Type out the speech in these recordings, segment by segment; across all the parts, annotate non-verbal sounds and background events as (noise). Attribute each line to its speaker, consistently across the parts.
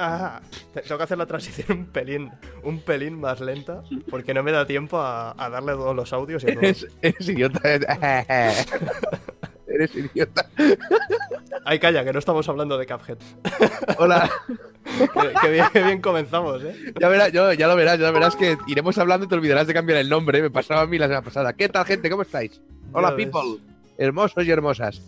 Speaker 1: Ah, te- tengo que hacer la transición un pelín, un pelín más lenta, porque no me da tiempo a, a darle todos los audios y a todo.
Speaker 2: Eres, eres idiota. (laughs) eres idiota.
Speaker 1: Ay, calla, que no estamos hablando de Cuphead.
Speaker 2: Hola. (laughs)
Speaker 1: que, que bien, que bien comenzamos, ¿eh?
Speaker 2: Ya, verás, yo- ya lo verás, ya lo verás que iremos hablando y te olvidarás de cambiar el nombre. Me pasaba a mí la semana pasada. ¿Qué tal, gente? ¿Cómo estáis? Hola, people. Hermosos y hermosas.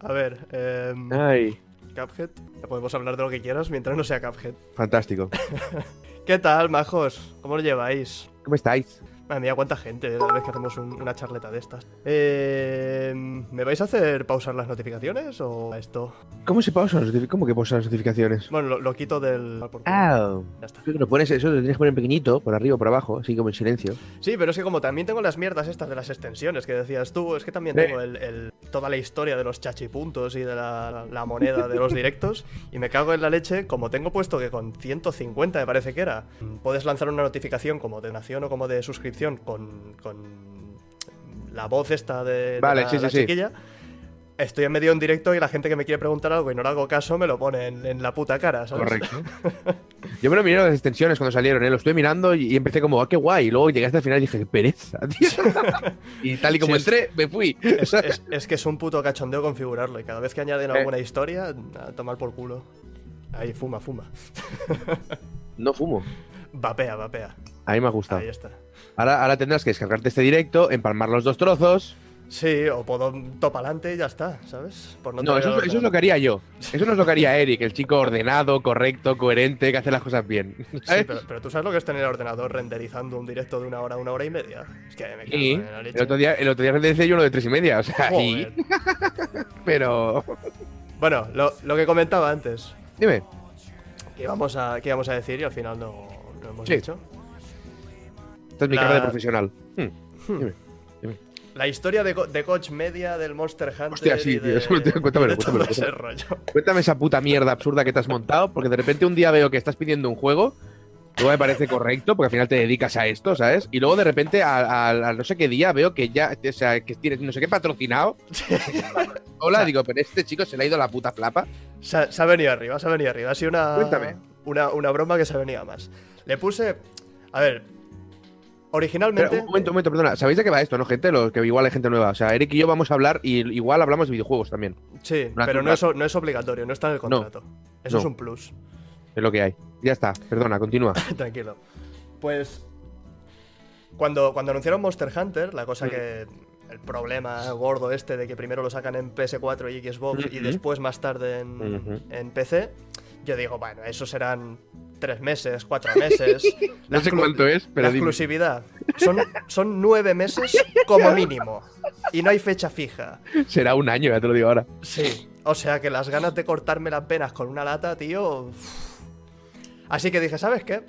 Speaker 1: A ver, em,
Speaker 2: Ay,
Speaker 1: Cuphead. Ya podemos hablar de lo que quieras mientras no sea Cuphead.
Speaker 2: fantástico. (laughs)
Speaker 1: ¿Qué tal, majos? ¿Cómo lo lleváis?
Speaker 2: ¿Cómo estáis?
Speaker 1: Madre mía, cuánta gente cada vez que hacemos un- una charleta de estas. Eh, ¿Me vais a hacer pausar las notificaciones o esto?
Speaker 2: ¿Cómo se pausan las notificaciones? ¿Cómo que pausan las notificaciones?
Speaker 1: Bueno, lo, lo quito del...
Speaker 2: Ah,
Speaker 1: Ya está.
Speaker 2: lo pones, eso lo tienes que poner pequeñito, por arriba o por abajo, así como en silencio.
Speaker 1: Sí, pero es que como también tengo las mierdas estas de las extensiones que decías tú, es que también
Speaker 2: Eh.
Speaker 1: tengo el, el- toda la historia de los chachipuntos y de la, la moneda de los directos (laughs) y me cago en la leche, como tengo puesto que con 150 me parece que era, puedes lanzar una notificación como de donación o como de suscripción con, con la voz esta de, la,
Speaker 2: sí, sí,
Speaker 1: la
Speaker 2: sí.
Speaker 1: chiquilla. Estoy en medio de un directo y la gente que me quiere preguntar algo y no le hago caso me lo pone en, en la puta cara, ¿sabes?
Speaker 2: Correcto. (laughs) Yo me lo miré las extensiones cuando salieron, ¿eh? lo estuve mirando y, y empecé como, ah, qué guay. Y luego llegué hasta el final y dije, qué pereza, tío. (laughs) y tal y como entré, me fui.
Speaker 1: Es, es- es que es un puto cachondeo configurarlo y cada vez que añaden
Speaker 2: Eh.
Speaker 1: alguna historia, a tomar por culo. Ahí, fuma, fuma.
Speaker 2: no fumo. (laughs)
Speaker 1: Vapea, vapea.
Speaker 2: A mí me ha gustado.
Speaker 1: Ahí está.
Speaker 2: Ahora, ahora tendrás que descargarte este directo, empalmar los dos trozos.
Speaker 1: Sí, o puedo topa adelante y ya está, ¿sabes? Por
Speaker 2: No, eso, es-
Speaker 1: orden.
Speaker 2: eso es lo que haría yo. Eso no es lo que haría Eric, el chico ordenado, correcto, coherente, que hace las cosas bien.
Speaker 1: Pero, pero tú sabes lo que es tener el ordenador renderizando un directo de una hora, una hora y media. Es que me cago
Speaker 2: Sí,
Speaker 1: en la leche.
Speaker 2: el otro día, el otro día rendericé yo uno de tres y media, o sea, y- (laughs) pero...
Speaker 1: Bueno, lo, lo que comentaba antes,
Speaker 2: Dime,
Speaker 1: que íbamos a, que íbamos a decir y al final no, no hemos
Speaker 2: Sí.
Speaker 1: dicho.
Speaker 2: Esta es mi
Speaker 1: La-
Speaker 2: cara de profesional. Hmm, dime.
Speaker 1: La historia de, Co- de Coach Media, del Monster Hunter.
Speaker 2: Hostia, sí, tío, eso-
Speaker 1: y de
Speaker 2: cuéntamelo.
Speaker 1: rollo.
Speaker 2: Cuéntame esa puta mierda absurda que te has montado, porque de repente un día veo que estás pidiendo un juego, luego me parece correcto, porque al final te dedicas a esto, ¿sabes? Y luego de repente a, a- a no sé qué día veo que ya, o sea, que tienes no sé qué patrocinado. (laughs) Hola, digo, pero este chico se le ha ido la puta flapa.
Speaker 1: Se ha, se ha venido arriba, se ha venido arriba. Ha sido una,
Speaker 2: Cuéntame.
Speaker 1: una, una broma que se ha venido más. Le puse. A ver.
Speaker 2: Pero,
Speaker 1: Originalmente.
Speaker 2: un momento, un momento, perdona. ¿Sabéis de qué va esto, no, gente? Lo, que igual hay gente nueva. O sea, Eric y yo vamos a hablar y igual hablamos de videojuegos también.
Speaker 1: sí,
Speaker 2: una-
Speaker 1: pero no es, o- no es obligatorio, no está en el contrato. Eso
Speaker 2: no.
Speaker 1: es un plus.
Speaker 2: Es lo que hay. Ya está, perdona, continúa. (laughs)
Speaker 1: Tranquilo. Pues. Cuando, cuando anunciaron Monster Hunter, la cosa
Speaker 2: Mm.
Speaker 1: que. El problema gordo este de que primero lo sacan en PS4 y Xbox y
Speaker 2: Ujú.
Speaker 1: después más tarde en PC, yo digo, bueno, eso serán tres meses, cuatro meses. (laughs)
Speaker 2: No sé cuánto es, pero
Speaker 1: la
Speaker 2: dime.
Speaker 1: exclusividad. Son, son nueve meses como mínimo. Y no hay fecha fija.
Speaker 2: Será un año, ya te lo digo ahora.
Speaker 1: Sí. O sea que las ganas de cortarme las venas con una lata, tío. Así que dije, ¿sabes qué?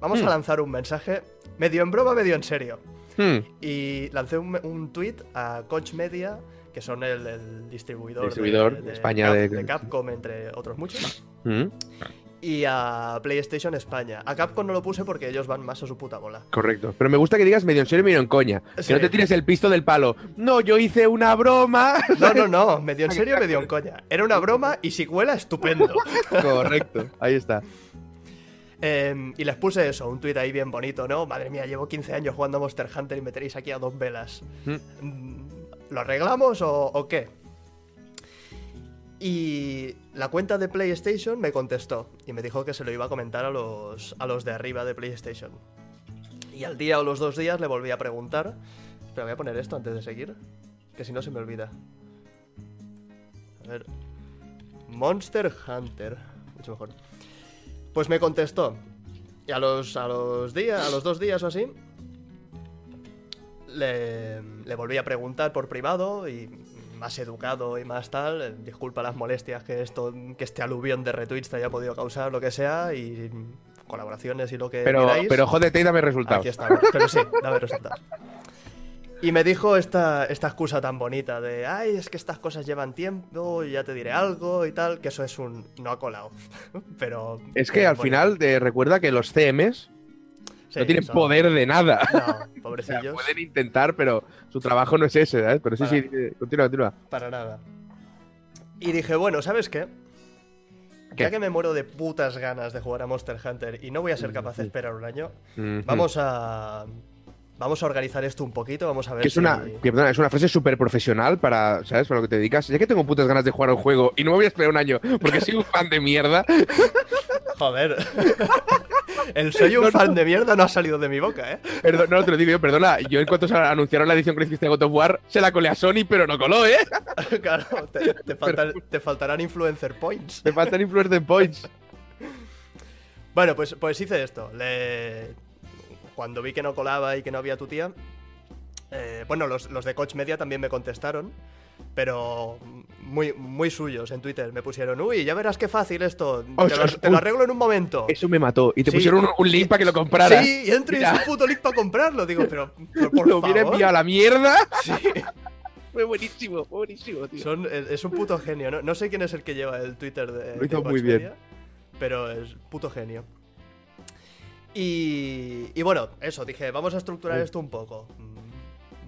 Speaker 1: Vamos
Speaker 2: Hmm.
Speaker 1: a lanzar un mensaje medio en broma, medio en serio.
Speaker 2: Hmm,
Speaker 1: Y lancé un, un tweet a Coach Media, que son el, el distribuidor, de-
Speaker 2: Distribuidor
Speaker 1: de,
Speaker 2: de España
Speaker 1: Cap-
Speaker 2: de-
Speaker 1: de Capcom, entre otros muchos.
Speaker 2: hmm.
Speaker 1: Y a PlayStation España. A Capcom no lo puse porque ellos van más a su puta bola.
Speaker 2: Correcto. Pero me gusta que digas medio en serio y medio en coña.
Speaker 1: Sí.
Speaker 2: Que no te tires el pisto del palo. No, yo hice una broma. (laughs)
Speaker 1: No, no, no, medio en serio, medio en coña. Era una broma y si cuela, estupendo. (laughs)
Speaker 2: Correcto. Ahí está.
Speaker 1: Eh, y les puse eso, un tuit ahí bien bonito, ¿no? Madre mía, llevo 15 años jugando a Monster Hunter y me tenéis aquí a dos velas.
Speaker 2: Mm.
Speaker 1: ¿Lo arreglamos o, qué? Y la cuenta de PlayStation me contestó y me dijo que se lo iba a comentar a los, a los de arriba de PlayStation. Y al día o los dos días le volví a preguntar. Espera, voy a poner esto antes de seguir, que si no se me olvida. A ver. Monster Hunter. Mucho mejor. Pues me contestó. Y a los, a los días, a los dos días o así, le, le volví a preguntar por privado y más educado y más tal. eh, Disculpa las molestias que esto, que este aluvión de retweets te haya podido causar, lo que sea, y colaboraciones y lo que
Speaker 2: Pero,
Speaker 1: queráis.
Speaker 2: pero jódete y dame resultados.
Speaker 1: Aquí estamos, pero sí, dame resultados. Y me dijo esta, esta excusa tan bonita de, ay, es que estas cosas llevan tiempo, y ya te diré algo y tal, que eso es un no ha colado. (laughs) pero...
Speaker 2: Es que al final te recuerda que los CMs
Speaker 1: sí,
Speaker 2: no tienen poder de nada.
Speaker 1: No, (laughs)
Speaker 2: O sea,
Speaker 1: pobrecillos.
Speaker 2: pueden intentar, pero su trabajo no es ese, ¿sabes? Pero sí,
Speaker 1: Para.
Speaker 2: sí, continúa, continúa.
Speaker 1: Para nada. Y dije, bueno, ¿sabes qué?
Speaker 2: ¿Qué?
Speaker 1: ya que me muero de putas ganas de jugar a Monster Hunter y no voy a ser capaz de
Speaker 2: Ujú.
Speaker 1: esperar un año, vamos a. Vamos a organizar esto un poquito, vamos a ver
Speaker 2: Que es
Speaker 1: si-
Speaker 2: una, que, perdona, es una frase súper profesional para, ¿sabes? Para lo que te dedicas. Ya que tengo putas ganas de jugar al juego y no me voy a esperar un año porque soy un fan de mierda, (laughs)
Speaker 1: Joder. (laughs) El soy un
Speaker 2: No, no.
Speaker 1: fan de mierda no ha salido de mi boca, ¿eh?
Speaker 2: perdón, no te lo digo yo, perdona. Yo en cuanto se anunciaron la edición coleccionista de God of War, se la colé a Sony, pero no coló, ¿eh? (laughs)
Speaker 1: claro, te, te faltan, te faltarán influencer points.
Speaker 2: Me faltan influencer points. (laughs)
Speaker 1: Bueno, pues, pues hice esto. Le... Cuando vi que no colaba y que no había tu tía. eh, bueno, los, los de Coach Media también me contestaron. Pero muy, muy suyos en Twitter. Me pusieron, uy, ya verás qué fácil esto. Te lo, te arreglo en un momento.
Speaker 2: Eso me mató. Y te
Speaker 1: Sí.
Speaker 2: pusieron un, un link para que lo compraras.
Speaker 1: Sí, y entro y es un puto link para comprarlo. Digo, pero, pero por
Speaker 2: lo hubiera
Speaker 1: favor.
Speaker 2: enviado a la mierda.
Speaker 1: Sí, (laughs)
Speaker 2: Fue buenísimo, fue buenísimo, tío.
Speaker 1: son- es, es un puto genio. No, no sé quién es el que lleva el Twitter de.
Speaker 2: Lo hizo
Speaker 1: de
Speaker 2: muy bien.
Speaker 1: Pero es puto genio. Y, y bueno, eso, dije, vamos a estructurar esto un poco.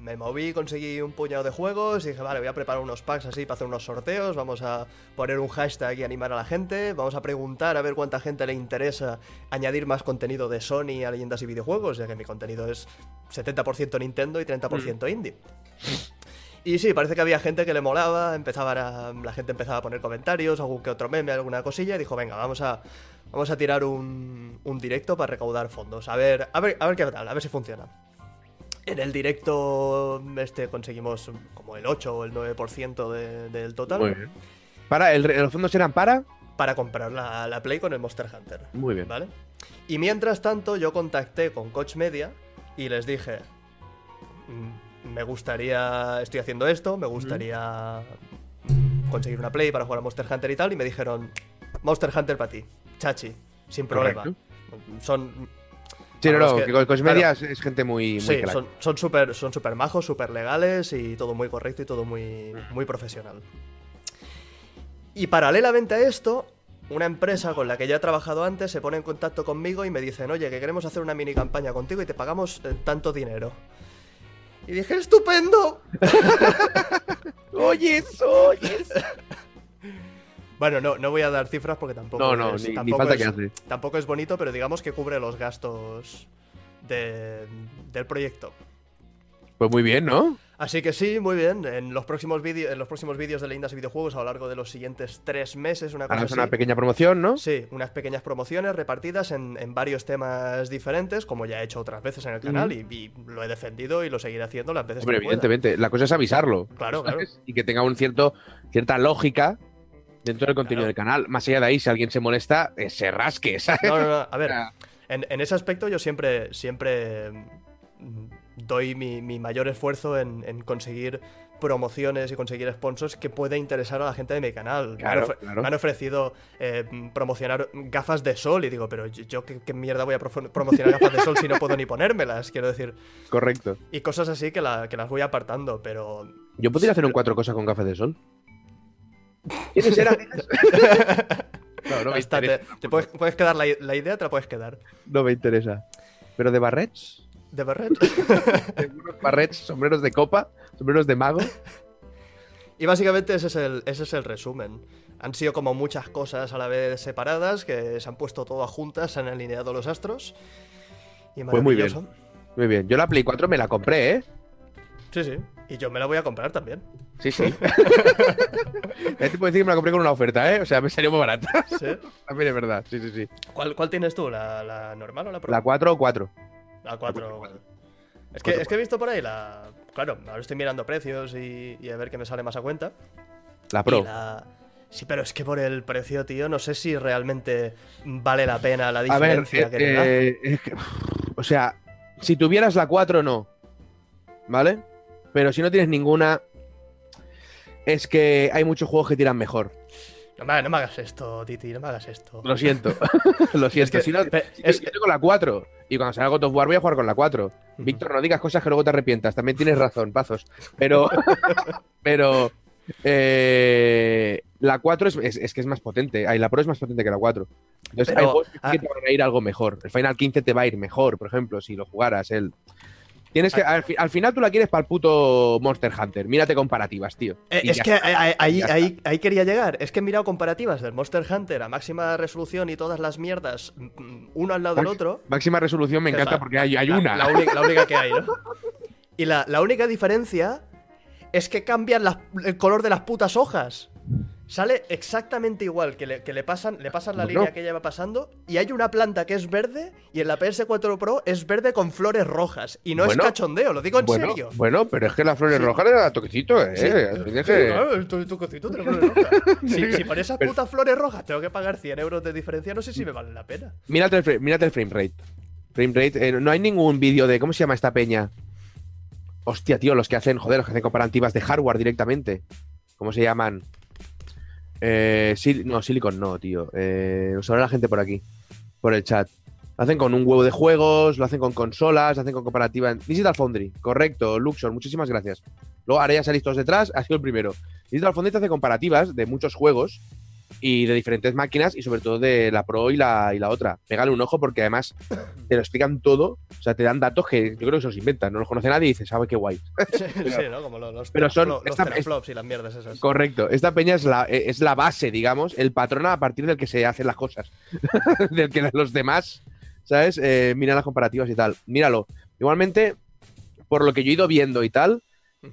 Speaker 1: Mm, Me moví, conseguí un puñado de juegos y dije, vale, voy a preparar unos packs así para hacer unos sorteos, vamos a poner un hashtag y animar a la gente, vamos a preguntar a ver cuánta gente le interesa añadir más contenido de Sony a leyendas y videojuegos, ya que mi contenido es 70% Nintendo y 30% indie. Y sí, parece que había gente que le molaba, empezaban a, la gente empezaba a poner comentarios, algún que otro meme, alguna cosilla, y dijo, venga, vamos a, vamos a tirar un, un directo para recaudar fondos. A ver, a ver, a ver qué tal, a ver si funciona. En el directo este conseguimos como el 8 o el 9% de- del total
Speaker 2: Muy bien. Para, el, los fondos eran para.
Speaker 1: para comprar la, la Play con el Monster Hunter.
Speaker 2: Muy bien.
Speaker 1: ¿Vale? Y mientras tanto, yo contacté con Coach Media y les dije: "Mm, Me gustaría. Estoy haciendo esto, me gustaría mm, conseguir una Play para jugar a Monster Hunter y tal. Y me dijeron: Monster Hunter para ti, chachi, sin problema.
Speaker 2: Correcto.
Speaker 1: Son.
Speaker 2: Sí, no, no, que,
Speaker 1: que-
Speaker 2: Coach Media es, gente muy, muy
Speaker 1: Sí,
Speaker 2: crack.
Speaker 1: son son súper son super majos, súper legales y todo muy correcto y todo muy, muy profesional. Y paralelamente a esto, una empresa con la que ya he trabajado antes se pone en contacto conmigo y me dicen, oye, que queremos hacer una mini campaña contigo y te pagamos eh, tanto dinero. Y dije, estupendo. (laughs) (laughs)
Speaker 2: Oye, eso, oye. eso.
Speaker 1: Bueno, no, no voy a dar cifras porque tampoco,
Speaker 2: No, no,
Speaker 1: es,
Speaker 2: ni- ni
Speaker 1: tampoco
Speaker 2: falta
Speaker 1: es-
Speaker 2: que hace.
Speaker 1: tampoco es bonito, pero digamos que cubre los gastos de- del proyecto.
Speaker 2: Pues muy bien, ¿no?
Speaker 1: Así que sí, muy bien. En los próximos vídeos, en los próximos vídeos de leyendas y videojuegos a lo largo de los siguientes tres meses, una cosa
Speaker 2: Harás
Speaker 1: así.
Speaker 2: una pequeña promoción, ¿no?
Speaker 1: Sí, unas pequeñas promociones repartidas en, en varios temas diferentes, como ya he hecho otras veces en el canal y, y lo he defendido y lo seguiré haciendo las veces
Speaker 2: Hombre,
Speaker 1: que pueda.
Speaker 2: evidentemente. La cosa es avisarlo.
Speaker 1: Claro, claro.
Speaker 2: Y que tenga un cierto, cierta lógica dentro del contenido
Speaker 1: Claro.
Speaker 2: del canal. Más allá de ahí, si alguien se molesta, eh, se rasque, (laughs) ¿sabes?
Speaker 1: No, no, no. A ver, en, en ese aspecto yo siempre, siempre doy mi, mi mayor esfuerzo en, en conseguir promociones y conseguir sponsors que pueda interesar a la gente de mi canal.
Speaker 2: Claro,
Speaker 1: me, han
Speaker 2: claro.
Speaker 1: me han ofrecido eh, promocionar gafas de sol y digo, pero yo, yo ¿qué, qué mierda voy a promocionar gafas de sol si no puedo ni ponérmelas? Quiero decir,
Speaker 2: Correcto.
Speaker 1: y cosas así que, la- que las voy apartando, pero
Speaker 2: Yo podría hacer un cuatro cosas con gafas de sol. ¿Quiénes (laughs) eran? no, no me
Speaker 1: Basta, te,
Speaker 2: interesa.
Speaker 1: te puedes, puedes quedar la, la idea, te la puedes quedar.
Speaker 2: No me interesa. ¿Pero de barrets?
Speaker 1: ¿De Barret? (laughs)
Speaker 2: ¿De unos barrets, sombreros de copa, sombreros de mago? (laughs)
Speaker 1: Y básicamente ese es, el, ese es el resumen. Han sido como muchas cosas a la vez separadas, que se han puesto todas juntas, se han alineado los astros. Y
Speaker 2: Pues muy bien.
Speaker 1: maravilloso.
Speaker 2: Muy bien. Yo la Play 4 me la compré, ¿eh?
Speaker 1: Sí, sí. Y yo me la voy a comprar también.
Speaker 2: Sí, sí. Ya te puedo decir que me la compré con una oferta, ¿eh? O sea, me salió muy barata.
Speaker 1: ¿Sí? (laughs)
Speaker 2: También es verdad. Sí, sí, sí.
Speaker 1: ¿Cuál, cuál tienes tú? ¿La, la normal o la pro?
Speaker 2: La 4 o 4.
Speaker 1: La 4.
Speaker 2: cuatro.
Speaker 1: Es que, es que he visto por ahí la. Claro, ahora estoy mirando precios y, y a ver qué me sale más a cuenta.
Speaker 2: La Pro.
Speaker 1: la- Sí, pero es que por el precio, tío, no sé si realmente vale la pena la
Speaker 2: A ver,
Speaker 1: diferencia
Speaker 2: eh,
Speaker 1: que te da.
Speaker 2: eh, es que- o sea, si tuvieras la 4, no. ¿Vale? Pero si no tienes ninguna, es que hay muchos juegos que tiran mejor.
Speaker 1: No me, no me hagas esto, Titi, no me hagas esto.
Speaker 2: Lo siento. (laughs) (laughs) Lo siento.
Speaker 1: que-
Speaker 2: si no,
Speaker 1: es-
Speaker 2: yo tengo la 4 y cuando salga God of War voy a jugar con la 4. Víctor, no digas cosas que luego te arrepientas. También tienes razón, pazos. Pero. (laughs) pero. eh, la 4 es, es- es que es más potente. Ay, la Pro es más potente que la 4. Entonces,
Speaker 1: Pero,
Speaker 2: hay juegos que
Speaker 1: ah-
Speaker 2: que te van a ir algo mejor. El Final 15 te va a ir mejor, por ejemplo, si lo jugaras. El... Tienes que, al, fi- al final tú la quieres para el puto Monster Hunter. Mírate comparativas, tío.
Speaker 1: Eh, es que ahí, ahí-
Speaker 2: Ya está.
Speaker 1: ahí- ahí quería llegar. Es que he mirado comparativas del Monster Hunter a máxima resolución y todas las mierdas, mm, uno al lado del otro.
Speaker 2: Máxima resolución me encanta porque hay, hay
Speaker 1: La-
Speaker 2: una.
Speaker 1: La, única, la única que hay, ¿no? (laughs) Y la, la única diferencia es que cambian el color de las putas hojas. Sale exactamente igual, que le, que le pasan, le pasan la
Speaker 2: Bueno.
Speaker 1: línea que ella va pasando y hay una planta que es verde y en la PS4 Pro es verde con flores rojas. Y no
Speaker 2: Bueno.
Speaker 1: es cachondeo, lo digo en
Speaker 2: bueno,
Speaker 1: serio.
Speaker 2: bueno, pero es que las flores rojas era toquecito, ¿eh?
Speaker 1: Sí. Sí. Si, (laughs) si por esas
Speaker 2: Pero-
Speaker 1: putas flores rojas tengo que pagar 100 euros de diferencia, no sé si me vale la pena.
Speaker 2: Mírate, el, mírate el frame rate. Frame rate, eh, no hay ningún vídeo de. ¿Cómo se llama esta peña? Hostia, tío, los que hacen, joder, los que hacen comparativas de hardware directamente. ¿Cómo se llaman? Eh, no, Silicon no, tío. Eh, habla la gente por aquí, por el chat. Lo hacen con un huevo de juegos, lo hacen con consolas, lo hacen con comparativa. en- Digital Foundry, correcto, Luxor, muchísimas gracias. Luego, ahora ya salís todos detrás, ha sido el primero. Digital Foundry te hace comparativas de muchos juegos y de diferentes máquinas y sobre todo de la Pro y la, y la otra. Pégale un ojo porque además te lo explican todo, o sea, te dan datos que yo creo que se los inventan, no los conoce nadie y dices, ¿sabe qué guay? (laughs)
Speaker 1: Sí, ¿no? Como los, los,
Speaker 2: pero son-
Speaker 1: los
Speaker 2: esta-
Speaker 1: teraflops y las mierdas esas.
Speaker 2: Correcto, esta peña es la, eh, es la base, digamos, el patrón a partir del que se hacen las cosas, (laughs) del que los demás, ¿sabes? Eh, miran las comparativas y tal. Míralo. Igualmente, por lo que yo he ido viendo y tal,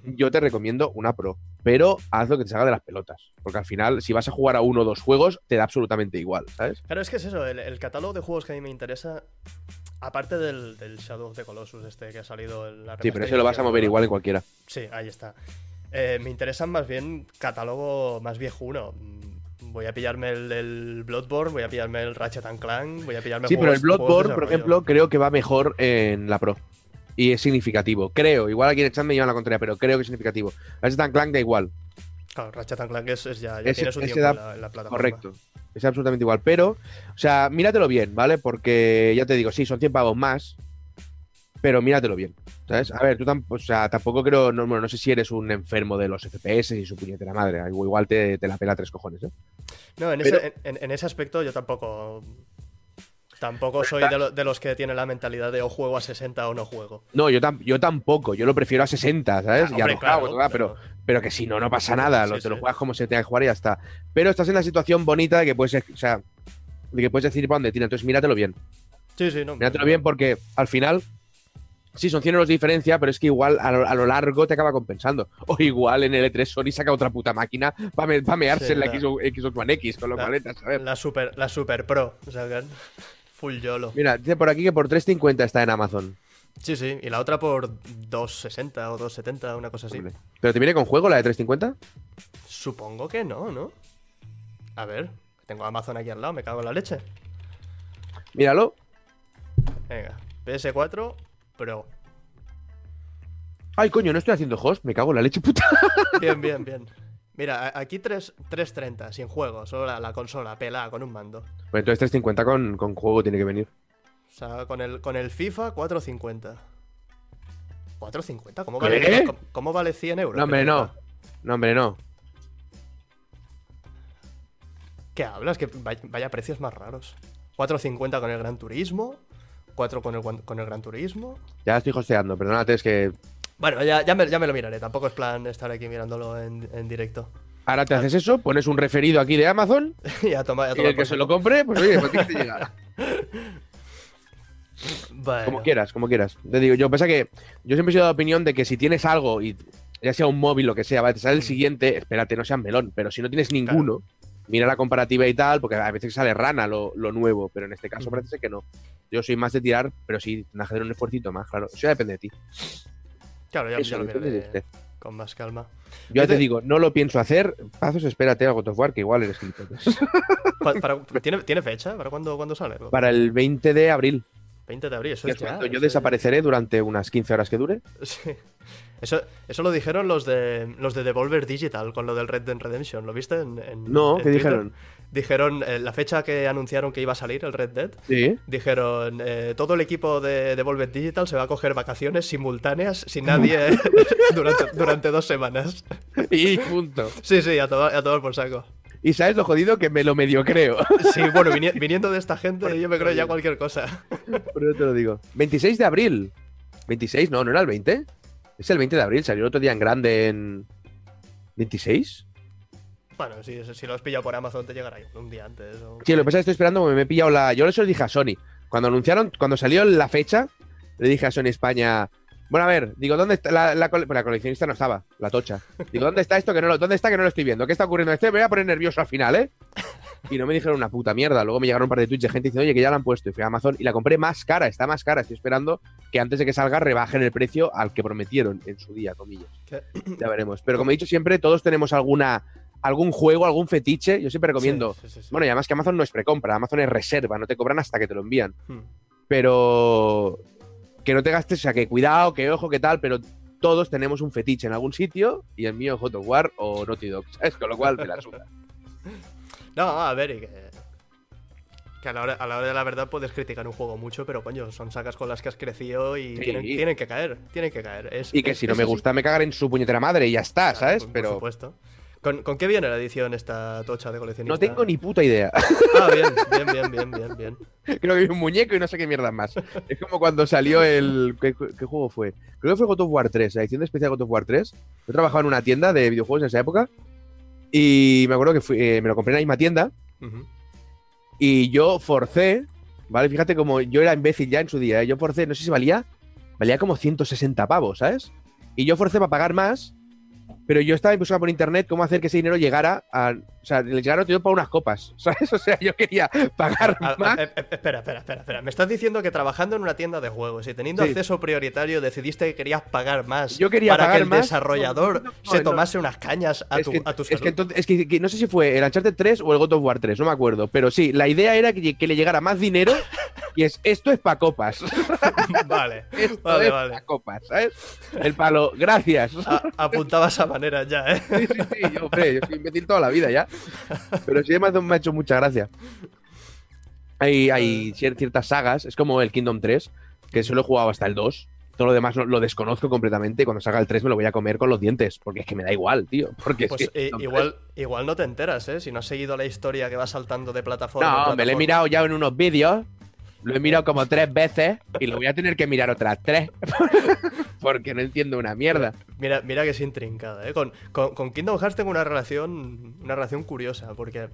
Speaker 2: yo te recomiendo una Pro, pero haz lo que te salga de las pelotas, porque al final, si vas a jugar a uno o dos juegos, te da absolutamente igual, ¿sabes?
Speaker 1: Claro, es que es eso, el, el catálogo de juegos que a mí me interesa, aparte del, del Shadow of the Colossus este que ha salido en la
Speaker 2: Sí, pero eso lo vas a mover igual en cualquiera.
Speaker 1: Sí, ahí está. Eh, me interesan más bien catálogo más viejuno. Mm, Voy a pillarme el, el Bloodborne, voy a pillarme el Ratchet and Clank, voy a pillarme
Speaker 2: Sí, pero el Bloodborne, por ejemplo, creo que va mejor en la Pro. Y es significativo. Creo. Igual aquí en el chat me llevan la contraria, pero creo que es significativo. Ratchet Clank da igual.
Speaker 1: Claro, Ratchet Clank es, es ya, ya
Speaker 2: Ese-
Speaker 1: tiene su tiempo
Speaker 2: da-
Speaker 1: en, la, en la plataforma.
Speaker 2: Correcto. Es absolutamente igual. Pero, o sea, míratelo bien, ¿vale? Porque ya te digo, sí, son 100 pavos más. Pero míratelo bien. ¿Sabes? A ver, tú tampoco, o sea, tampoco creo, no, bueno, no sé si eres un enfermo de los FPS y su puñetera madre. Igual te, te la pela tres cojones, ¿eh?
Speaker 1: No, en,
Speaker 2: Pero-
Speaker 1: ese, en, en ese aspecto yo tampoco. Tampoco soy de, lo- de los que tienen la mentalidad de o juego a 60 o no juego.
Speaker 2: No, yo, tam- yo tampoco. Yo lo prefiero a 60, ¿sabes? Ya
Speaker 1: hombre,
Speaker 2: no
Speaker 1: claro,
Speaker 2: claro, pero, pero que si no, no pasa nada. lo,
Speaker 1: Sí,
Speaker 2: te lo juegas como se tenga que jugar y ya está. Pero estás en la situación bonita de que puedes, o sea, de que puedes decir para dónde tira. Entonces, míratelo bien.
Speaker 1: Sí, sí, no.
Speaker 2: Míratelo bien porque al final, sí, son 100 euros de diferencia, pero es que igual a lo, a lo largo te acaba compensando. O igual en el E3 Sony saca otra puta máquina para mearse
Speaker 1: Sí,
Speaker 2: en la
Speaker 1: la-
Speaker 2: Xbox One X, con lo
Speaker 1: la-
Speaker 2: cual, vete a saber.
Speaker 1: La super, la super Pro. Que- full YOLO.
Speaker 2: Mira, dice por aquí que por 3.50 está en Amazon.
Speaker 1: Sí, sí. Y la otra por 260 o 270, una cosa así.
Speaker 2: Hombre. ¿Pero te viene con juego la de 350?
Speaker 1: Supongo que no, ¿no? A ver, tengo Amazon aquí al lado, me cago en la leche.
Speaker 2: Míralo.
Speaker 1: Venga, PS4 Pro.
Speaker 2: Ay, coño, no estoy haciendo host, me cago en la leche puta.
Speaker 1: Bien, bien, bien. Mira, aquí 3, 330, sin juego, solo la, la consola, pelada, con un mando.
Speaker 2: Pues entonces 350 con, con juego tiene que venir.
Speaker 1: O sea, con el, con el FIFA 450. ¿450? ¿Cómo vale, cómo, cómo vale 100 euros?
Speaker 2: No, hombre, no. No, hombre, no.
Speaker 1: ¿Qué hablas? Que vaya, vaya precios más raros. 450 con el Gran Turismo. 4 con el, con el Gran Turismo.
Speaker 2: Ya estoy hosteando, perdónate, es que
Speaker 1: Bueno, ya, ya, me, ya me lo miraré. Tampoco es plan estar aquí mirándolo en, en directo.
Speaker 2: ahora te haces eso, pones un referido aquí de Amazon (laughs)
Speaker 1: y a tomar, a
Speaker 2: y
Speaker 1: tomar
Speaker 2: el que se lo compre, pues oye, pues que llegar. (laughs)
Speaker 1: Bueno.
Speaker 2: Como quieras, como quieras. Te digo, yo pasa que yo siempre he sido de la opinión de que si tienes algo y ya sea un móvil lo que sea, vale, te sale el siguiente, espérate, no sea melón, pero si no tienes ninguno, mira la comparativa y tal, porque a veces sale rana lo, lo nuevo, pero en este caso
Speaker 1: Ujú.
Speaker 2: parece que no. Yo soy más de tirar, pero sí, de hacer un esfuercito más, claro. Eso ya depende de ti.
Speaker 1: Claro, ya,
Speaker 2: Eso
Speaker 1: ya lo miraré
Speaker 2: usted.
Speaker 1: con más calma.
Speaker 2: Yo ya te digo, no lo pienso hacer. Pazos, espérate a God of War, que igual eres gilipollas. (laughs)
Speaker 1: Pa- para- ¿tiene, ¿Tiene fecha? ¿Para cuándo, cuándo sale?
Speaker 2: Para el 20 de abril,
Speaker 1: 20 de abril, eso es ya.
Speaker 2: yo
Speaker 1: eso es-
Speaker 2: desapareceré durante unas 15 horas que dure.
Speaker 1: Sí. Eso, eso lo dijeron los de los de Devolver Digital con lo del Red Dead Redemption. ¿Lo viste? En, en-
Speaker 2: No,
Speaker 1: en
Speaker 2: ¿qué
Speaker 1: Twitter?
Speaker 2: dijeron?
Speaker 1: Dijeron eh, la fecha que anunciaron que iba a salir el Red Dead.
Speaker 2: Sí.
Speaker 1: Dijeron, eh, todo el equipo de Devolver Digital se va a coger vacaciones simultáneas sin nadie (laughs) durante, durante dos semanas.
Speaker 2: Y punto.
Speaker 1: Sí, sí, a tomar, a tomar por saco.
Speaker 2: Y sabes lo jodido que me lo medio creo.
Speaker 1: Sí, bueno, vini- viniendo de esta gente, yo me creo ya cualquier cosa.
Speaker 2: Por eso te lo digo. 26 de abril. ¿26? No, no era el 20. Es el 20 de abril, salió el otro día en grande en. ¿26?
Speaker 1: Bueno, si, si lo has pillado por Amazon, te llegará un día antes. o-
Speaker 2: Sí, lo que pasa es que estoy esperando porque me he pillado la. Yo eso le dije a Sony. Cuando anunciaron, cuando salió la fecha, le dije a Sony España. Bueno, a ver, digo, ¿dónde está la, la, cole- pues la coleccionista no estaba, la tocha. Digo, ¿dónde está esto que no lo, dónde está que no lo estoy viendo? ¿Qué está ocurriendo? Este me voy a poner nervioso al final, ¿eh? Y no me dijeron una puta mierda. Luego me llegaron un par de tweets de gente diciendo, oye, que ya la han puesto. Y fui a Amazon y la compré más cara, está más cara. Estoy esperando que antes de que salga rebajen el precio al que prometieron en su día, comillas.
Speaker 1: ¿Qué?
Speaker 2: Ya veremos. Pero como he dicho siempre, todos tenemos alguna algún juego, algún fetiche. Yo siempre recomiendo.
Speaker 1: Sí, sí, sí, sí.
Speaker 2: Bueno, y además que Amazon no es precompra, Amazon es reserva, no te cobran hasta que te lo envían.
Speaker 1: Hmm.
Speaker 2: Pero que no te gastes, o sea, que cuidado, que ojo, que tal, pero todos tenemos un fetiche en algún sitio y el mío es of War o Naughty Dog, ¿sabes? Con lo cual me la suda. (laughs)
Speaker 1: No, a ver, y que. Que a la, hora, a la hora de la verdad puedes criticar un juego mucho, pero coño, son sacas con las que has crecido y
Speaker 2: Sí.
Speaker 1: tienen, tienen que caer. Tienen que caer. Es-
Speaker 2: Y que
Speaker 1: es-
Speaker 2: si no me gusta, me cagan en su puñetera madre y ya está,
Speaker 1: Claro,
Speaker 2: ¿sabes?
Speaker 1: por- Por
Speaker 2: Pero
Speaker 1: supuesto. ¿Con, con qué viene la edición esta tocha de coleccionista?
Speaker 2: no tengo ni puta idea.
Speaker 1: Ah, bien, bien, bien, bien, bien, bien. (laughs)
Speaker 2: Creo que hay un muñeco y no sé qué mierda más. Es como cuando salió el. ¿Qué, qué juego fue? Creo que fue God of War 3, la edición de especial God of War 3. Yo trabajaba en una tienda de videojuegos en esa época. Y me acuerdo que fui- eh, me lo compré en la misma tienda.
Speaker 1: Ujú.
Speaker 2: Y yo forcé, ¿vale? Fíjate como yo era imbécil ya en su día. ¿eh? Yo forcé, no sé si valía, valía como 160 pavos, ¿sabes? Y yo forcé para pagar más, pero yo estaba buscando por internet cómo hacer que ese dinero llegara a. O sea, le llegara todo para unas copas, (laughs) ¿sabes? O sea, yo quería pagar
Speaker 1: A-
Speaker 2: más.
Speaker 1: e- e- espera, espera, espera, espera. Me estás diciendo que trabajando en una tienda de juegos y teniendo
Speaker 2: Sí.
Speaker 1: acceso prioritario decidiste que querías pagar más
Speaker 2: Yo quería
Speaker 1: para
Speaker 2: pagar
Speaker 1: que el
Speaker 2: más.
Speaker 1: desarrollador
Speaker 2: No, no,
Speaker 1: se
Speaker 2: no.
Speaker 1: tomase unas cañas a
Speaker 2: es,
Speaker 1: tu,
Speaker 2: que, es que entonces- es que- que no sé si fue el Uncharted 3 o el God of War 3, no me acuerdo. Pero sí, la idea era que, que le llegara más dinero y es esto es para copas. (laughs)
Speaker 1: vale, (laughs)
Speaker 2: Esto
Speaker 1: vale,
Speaker 2: es
Speaker 1: vale.
Speaker 2: pa' copas, ¿sabes? El palo, gracias.
Speaker 1: A- apuntaba esa manera ya, ¿eh?
Speaker 2: Sí, sí, sí, yo, hombre, yo soy imbécil toda la vida ya. Pero sí ha, me ha hecho mucha gracia. Hay, hay cier- ciertas sagas, es como el Kingdom 3, que solo he jugado hasta el 2. Todo lo demás lo, lo desconozco completamente. Cuando salga el 3 me lo voy a comer con los dientes, porque es que me da igual, tío. Porque
Speaker 1: Pues
Speaker 2: es que
Speaker 1: eh, igual, igual no te enteras, ¿eh? Si no has seguido la historia que va saltando de
Speaker 2: 3.
Speaker 1: plataforma en
Speaker 2: No, me lo he
Speaker 1: plataforma.
Speaker 2: mirado ya en unos vídeos. Lo he mirado como tres veces y lo voy a tener que mirar otras tres. (laughs) porque no entiendo una mierda.
Speaker 1: Mira, mira que es intrincada, ¿eh? Con, con- con Kingdom Hearts tengo una relación, una relación curiosa, porque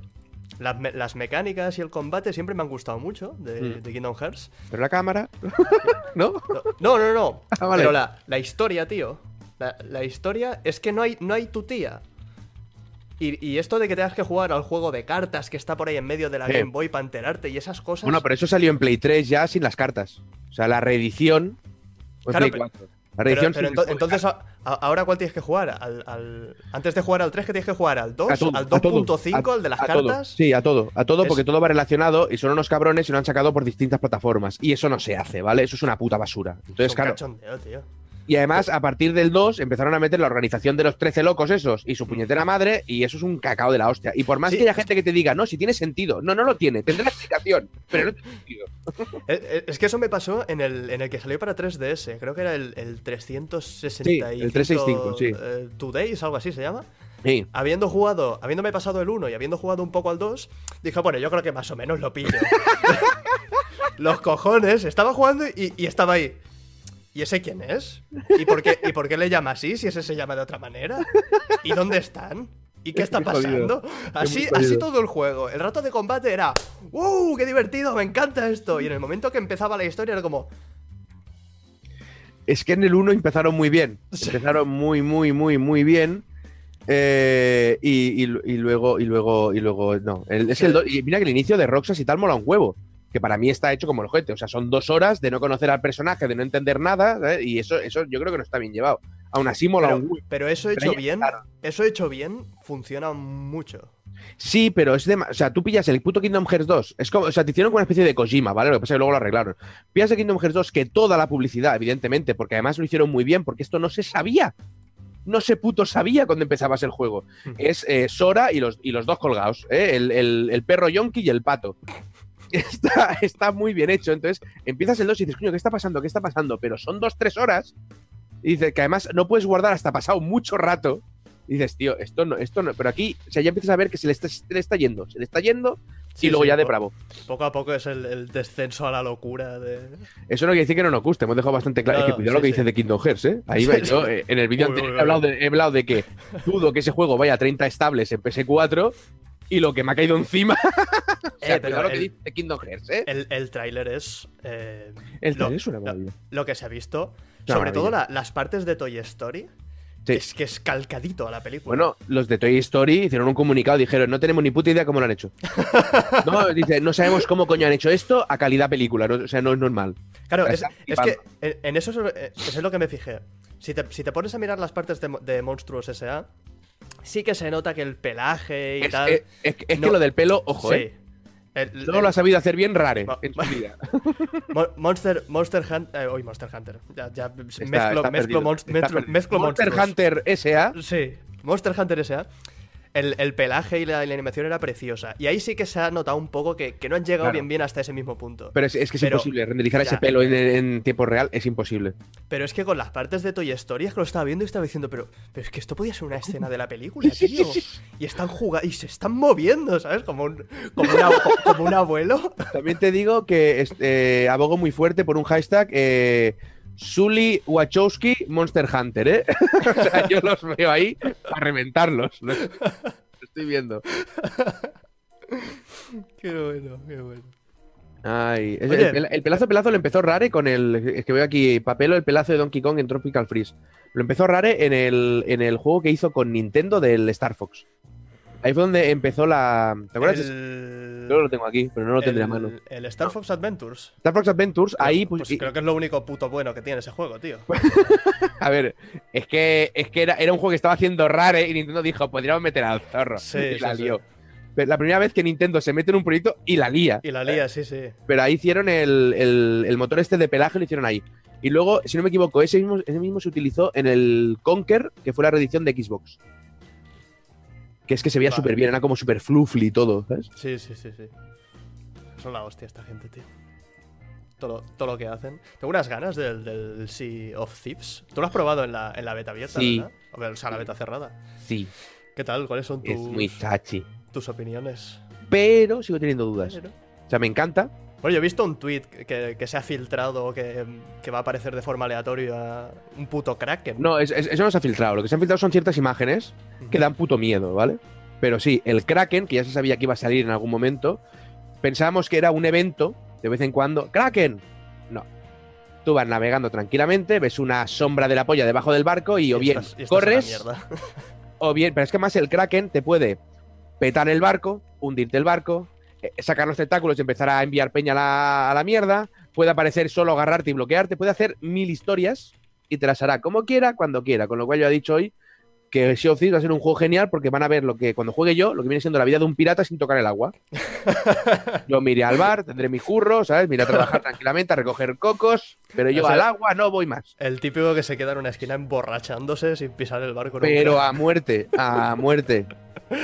Speaker 1: las, me- las mecánicas y el combate siempre me han gustado mucho de,
Speaker 2: Mm.
Speaker 1: de Kingdom Hearts.
Speaker 2: Pero la cámara. (laughs) ¿No?
Speaker 1: No, no, no, no.
Speaker 2: Ah, vale.
Speaker 1: Pero la, la historia, tío. La, la historia es que no hay, no hay tu tía. Y, y esto de que tengas que jugar al juego de cartas que está por ahí en medio de la
Speaker 2: Sí.
Speaker 1: Game Boy para enterarte y esas cosas.
Speaker 2: Bueno, pero eso salió en Play 3 ya sin las cartas. O sea, la reedición. en
Speaker 1: Claro,
Speaker 2: Play
Speaker 1: pero-
Speaker 2: 4. La
Speaker 1: Pero,
Speaker 2: reedición
Speaker 1: pero ento-
Speaker 2: de
Speaker 1: entonces, a- a- ¿ahora cuál tienes que jugar? Al, al- antes de jugar al 3, que tienes que jugar? ¿Al 2?
Speaker 2: A todo,
Speaker 1: ¿Al
Speaker 2: a todo,
Speaker 1: 2.5?
Speaker 2: a-
Speaker 1: ¿Al de las
Speaker 2: todo.
Speaker 1: cartas?
Speaker 2: Sí, a todo, a todo,
Speaker 1: Es-
Speaker 2: porque todo va relacionado y son unos cabrones y lo han sacado por distintas plataformas. Y eso no se hace, ¿vale? Eso es una puta basura.
Speaker 1: Es
Speaker 2: Entonces,
Speaker 1: un
Speaker 2: claro.
Speaker 1: cachondeo, tío.
Speaker 2: Y además, a partir del 2, empezaron a meter la organización de los 13 locos esos y su puñetera madre, y eso es un cacao de la hostia. Y por más
Speaker 1: Sí.
Speaker 2: que haya gente que te diga, no, si tiene sentido. No, no lo tiene, tendrá explicación, pero no tiene sentido. (laughs)
Speaker 1: Es que eso me pasó en el, en el que salió para 3DS. Creo que era el, el 365.
Speaker 2: Sí, el 365, sí.
Speaker 1: eh, Two Days, algo así se llama.
Speaker 2: Sí.
Speaker 1: Habiendo jugado, habiéndome pasado el 1 y habiendo jugado un poco al 2, dije, bueno, yo creo que más o menos lo pillo. (laughs) (laughs) Los cojones, estaba jugando y, y estaba ahí. ¿Y ese quién es? ¿Y por, qué, ¿Y por qué le llama así si ese se llama de otra manera? ¿Y dónde están? ¿Y qué
Speaker 2: Es
Speaker 1: está pasando? Así, así todo el juego. El rato de combate era ¡Uh! ¡Qué divertido! ¡Me encanta esto! Y en el momento que empezaba la historia era como
Speaker 2: Es que en el 1 empezaron muy bien. Empezaron muy, muy, muy, muy bien. Eh, y, y- y luego, y luego, y luego, no. El- es el do- y mira que el inicio de Roxas y tal mola un huevo. Que para mí está hecho como el ojete. O sea, son dos horas de no conocer al personaje, de no entender nada. ¿sabes? Y eso, eso yo creo que no está bien llevado. Aún así mola
Speaker 1: Pero,
Speaker 2: un
Speaker 1: pero eso hecho
Speaker 2: Pero
Speaker 1: bien, eso hecho bien, funciona mucho.
Speaker 2: Sí, pero es de. O sea, tú pillas el puto Kingdom Hearts 2. Es como. O sea, te hicieron como una especie de Kojima, ¿vale? Lo que pasa es que luego lo arreglaron. Pillas el Kingdom Hearts 2 que toda la publicidad, evidentemente, porque además lo hicieron muy bien, porque esto no se sabía. No se puto sabía cuando empezabas el juego. Es eh, Sora y los, y los dos colgados, ¿eh? el, el- el perro Yonki y el pato. (laughs) Está, está muy bien hecho. Entonces empiezas el 2 y dices, coño, ¿qué está pasando? ¿Qué está pasando? Pero son dos, tres horas. Y dices que además no puedes guardar hasta pasado mucho rato. Y dices, tío, esto no, esto no. Pero aquí, o sea, ya empiezas a ver que se le está, se le está yendo, se le está yendo
Speaker 1: Sí,
Speaker 2: y luego
Speaker 1: sí,
Speaker 2: ya de bravo.
Speaker 1: Poco a poco es el, el descenso a la locura de.
Speaker 2: Eso no quiere decir que no nos guste, hemos dejado bastante claro.
Speaker 1: No,
Speaker 2: es que
Speaker 1: no,
Speaker 2: cuidado
Speaker 1: sí,
Speaker 2: lo que dices de Kingdom Hearts, ¿eh? Ahí va, yo, eh, en el vídeo anterior he, hablado de, he hablado de que dudo que ese juego vaya a 30 estables en PS4 y lo que me ha caído encima. (laughs) o sea,
Speaker 1: Eh, pero
Speaker 2: lo que
Speaker 1: el-
Speaker 2: dice Kingdom Hearts, ¿eh?
Speaker 1: El, el tráiler es. eh,
Speaker 2: El
Speaker 1: lo-
Speaker 2: trailer es una maravilla.
Speaker 1: Lo que se ha visto.
Speaker 2: Una
Speaker 1: sobre todo la- las partes de Toy Story.
Speaker 2: Sí.
Speaker 1: Es que es calcadito a la película.
Speaker 2: Bueno, los de Toy Story hicieron un comunicado, dijeron, no tenemos ni puta idea cómo lo han hecho. (laughs) no, dice, no sabemos cómo coño han hecho esto a calidad película, no- o sea, no es normal.
Speaker 1: Claro, es, que en, en eso es, lo- eh, eso es lo que me fijé. Si te, si te pones a mirar las partes de, de Monstruos S.A., sí que se nota que el pelaje y
Speaker 2: Es,
Speaker 1: tal.
Speaker 2: es- es- es
Speaker 1: No.
Speaker 2: que lo del pelo, ojo,
Speaker 1: sí.
Speaker 2: ¿eh?
Speaker 1: El-
Speaker 2: No
Speaker 1: el-
Speaker 2: lo ha sabido hacer bien rare
Speaker 1: Va-
Speaker 2: en su vida. (laughs)
Speaker 1: Mon- Monster, Monster Hunter. hoy Monster Hunter. Ya, ya mezclo,
Speaker 2: Está-
Speaker 1: mezclo,
Speaker 2: perdido, está
Speaker 1: mezclo-
Speaker 2: perdido.
Speaker 1: mezclo
Speaker 2: Monster
Speaker 1: monstruos.
Speaker 2: Hunter S.A.
Speaker 1: Sí, Monster Hunter S.A. El, el pelaje y la, y la animación era preciosa. Y ahí sí que se ha notado un poco que, que no han llegado
Speaker 2: Claro.
Speaker 1: bien bien hasta ese mismo punto.
Speaker 2: Pero es, es que es
Speaker 1: Pero-
Speaker 2: imposible, renderizar ese pelo en, en tiempo real es imposible.
Speaker 1: Pero es que con las partes de Toy Story es que lo estaba viendo y estaba diciendo, pero, pero es que esto podía ser una escena de la película, (laughs) tío. Y están jugando y se están moviendo, ¿sabes? Como un, como una- co- como un abuelo.
Speaker 2: También te digo que eh, abogo muy fuerte por un hashtag eh, Sully Wachowski Monster Hunter, ¿eh? (laughs) o sea, yo los veo ahí para reventarlos. Los, los estoy viendo.
Speaker 1: Qué bueno, qué bueno.
Speaker 2: Ay, el, el pelazo pelazo lo empezó Rare con el. Es que veo aquí papelo, el pelazo de Donkey Kong en Tropical Freeze. Lo empezó Rare en el, en el juego que hizo con Nintendo del Star Fox. Ahí fue donde empezó la. ¿Te acuerdas?
Speaker 1: El,
Speaker 2: Yo lo tengo aquí, pero no lo tendré a
Speaker 1: el-
Speaker 2: mano.
Speaker 1: El Star Fox Adventures.
Speaker 2: Star Fox Adventures, ahí
Speaker 1: Pues,
Speaker 2: pues, y-
Speaker 1: creo que es lo único puto bueno que tiene ese juego, tío. (laughs)
Speaker 2: A ver, es que, es que era, era un juego que estaba haciendo rare y Nintendo dijo, podríamos meter al zorro.
Speaker 1: Sí, (laughs)
Speaker 2: y la
Speaker 1: sí,
Speaker 2: lió.
Speaker 1: sí.
Speaker 2: Pero la primera vez que Nintendo se mete en un proyecto y la lía.
Speaker 1: Y la lía, sí, sí.
Speaker 2: Pero ahí hicieron el, el- el motor este de pelaje, lo hicieron ahí. Y luego, si no me equivoco, ese mismo, ese mismo se utilizó en el Conker, que fue la reedición de Xbox. Que es que se veía
Speaker 1: Vale.
Speaker 2: súper bien, era como súper fluffy todo, ¿sabes?
Speaker 1: Sí, sí, sí, sí. Son la hostia esta gente, tío. Todo, lo- todo lo que hacen. Tengo unas ganas del, del Sea of Thieves. Tú lo has probado en la, en la beta abierta,
Speaker 2: Sí.
Speaker 1: ¿verdad? O sea, o sea, la beta cerrada.
Speaker 2: Sí,
Speaker 1: ¿Qué tal? ¿Cuáles son tus,
Speaker 2: es muy chachi.
Speaker 1: tus opiniones?
Speaker 2: Pero sigo teniendo dudas.
Speaker 1: Pero-
Speaker 2: O sea, me encanta.
Speaker 1: Bueno, yo he visto un tweet que, que se ha filtrado que, que va a aparecer de forma aleatoria un puto Kraken.
Speaker 2: No, es- es- eso no se ha filtrado. Lo que se han filtrado son ciertas imágenes que dan puto miedo, ¿vale? Pero sí, el Kraken, que ya se sabía que iba a salir en algún momento, pensábamos que era un evento de vez en cuando. ¡Kraken! No. Tú vas navegando tranquilamente, ves una sombra de la polla debajo del barco y o bien
Speaker 1: estás- y
Speaker 2: corres, o bien. Pero es que más el Kraken te puede petar el barco, hundirte el barco, sacar los tentáculos y empezar a enviar peña a la, a la mierda. Puede aparecer solo agarrarte y bloquearte. Puede hacer mil historias y te las hará como quiera, cuando quiera. Con lo cual yo he dicho hoy que Sea of Thieves va a ser un juego genial porque van a ver lo que cuando juegue yo, lo que viene siendo la vida de un pirata sin tocar el agua. (laughs) Yo me iré al bar, tendré mi curro, ¿sabes? Me iré a trabajar (laughs) tranquilamente, a recoger cocos, pero yo
Speaker 1: O sea,
Speaker 2: al agua no voy más.
Speaker 1: El típico que se queda en una esquina emborrachándose sin pisar el barco.
Speaker 2: Pero
Speaker 1: nunca.
Speaker 2: a (laughs) muerte, a muerte.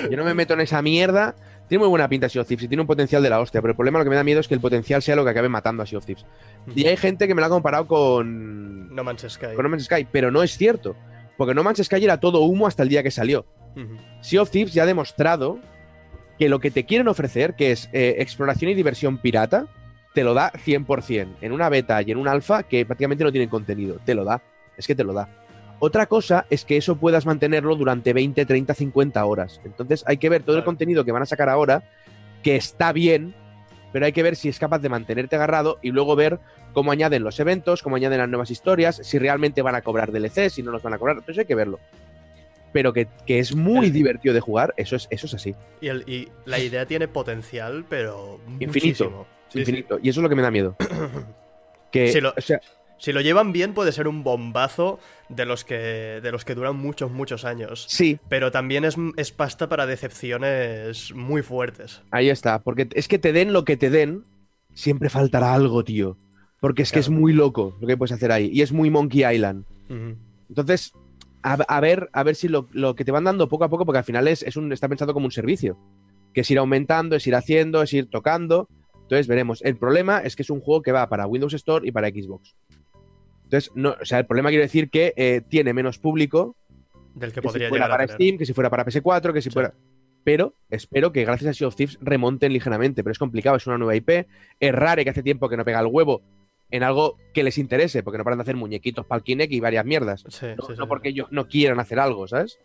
Speaker 2: Yo no me meto en esa mierda. Tiene muy buena pinta Sea of Thieves y tiene un potencial de la hostia, pero el problema lo que me da miedo es que el potencial sea lo que acabe matando a Sea of Thieves. Y hay gente que me lo ha comparado con,
Speaker 1: No Man's Sky.
Speaker 2: con No Man's Sky, pero no es cierto. Porque No Man's Sky era todo humo hasta el día que salió.
Speaker 1: Ujú.
Speaker 2: Sea of Thieves ya ha demostrado que lo que te quieren ofrecer, que es eh, exploración y diversión pirata, te lo da 100%. En una beta y en un alfa que prácticamente no tienen contenido. Te lo da. Es que te lo da. Otra cosa es que eso puedas mantenerlo durante 20, 30, 50 horas. Entonces hay que ver todo el contenido que van a sacar ahora, que está bien, pero hay que ver si es capaz de mantenerte agarrado y luego ver cómo añaden los eventos, cómo añaden las nuevas historias, si realmente van a cobrar DLC, si no los van a cobrar. Entonces hay que verlo. Pero que, que es muy
Speaker 1: El-
Speaker 2: divertido de jugar, eso es, eso es así.
Speaker 1: Y, el- y la idea tiene potencial, pero
Speaker 2: Infinito.
Speaker 1: Sí,
Speaker 2: infinito. Y eso es lo que me da miedo. (clears throat) que,
Speaker 1: Sí, lo-
Speaker 2: o sea,
Speaker 1: sí. Si lo llevan bien, puede ser un bombazo de los que, de los que duran muchos, muchos años.
Speaker 2: sí,
Speaker 1: Pero también es, es pasta para decepciones muy fuertes.
Speaker 2: ahí está. Porque es que te den lo que te den, siempre faltará algo, tío. Porque es que es muy loco lo que puedes hacer ahí. Y es muy Monkey Island. Entonces, a, a ver, a ver si lo, lo que te van dando poco a poco, porque al final es, es un, está pensado como un servicio. Que es ir aumentando, es ir haciendo, es ir tocando. Entonces veremos. El problema es que es un juego que va para Windows Store y para Xbox. Entonces, no, o sea, el problema quiero decir que eh, tiene menos público
Speaker 1: Del que
Speaker 2: que
Speaker 1: podría
Speaker 2: si fuera para. Steam, que si fuera para PS4, que si
Speaker 1: Sí.
Speaker 2: fuera. Pero espero que gracias a Sea of Thieves remonten ligeramente. Pero es complicado, es una nueva IP. Es raro que hace tiempo que no pega el huevo en algo que les interese, porque no paran de hacer muñequitos para el Kinect y varias mierdas.
Speaker 1: Sí,
Speaker 2: No,
Speaker 1: sí,
Speaker 2: no porque ellos no quieran hacer algo, ¿sabes?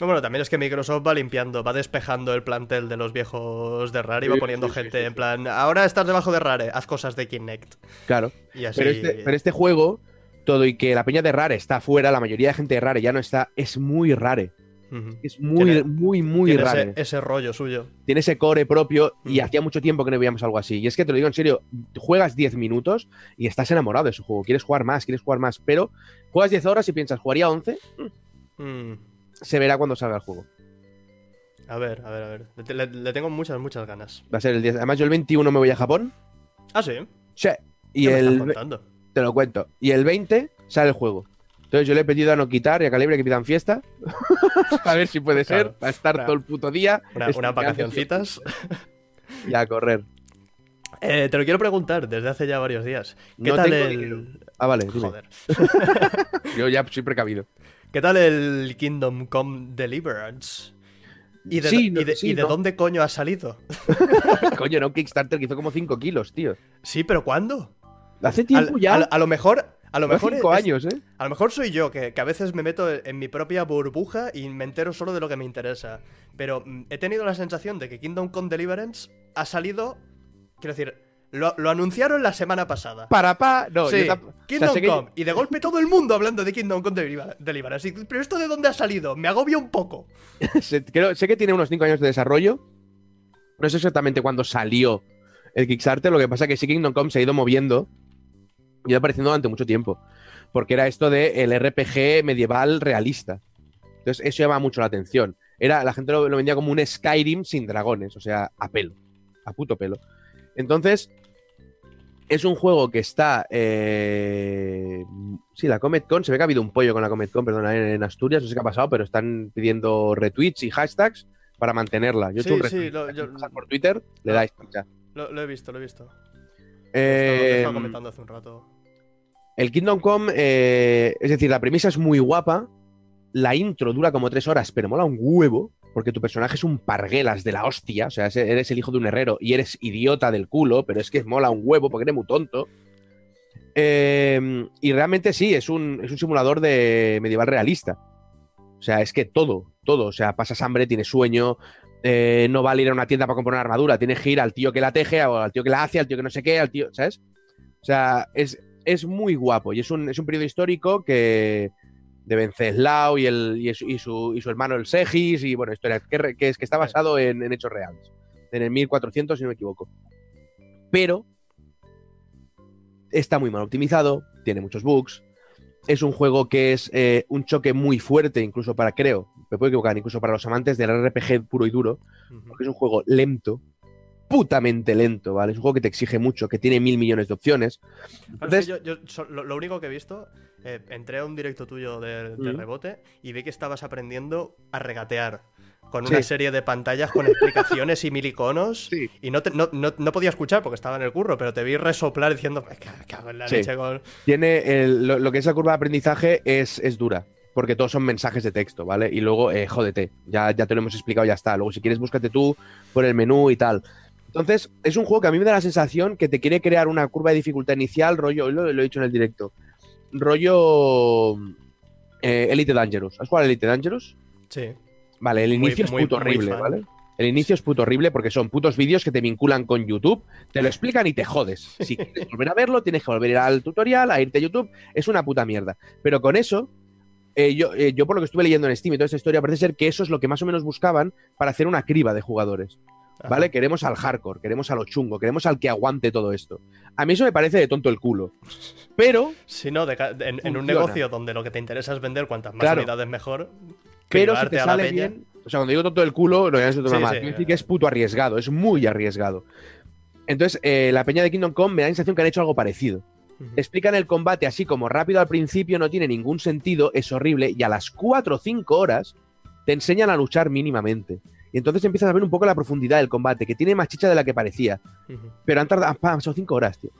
Speaker 1: No, bueno, también es que Microsoft va limpiando, va despejando el plantel de los viejos de Rare y va poniendo gente en plan, ahora estás debajo de Rare, haz cosas de Kinect.
Speaker 2: Claro.
Speaker 1: Y así.
Speaker 2: Pero, este, pero este juego, todo y que la peña de Rare está afuera, la mayoría de gente de Rare ya no está, es muy Rare. Es muy,
Speaker 1: Tiene-
Speaker 2: muy, muy
Speaker 1: Tiene
Speaker 2: Rare.
Speaker 1: ese, ese rollo suyo.
Speaker 2: tiene ese core propio y
Speaker 1: Mm.
Speaker 2: hacía mucho tiempo que no veíamos algo así. Y es que te lo digo en serio, juegas 10 minutos y estás enamorado de su juego. Quieres jugar más, quieres jugar más, pero juegas 10 horas y piensas, ¿jugaría 11?
Speaker 1: Mm.
Speaker 2: Se verá cuando salga el juego.
Speaker 1: A ver, a ver, a ver. Le, le- le tengo muchas, muchas ganas.
Speaker 2: Va a ser el 10. Además, yo el 21 me voy a Japón.
Speaker 1: Ah, sí.
Speaker 2: Sí. Y
Speaker 1: ¿Qué me estás
Speaker 2: el,
Speaker 1: contando?
Speaker 2: Te lo cuento. Y el 20 sale el juego. Entonces yo le he pedido a no quitar y a Calibre que pidan fiesta. (laughs) a ver si puede ser.
Speaker 1: Claro.
Speaker 2: Va a estar todo el puto día.
Speaker 1: Una, unas
Speaker 2: streameando
Speaker 1: vacacioncitas.
Speaker 2: Y a correr.
Speaker 1: Eh, te lo quiero preguntar desde hace ya varios días. ¿Qué
Speaker 2: No
Speaker 1: tal
Speaker 2: tengo
Speaker 1: el.
Speaker 2: dinero. Ah, vale, dime.
Speaker 1: Joder. (laughs)
Speaker 2: Yo ya soy precavido.
Speaker 1: ¿Qué tal el Kingdom Come Deliverance? ¿Y de,
Speaker 2: Sí,
Speaker 1: y
Speaker 2: no-
Speaker 1: de-
Speaker 2: sí,
Speaker 1: y de
Speaker 2: no.
Speaker 1: dónde coño ha salido? (laughs)
Speaker 2: Coño, era un Kickstarter que hizo como 5 kilos, tío.
Speaker 1: Sí, pero ¿cuándo?
Speaker 2: Hace tiempo ya.
Speaker 1: a lo mejor. A lo mejor
Speaker 2: cinco
Speaker 1: es-
Speaker 2: años, ¿eh?
Speaker 1: A lo mejor soy yo, que, que a veces me meto en mi propia burbuja y me entero solo de lo que me interesa. Pero mm, he tenido la sensación de que Kingdom Come Deliverance ha salido. Quiero decir, lo, lo anunciaron la semana pasada.
Speaker 2: Para pa. No,
Speaker 1: sí,
Speaker 2: yo tam- o sea,
Speaker 1: Kingdom
Speaker 2: que-
Speaker 1: Come. Y de golpe todo el mundo hablando de Kingdom Come Deliver- Deliverance. Pero esto de dónde ha salido? Me agobia un poco. (laughs)
Speaker 2: sé, creo- sé que tiene unos 5 años de desarrollo. No sé exactamente cuándo salió el Kickstarter. Lo que pasa es que sí Kingdom Come se ha ido moviendo ido apareciendo durante mucho tiempo. Porque era esto de el RPG medieval realista. Entonces, eso llama mucho la atención. Era, la gente lo, lo vendía como un Skyrim sin dragones, o sea, a pelo. A puto pelo. Entonces, es un juego que está. eh, Sí, la Comet Con. Se ve que ha habido un pollo con la Comet Con, perdona, en, Asturias. No sé qué ha pasado, pero están pidiendo retweets y hashtags para mantenerla. Yo he hecho
Speaker 1: Sí,
Speaker 2: un
Speaker 1: sí, lo- yo-
Speaker 2: por Twitter, le dais.
Speaker 1: Lo, lo he visto, lo he visto.
Speaker 2: Eh,
Speaker 1: estaba comentando hace un rato.
Speaker 2: el Kingdom Come, eh, es decir, la premisa es muy guapa. La intro dura como tres horas, pero mola un huevo. Porque tu personaje es un parguelas de la hostia. O sea, es- eres el hijo de un herrero y eres idiota del culo, pero es que mola un huevo porque eres muy tonto. Eh, y realmente sí, es un, es un simulador de medieval realista. O sea, es que todo, todo. O sea, pasas hambre, tienes sueño. Eh, no vale ir a una tienda para comprar una armadura. Tienes que ir al tío que la teje, o al tío que la hace, al tío que no sé qué, al tío. ¿Sabes? O sea, es, es muy guapo. Y es un, es un periodo histórico que. de Venceslao y, el, y, su, y, su, y su hermano el Segis. Y bueno, historia que, es que está basado en, en hechos reales. En el 1400, si no me equivoco. Pero. Está muy mal optimizado, tiene muchos bugs, es un juego que es eh, un choque muy fuerte, incluso para, creo, me puedo equivocar, incluso para los amantes del RPG puro y duro, porque es un juego lento, putamente lento, ¿vale? Es un juego que te exige mucho, que tiene mil millones de opciones. Entonces,
Speaker 1: yo, lo, lo único que he visto, eh, entré a un directo tuyo de, de rebote y vi que estabas aprendiendo a regatear con
Speaker 2: Sí.
Speaker 1: una serie de pantallas con explicaciones y mil iconos.
Speaker 2: Sí.
Speaker 1: Y no, te- no, no- no podía escuchar porque estaba en el curro, pero te vi resoplar diciendo, "Me ca- cago en la
Speaker 2: Sí.
Speaker 1: leche con...
Speaker 2: tiene el- lo, lo que es la curva de aprendizaje es, es dura. Porque todos son mensajes de texto, ¿vale? Y luego, eh, jódete, ya, ya te lo hemos explicado, ya está. Luego, si quieres, búscate tú por el menú y tal. Entonces, es un juego que a mí me da la sensación que te quiere crear una curva de dificultad inicial, rollo, lo, lo he dicho en el directo, rollo eh, Elite Dangerous. ¿Has jugado Elite Dangerous?
Speaker 1: Sí.
Speaker 2: Vale, el inicio
Speaker 1: muy-
Speaker 2: es puto
Speaker 1: muy
Speaker 2: horrible,
Speaker 1: fan.
Speaker 2: ¿vale? El inicio es puto horrible porque son putos vídeos que te vinculan con YouTube, te lo explican y te jodes. (laughs) Si quieres volver a verlo, tienes que volver a ir al tutorial, a irte a YouTube, es una puta mierda. Pero con eso, eh, yo, eh, yo por lo que estuve leyendo en Steam y toda esta historia, parece ser que eso es lo que más o menos buscaban para hacer una criba de jugadores.
Speaker 1: Ajá.
Speaker 2: ¿Vale? Queremos al hardcore, queremos a lo chungo, queremos al que aguante todo esto. A mí eso me parece de tonto el culo. Pero,
Speaker 1: Si no, de en, en un negocio donde lo que te interesa es vender cuantas más
Speaker 2: Claro.
Speaker 1: unidades mejor,
Speaker 2: pero si te sale bien. O sea, cuando digo tonto el culo, no es otra
Speaker 1: Sí,
Speaker 2: más.
Speaker 1: sí,
Speaker 2: decir
Speaker 1: eh.
Speaker 2: que es puto arriesgado, es muy arriesgado. Entonces, eh, la peña de Kingdom Come me da la sensación que han hecho algo parecido. Explican el combate así como rápido al principio, no tiene ningún sentido, es horrible, y a las 4 o 5 horas te enseñan a luchar mínimamente. Y entonces empiezas a ver un poco la profundidad del combate, que tiene más chicha de la que parecía. Pero han tardado, han pasado 5 horas, tío.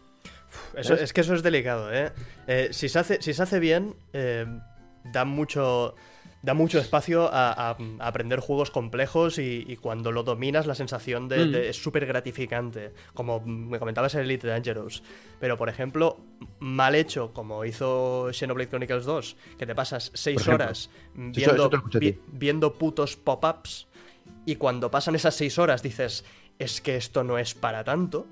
Speaker 1: Es que eso es delicado, ¿eh? Eh, si, se hace, si se hace bien, eh, da mucho. Da mucho espacio a, a- a aprender juegos complejos y, y cuando lo dominas la sensación de,
Speaker 2: Mm.
Speaker 1: de- es súper gratificante, como me comentabas en Elite Dangerous. Pero, por ejemplo, mal hecho, como hizo Xenoblade Chronicles 2, que te pasas seis
Speaker 2: ejemplo.
Speaker 1: horas
Speaker 2: eso-
Speaker 1: viendo,
Speaker 2: eso
Speaker 1: vi- putos pop-ups y cuando pasan esas seis horas dices, es que esto no es para tanto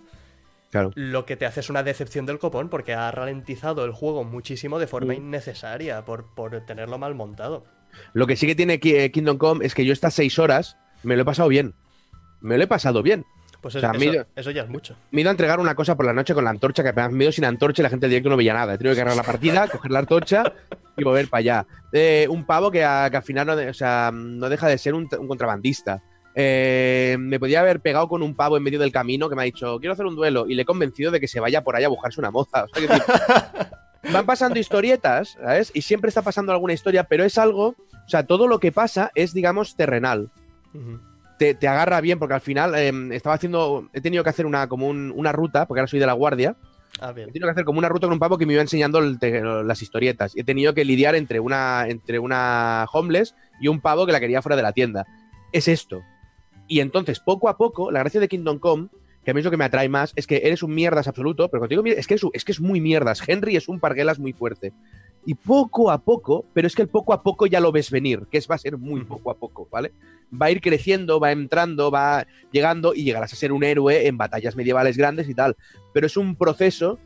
Speaker 2: Claro.
Speaker 1: lo que te hace es una decepción del copón porque ha ralentizado el juego muchísimo de forma
Speaker 2: Mm.
Speaker 1: innecesaria por, por tenerlo mal montado.
Speaker 2: Lo que sí que tiene eh, Kingdom Come es que yo estas seis horas me lo he pasado bien. Me lo he pasado bien.
Speaker 1: Pues
Speaker 2: O sea,
Speaker 1: eso, eso ya es mucho.
Speaker 2: Me he ido a entregar una cosa por la noche con la antorcha, que apenas me he ido sin antorcha y la gente del directo no veía nada. He tenido que agarrar la partida, (laughs) coger la antorcha y volver para allá. Eh, un pavo que, a- que al final no, de- o sea, no deja de ser un, un contrabandista. Eh, me podía haber pegado con un pavo en medio del camino que me ha dicho, quiero hacer un duelo, y le he convencido de que se vaya por ahí a buscarse una moza. O sea, que (laughs) van pasando historietas, ¿sabes? Y siempre está pasando alguna historia, pero es algo, o sea, todo lo que pasa es, digamos, terrenal te, te agarra bien, porque al final eh, estaba haciendo. He tenido que hacer una como un- una ruta, porque ahora soy de la guardia.
Speaker 1: Ah,
Speaker 2: He tenido que hacer como una ruta con un pavo que me iba enseñando el te- las historietas. He tenido que lidiar entre una, entre una homeless y un pavo que la quería fuera de la tienda. Es esto. Y entonces, poco a poco, la gracia de Kingdom Come, que a mí es lo que me atrae más, es que eres un mierdas absoluto, pero contigo es que es, es que es muy mierdas. Henry es un parguelas muy fuerte. Y poco a poco, pero es que el poco a poco ya lo ves venir, que es, va a ser muy poco a poco, ¿vale? Va a ir creciendo, va entrando, va llegando y llegarás a ser un héroe en batallas medievales grandes y tal. Pero es un proceso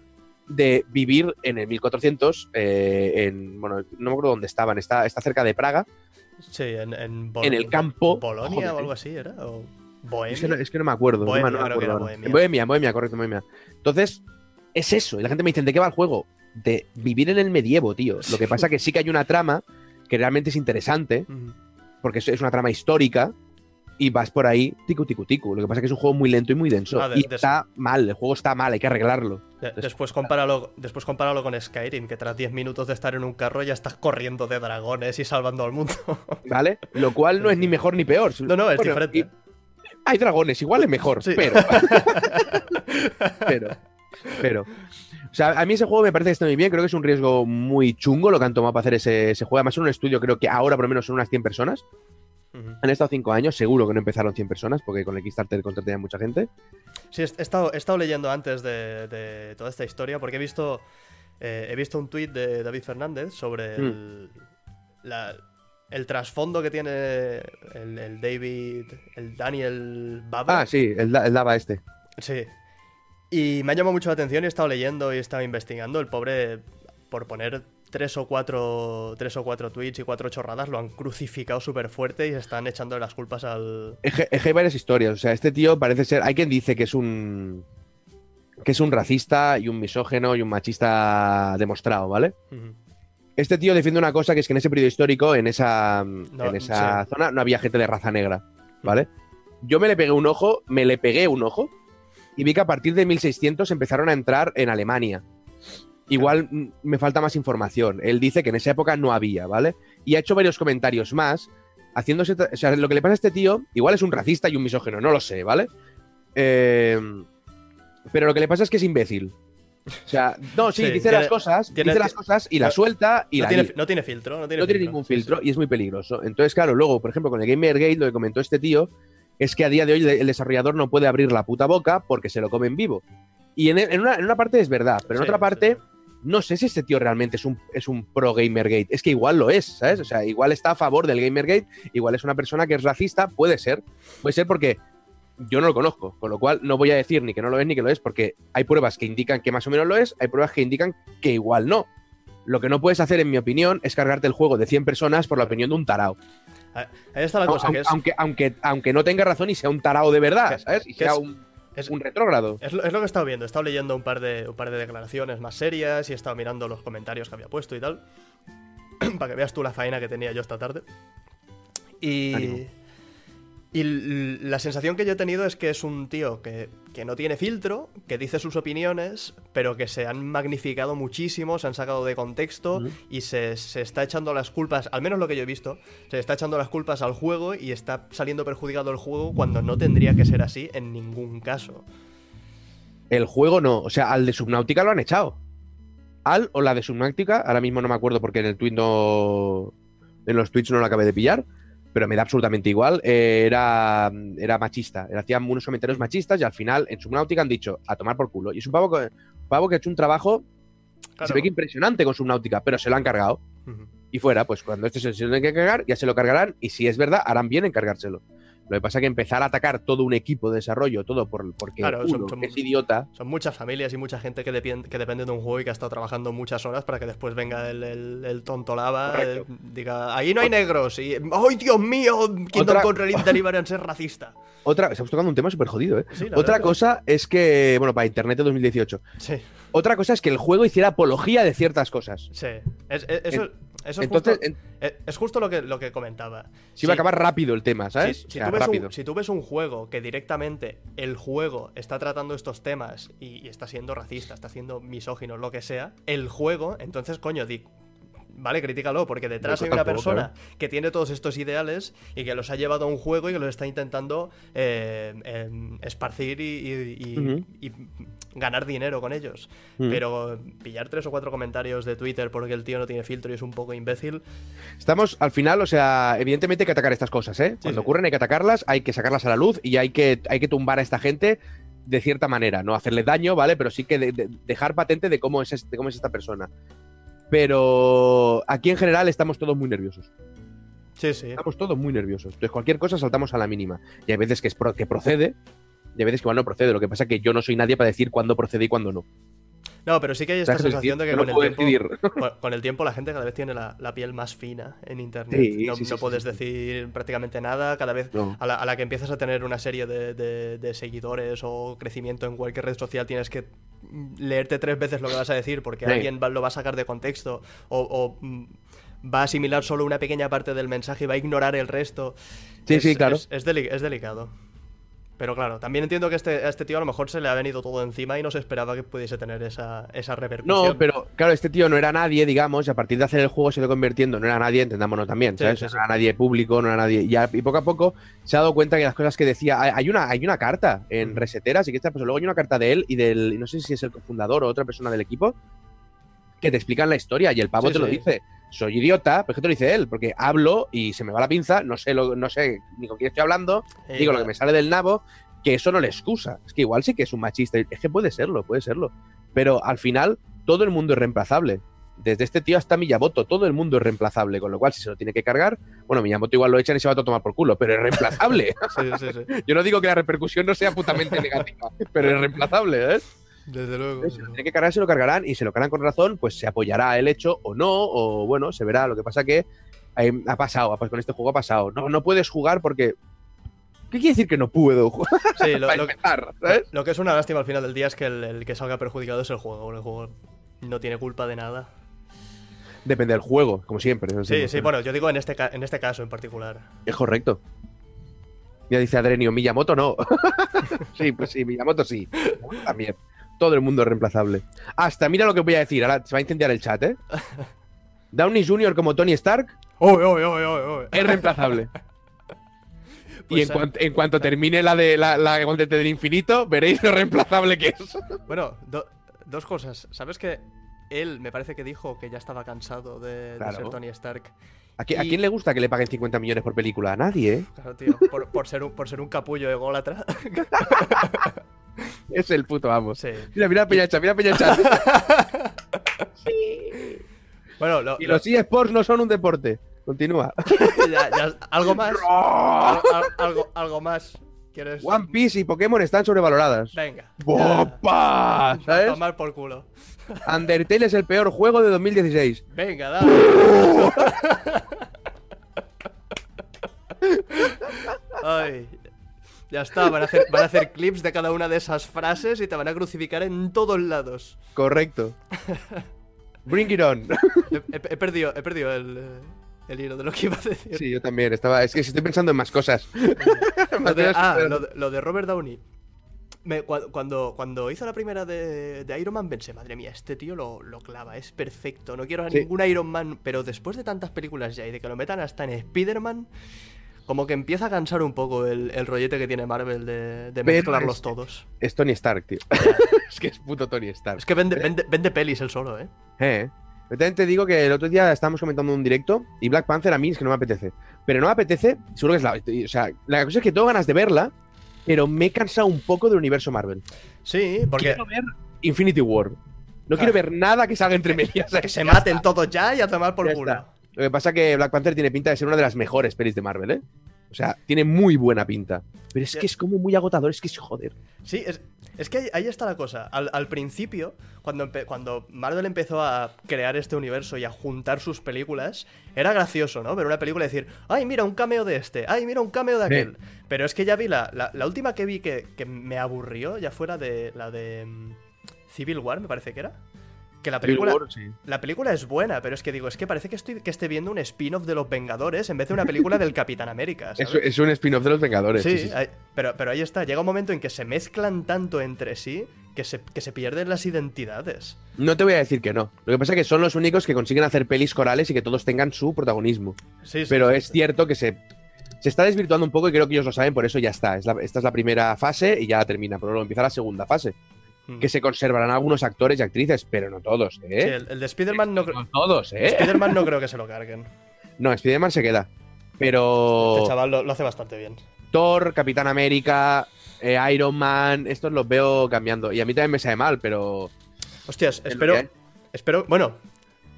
Speaker 2: de vivir en el 1400, eh, en, bueno, no me acuerdo dónde estaban, está, está cerca de Praga,
Speaker 1: Sí, en, en, Bol-
Speaker 2: en el campo.
Speaker 1: Bolonia
Speaker 2: Joder,
Speaker 1: o algo así, ¿era? O Bohemia.
Speaker 2: Es que, no, es que no me acuerdo.
Speaker 1: Bohemia,
Speaker 2: no me acuerdo.
Speaker 1: Bohemia.
Speaker 2: Bohemia, correcto, Bohemia. Entonces, es eso. Y la gente me dice, ¿de qué va el juego? De vivir en el medievo, tío. Lo que pasa que sí que hay una trama que realmente es interesante, porque es- es una trama histórica, y vas por ahí, ticu, ticu, ticu. Lo que pasa que es un juego muy lento y muy denso.
Speaker 1: Ah, de-
Speaker 2: y está mal, el juego está mal, hay que arreglarlo.
Speaker 1: De- después, compáralo, después compáralo con Skyrim, que tras 10 minutos de estar en un carro ya estás corriendo de dragones y salvando al mundo.
Speaker 2: ¿Vale? Lo cual no es ni mejor ni peor.
Speaker 1: No, no, es
Speaker 2: Bueno,
Speaker 1: diferente.
Speaker 2: y- Hay dragones, igual es mejor,
Speaker 1: Sí.
Speaker 2: pero. (laughs) pero. Pero. O sea, a mí ese juego me parece que está muy bien. Creo que es un riesgo muy chungo lo que han tomado para hacer ese, ese juego. Además, es un estudio, creo que ahora por lo menos son unas 100 personas. Han estado 5 años, seguro que no empezaron 100 personas, porque con el Kickstarter contratarían mucha gente.
Speaker 1: Sí, he estado, he estado leyendo antes de, de toda esta historia porque he visto, eh, he visto un tuit de David Fernández sobre
Speaker 2: Mm.
Speaker 1: el, la- el trasfondo que tiene el, el David, el Daniel Baba.
Speaker 2: Ah, sí, el, el Dava este.
Speaker 1: Sí. Y me ha llamado mucho la atención y he estado leyendo y he estado investigando. El pobre, por poner tres o cuatro, tres o cuatro tweets y cuatro chorradas, lo han crucificado súper fuerte y se están echando las culpas al...
Speaker 2: Es que, es que hay varias historias. O sea, este tío parece ser. Hay quien dice que es un. que es un racista y un misógeno y un machista demostrado, ¿vale? Este tío defiende una cosa que es que en ese periodo histórico, en esa,
Speaker 1: No,
Speaker 2: en esa
Speaker 1: sí.
Speaker 2: zona, no había gente de raza negra, ¿vale? Yo me le pegué un ojo, me le pegué un ojo y vi que a partir de 1600 empezaron a entrar en Alemania. Igual mm, me falta más información. Él dice que en esa época no había, ¿vale? Y ha hecho varios comentarios más, haciéndose... O sea, lo que le pasa a este tío, igual es un racista y un misógeno, no lo sé, ¿vale? Eh, pero lo que le pasa es que es imbécil. O sea, no, sí,
Speaker 1: Sí,
Speaker 2: dice
Speaker 1: tiene-
Speaker 2: las cosas,
Speaker 1: tiene-
Speaker 2: dice las cosas y las suelta y
Speaker 1: no,
Speaker 2: la
Speaker 1: tiene, no tiene filtro, no tiene,
Speaker 2: no tiene
Speaker 1: filtro.
Speaker 2: ningún
Speaker 1: sí.
Speaker 2: filtro y es muy peligroso. Entonces, claro, luego, por ejemplo, con el Gamergate, lo que comentó este tío es que a día de hoy el desarrollador no puede abrir la puta boca porque se lo comen vivo. Y en, en una, en una parte es verdad, pero en
Speaker 1: Sí,
Speaker 2: otra parte, no sé si este tío realmente es un, es un pro Gamergate. Es que igual lo es, ¿sabes? O sea, igual está a favor del Gamergate, igual es una persona que es racista, puede ser. Puede ser porque yo no lo conozco, con lo cual no voy a decir ni que no lo es ni que lo es, porque hay pruebas que indican que más o menos lo es, hay pruebas que indican que igual no. Lo que no puedes hacer, en mi opinión, es cargarte el juego de 100 personas por la opinión de un tarao.
Speaker 1: Ahí está la cosa,
Speaker 2: Aun-
Speaker 1: que es,
Speaker 2: aunque, aunque, aunque no tenga razón y sea un tarao de verdad, ¿sabes? Y sea
Speaker 1: es-
Speaker 2: un,
Speaker 1: es-
Speaker 2: un retrógrado.
Speaker 1: es lo, es lo que he estado viendo. He estado leyendo un par, de, un par de declaraciones más serias y he estado mirando los comentarios que había puesto y tal. (clears throat) para que veas tú la faena que tenía yo esta tarde. Y,
Speaker 2: Ánimo.
Speaker 1: Y la sensación que yo he tenido es que es un tío que, que no tiene filtro, que dice sus opiniones, pero que se han magnificado muchísimo, se han sacado de contexto y se, se está echando las culpas, al menos lo que yo he visto, se está echando las culpas al juego y está saliendo perjudicado el juego cuando no tendría que ser así en ningún caso.
Speaker 2: El juego no. O sea, al de Subnautica lo han echado. Al o la de Subnautica, ahora mismo no me acuerdo porque en el tweet no, en los tweets no lo acabé de pillar, pero me da absolutamente igual. Eh, era, era machista. Hacían unos comentarios machistas y al final en Subnautica han dicho a tomar por culo. Y es un pavo que, pavo que ha hecho un trabajo,
Speaker 1: Claro.
Speaker 2: se ve que impresionante con Subnautica, pero se lo han cargado. Y fuera, pues cuando este se se lo tienen que cargar, ya se lo cargarán. Y si es verdad, harán bien en cargárselo. Lo que pasa es que empezar a atacar todo un equipo de desarrollo, todo por, porque
Speaker 1: Claro, son-
Speaker 2: uno
Speaker 1: son-
Speaker 2: es idiota.
Speaker 1: Son muchas familias y mucha gente que, depende de un juego y que ha estado trabajando muchas horas para que después venga el, el- el tonto lava, eh, diga, ahí no hay negros y, ¡ay, Dios mío! Kingdom Relic Deliverance es racista.
Speaker 2: Otra, estamos tocando un tema súper jodido, ¿eh?
Speaker 1: Sí,
Speaker 2: Otra
Speaker 1: verdad.
Speaker 2: cosa es que, bueno, para Internet de 2018.
Speaker 1: Sí,
Speaker 2: Otra cosa es que el juego hiciera apología de ciertas cosas.
Speaker 1: sí. Es, es- eso, eso es,
Speaker 2: Entonces,
Speaker 1: justo,
Speaker 2: en-
Speaker 1: es- justo lo que, lo que comentaba.
Speaker 2: se iba a
Speaker 1: Sí.
Speaker 2: acabar rápido el tema,
Speaker 1: Si,
Speaker 2: ¿sabes?
Speaker 1: si
Speaker 2: O sea,
Speaker 1: tú ves
Speaker 2: rápido.
Speaker 1: un, si tú ves un juego que directamente el juego está tratando estos temas y, y está siendo racista, está siendo misógino, lo que sea, el juego, entonces, coño, di, vale, críticalo, porque detrás hay una persona que tiene todos estos ideales y que los ha llevado a un juego y que los está intentando eh, em, esparcir y, y- y-
Speaker 2: Ujú.
Speaker 1: y ganar dinero con ellos.
Speaker 2: Mm.
Speaker 1: Pero pillar tres o cuatro comentarios de Twitter porque el tío no tiene filtro y es un poco imbécil,
Speaker 2: Estamos al final, o sea, evidentemente hay que atacar estas cosas, ¿eh? Cuando
Speaker 1: sí.
Speaker 2: ocurren hay que atacarlas, hay que sacarlas a la luz y hay que, hay que tumbar a esta gente de cierta manera, no hacerle daño, ¿vale? Pero sí que de- de- dejar patente de cómo, es de cómo es esta persona. Pero aquí en general estamos todos muy nerviosos.
Speaker 1: sí, sí.
Speaker 2: Estamos todos muy nerviosos. Entonces cualquier cosa saltamos a la mínima. Y hay veces que, es pro- que procede y hay veces que igual no procede. Lo que pasa es que yo no soy nadie para decir cuándo procede y cuándo no.
Speaker 1: No, pero sí que hay esta
Speaker 2: ¿Sabes qué
Speaker 1: sensación de que con el, tiempo, con, con el tiempo la gente cada vez tiene la, la piel más fina en internet.
Speaker 2: Sí,
Speaker 1: no
Speaker 2: sí, sí,
Speaker 1: no
Speaker 2: sí,
Speaker 1: puedes decir prácticamente nada. Cada vez
Speaker 2: No.
Speaker 1: a la, a la que empiezas a tener una serie de, de- de seguidores o crecimiento en cualquier red social tienes que leerte tres veces lo que vas a decir porque alguien va- lo va a sacar de contexto o, o, mm, va a asimilar solo una pequeña parte del mensaje y va a ignorar el resto.
Speaker 2: Sí,
Speaker 1: Es-
Speaker 2: sí, claro.
Speaker 1: Es, es deli- es delicado. Pero claro, también entiendo que este, a este tío a lo mejor se le ha venido todo encima y no se esperaba que pudiese tener esa, esa repercusión.
Speaker 2: No, pero claro, este tío no era nadie, digamos, y a partir de hacer el juego se ido convirtiendo, no era nadie, entendámonos también, ¿sabes?
Speaker 1: sí, sí.
Speaker 2: No era nadie público, no era nadie. Y, a- y poco a poco se ha dado cuenta que las cosas que decía. Hay, una, hay una carta en
Speaker 1: Ujú.
Speaker 2: Reseteras, y que esta, pues luego hay una carta de él y del. No sé si es el cofundador o otra persona del equipo, que te explican la historia y el pavo te lo dice. Soy idiota, pues que te lo dice él, porque hablo y se me va la pinza, no sé, lo, no sé ni con quién estoy hablando,
Speaker 1: Eh,
Speaker 2: digo lo que me sale del nabo, que eso no le excusa. Es que igual sí que es un machista. Es que puede serlo, puede serlo. Pero al final, todo el mundo es reemplazable. Desde este tío hasta Miyamoto, todo el mundo es reemplazable. Con lo cual, si se lo tiene que cargar, bueno, Miyamoto igual lo echan y se va a tomar por culo, pero es reemplazable. (laughs)
Speaker 1: Sí, sí, sí.
Speaker 2: Yo no digo que la repercusión no sea putamente negativa, pero es reemplazable, ¿eh?
Speaker 1: Desde luego.
Speaker 2: Si lo tiene que cargar, se lo cargarán y se lo cargan con razón, pues se apoyará el hecho o no, o bueno, se verá. Lo que pasa que eh, ha pasado, pues con este juego ha pasado. No, no puedes jugar porque. ¿Qué quiere decir que no puedo jugar?
Speaker 1: Sí, lo, (laughs) lo-
Speaker 2: empezar, ¿sabes?
Speaker 1: lo que es una lástima al final del día es que el, el que salga perjudicado es el juego. El juego no tiene culpa de nada.
Speaker 2: Depende del juego, como siempre. ¿no?
Speaker 1: Sí, sí, bueno, yo digo en este, en este caso en particular.
Speaker 2: Es correcto. Ya dice Adrenio, Miyamoto no. (laughs) sí, pues sí, Miyamoto sí. También. Todo el mundo es reemplazable. Hasta, mira lo que voy a decir, ahora se va a incendiar el chat, ¿eh? (laughs) Downey Jr. como Tony Stark
Speaker 1: ¡Uy, uy, uy, uy, uy!
Speaker 2: es reemplazable. (laughs) y
Speaker 1: Pues,
Speaker 2: en, cuanto, en cuanto termine la de la, la del Infinito, veréis lo reemplazable que es. (laughs)
Speaker 1: Bueno, do- dos cosas. ¿Sabes que él me parece que dijo que ya estaba cansado de, ser Tony Stark?
Speaker 2: ¿A, qui- a quién le gusta que le paguen 50 millones por película? A nadie, ¿eh?
Speaker 1: Claro, tío, por, por ser un, por ser un capullo ególatra. (laughs)
Speaker 2: Es el puto amo.
Speaker 1: sí.
Speaker 2: Mira, mira Peñacha, mira Peñacha. (laughs)
Speaker 1: Bueno, lo-
Speaker 2: y
Speaker 1: lo-
Speaker 2: los eSports no son un deporte. Continúa. (laughs)
Speaker 1: ya- ya- algo más. Al- al- algo, algo más. ¿Quieres?
Speaker 2: One Piece y Pokémon están sobrevaloradas.
Speaker 1: Venga.
Speaker 2: ¡Bopa! ¿Sabes?
Speaker 1: Tomar por culo.
Speaker 2: Undertale es el peor juego de 2016.
Speaker 1: Venga, dale. Ay. Ya está, van a, hacer, van a hacer clips de cada una de esas frases y te van a crucificar en todos lados.
Speaker 2: Correcto. Bring it on.
Speaker 1: He, he- he perdido, he perdido el, eh, el hilo de lo que iba a decir.
Speaker 2: Sí, yo también. Estaba... Es que estoy pensando en más cosas. (laughs)
Speaker 1: Lo de, (laughs) ah, lo de, lo de Robert Downey. Me- cuando, cuando hizo la primera de, de Iron Man pensé, madre mía, este tío lo, lo clava, es perfecto. No quiero a
Speaker 2: Sí.
Speaker 1: ningún Iron Man, pero después de tantas películas ya y de que lo metan hasta en Spider-Man, como que empieza a cansar un poco el, el rollete que tiene Marvel de, mezclarlos
Speaker 2: es-
Speaker 1: todos.
Speaker 2: Es Tony Stark, tío. (laughs) es que es puto Tony Stark.
Speaker 1: Es que vende, vende, vende pelis él solo, ¿eh?
Speaker 2: Eh. Yo también te digo que el otro día estábamos comentando un directo y Black Panther a mí es que no me apetece. Pero no me apetece, seguro que es la. O sea, la cosa es que tengo ganas de verla, pero me he cansado un poco del universo Marvel.
Speaker 1: Sí, porque
Speaker 2: Quiero ver Infinity War. No quiero ver nada que salga entre medias.
Speaker 1: que se maten todos ya y a tomar por
Speaker 2: Ya
Speaker 1: culo.
Speaker 2: Lo que pasa es que Black Panther tiene pinta de ser una de las mejores pelis de Marvel, ¿eh? O sea, tiene muy buena pinta. Pero es que es como muy agotador, es que es joder.
Speaker 1: Sí, es, es que ahí, ahí está la cosa. Al, al principio, cuando, cuando Marvel empezó a crear este universo y a juntar sus películas, era gracioso, ¿no? Ver una película y decir, ay, mira, un cameo de este, ay, mira, un cameo de
Speaker 2: Sí.
Speaker 1: aquel. Pero es que ya vi la, la, la última que vi que, que me aburrió, ya fuera de la de mm, Civil War, me parece que era. Que la película,
Speaker 2: Civil War, sí.
Speaker 1: la película es buena, pero es que digo, es que parece que estoy que esté viendo un spin-off de los Vengadores en vez de una película del Capitán América. (laughs)
Speaker 2: Es,
Speaker 1: ¿sabes?
Speaker 2: es un spin-off de los Vengadores.
Speaker 1: Sí, pero, pero ahí está. Llega un momento en que se mezclan tanto entre sí que se, que se pierden las identidades.
Speaker 2: No te voy a decir que no. Lo que pasa es que son los únicos que consiguen hacer pelis corales y que todos tengan su protagonismo. Pero es cierto que se, se está desvirtuando un poco y creo que ellos lo saben, por eso ya está. Es la- esta es la primera fase y ya termina. Pero luego empieza la segunda fase. Que se conservarán algunos actores y actrices, pero no todos,
Speaker 1: Sí,
Speaker 2: ¿eh?
Speaker 1: el, el de Spider-Man no, cre-
Speaker 2: No todos, ¿eh?
Speaker 1: Spider-Man no creo que se lo carguen. (laughs)
Speaker 2: No, Spider-Man se queda. Pero
Speaker 1: Este chaval lo, lo hace bastante bien.
Speaker 2: Thor, Capitán América, eh, Iron Man, estos los veo cambiando. Y a mí también me sabe mal, pero.
Speaker 1: Hostias,
Speaker 2: es
Speaker 1: espero. Espero. Bueno.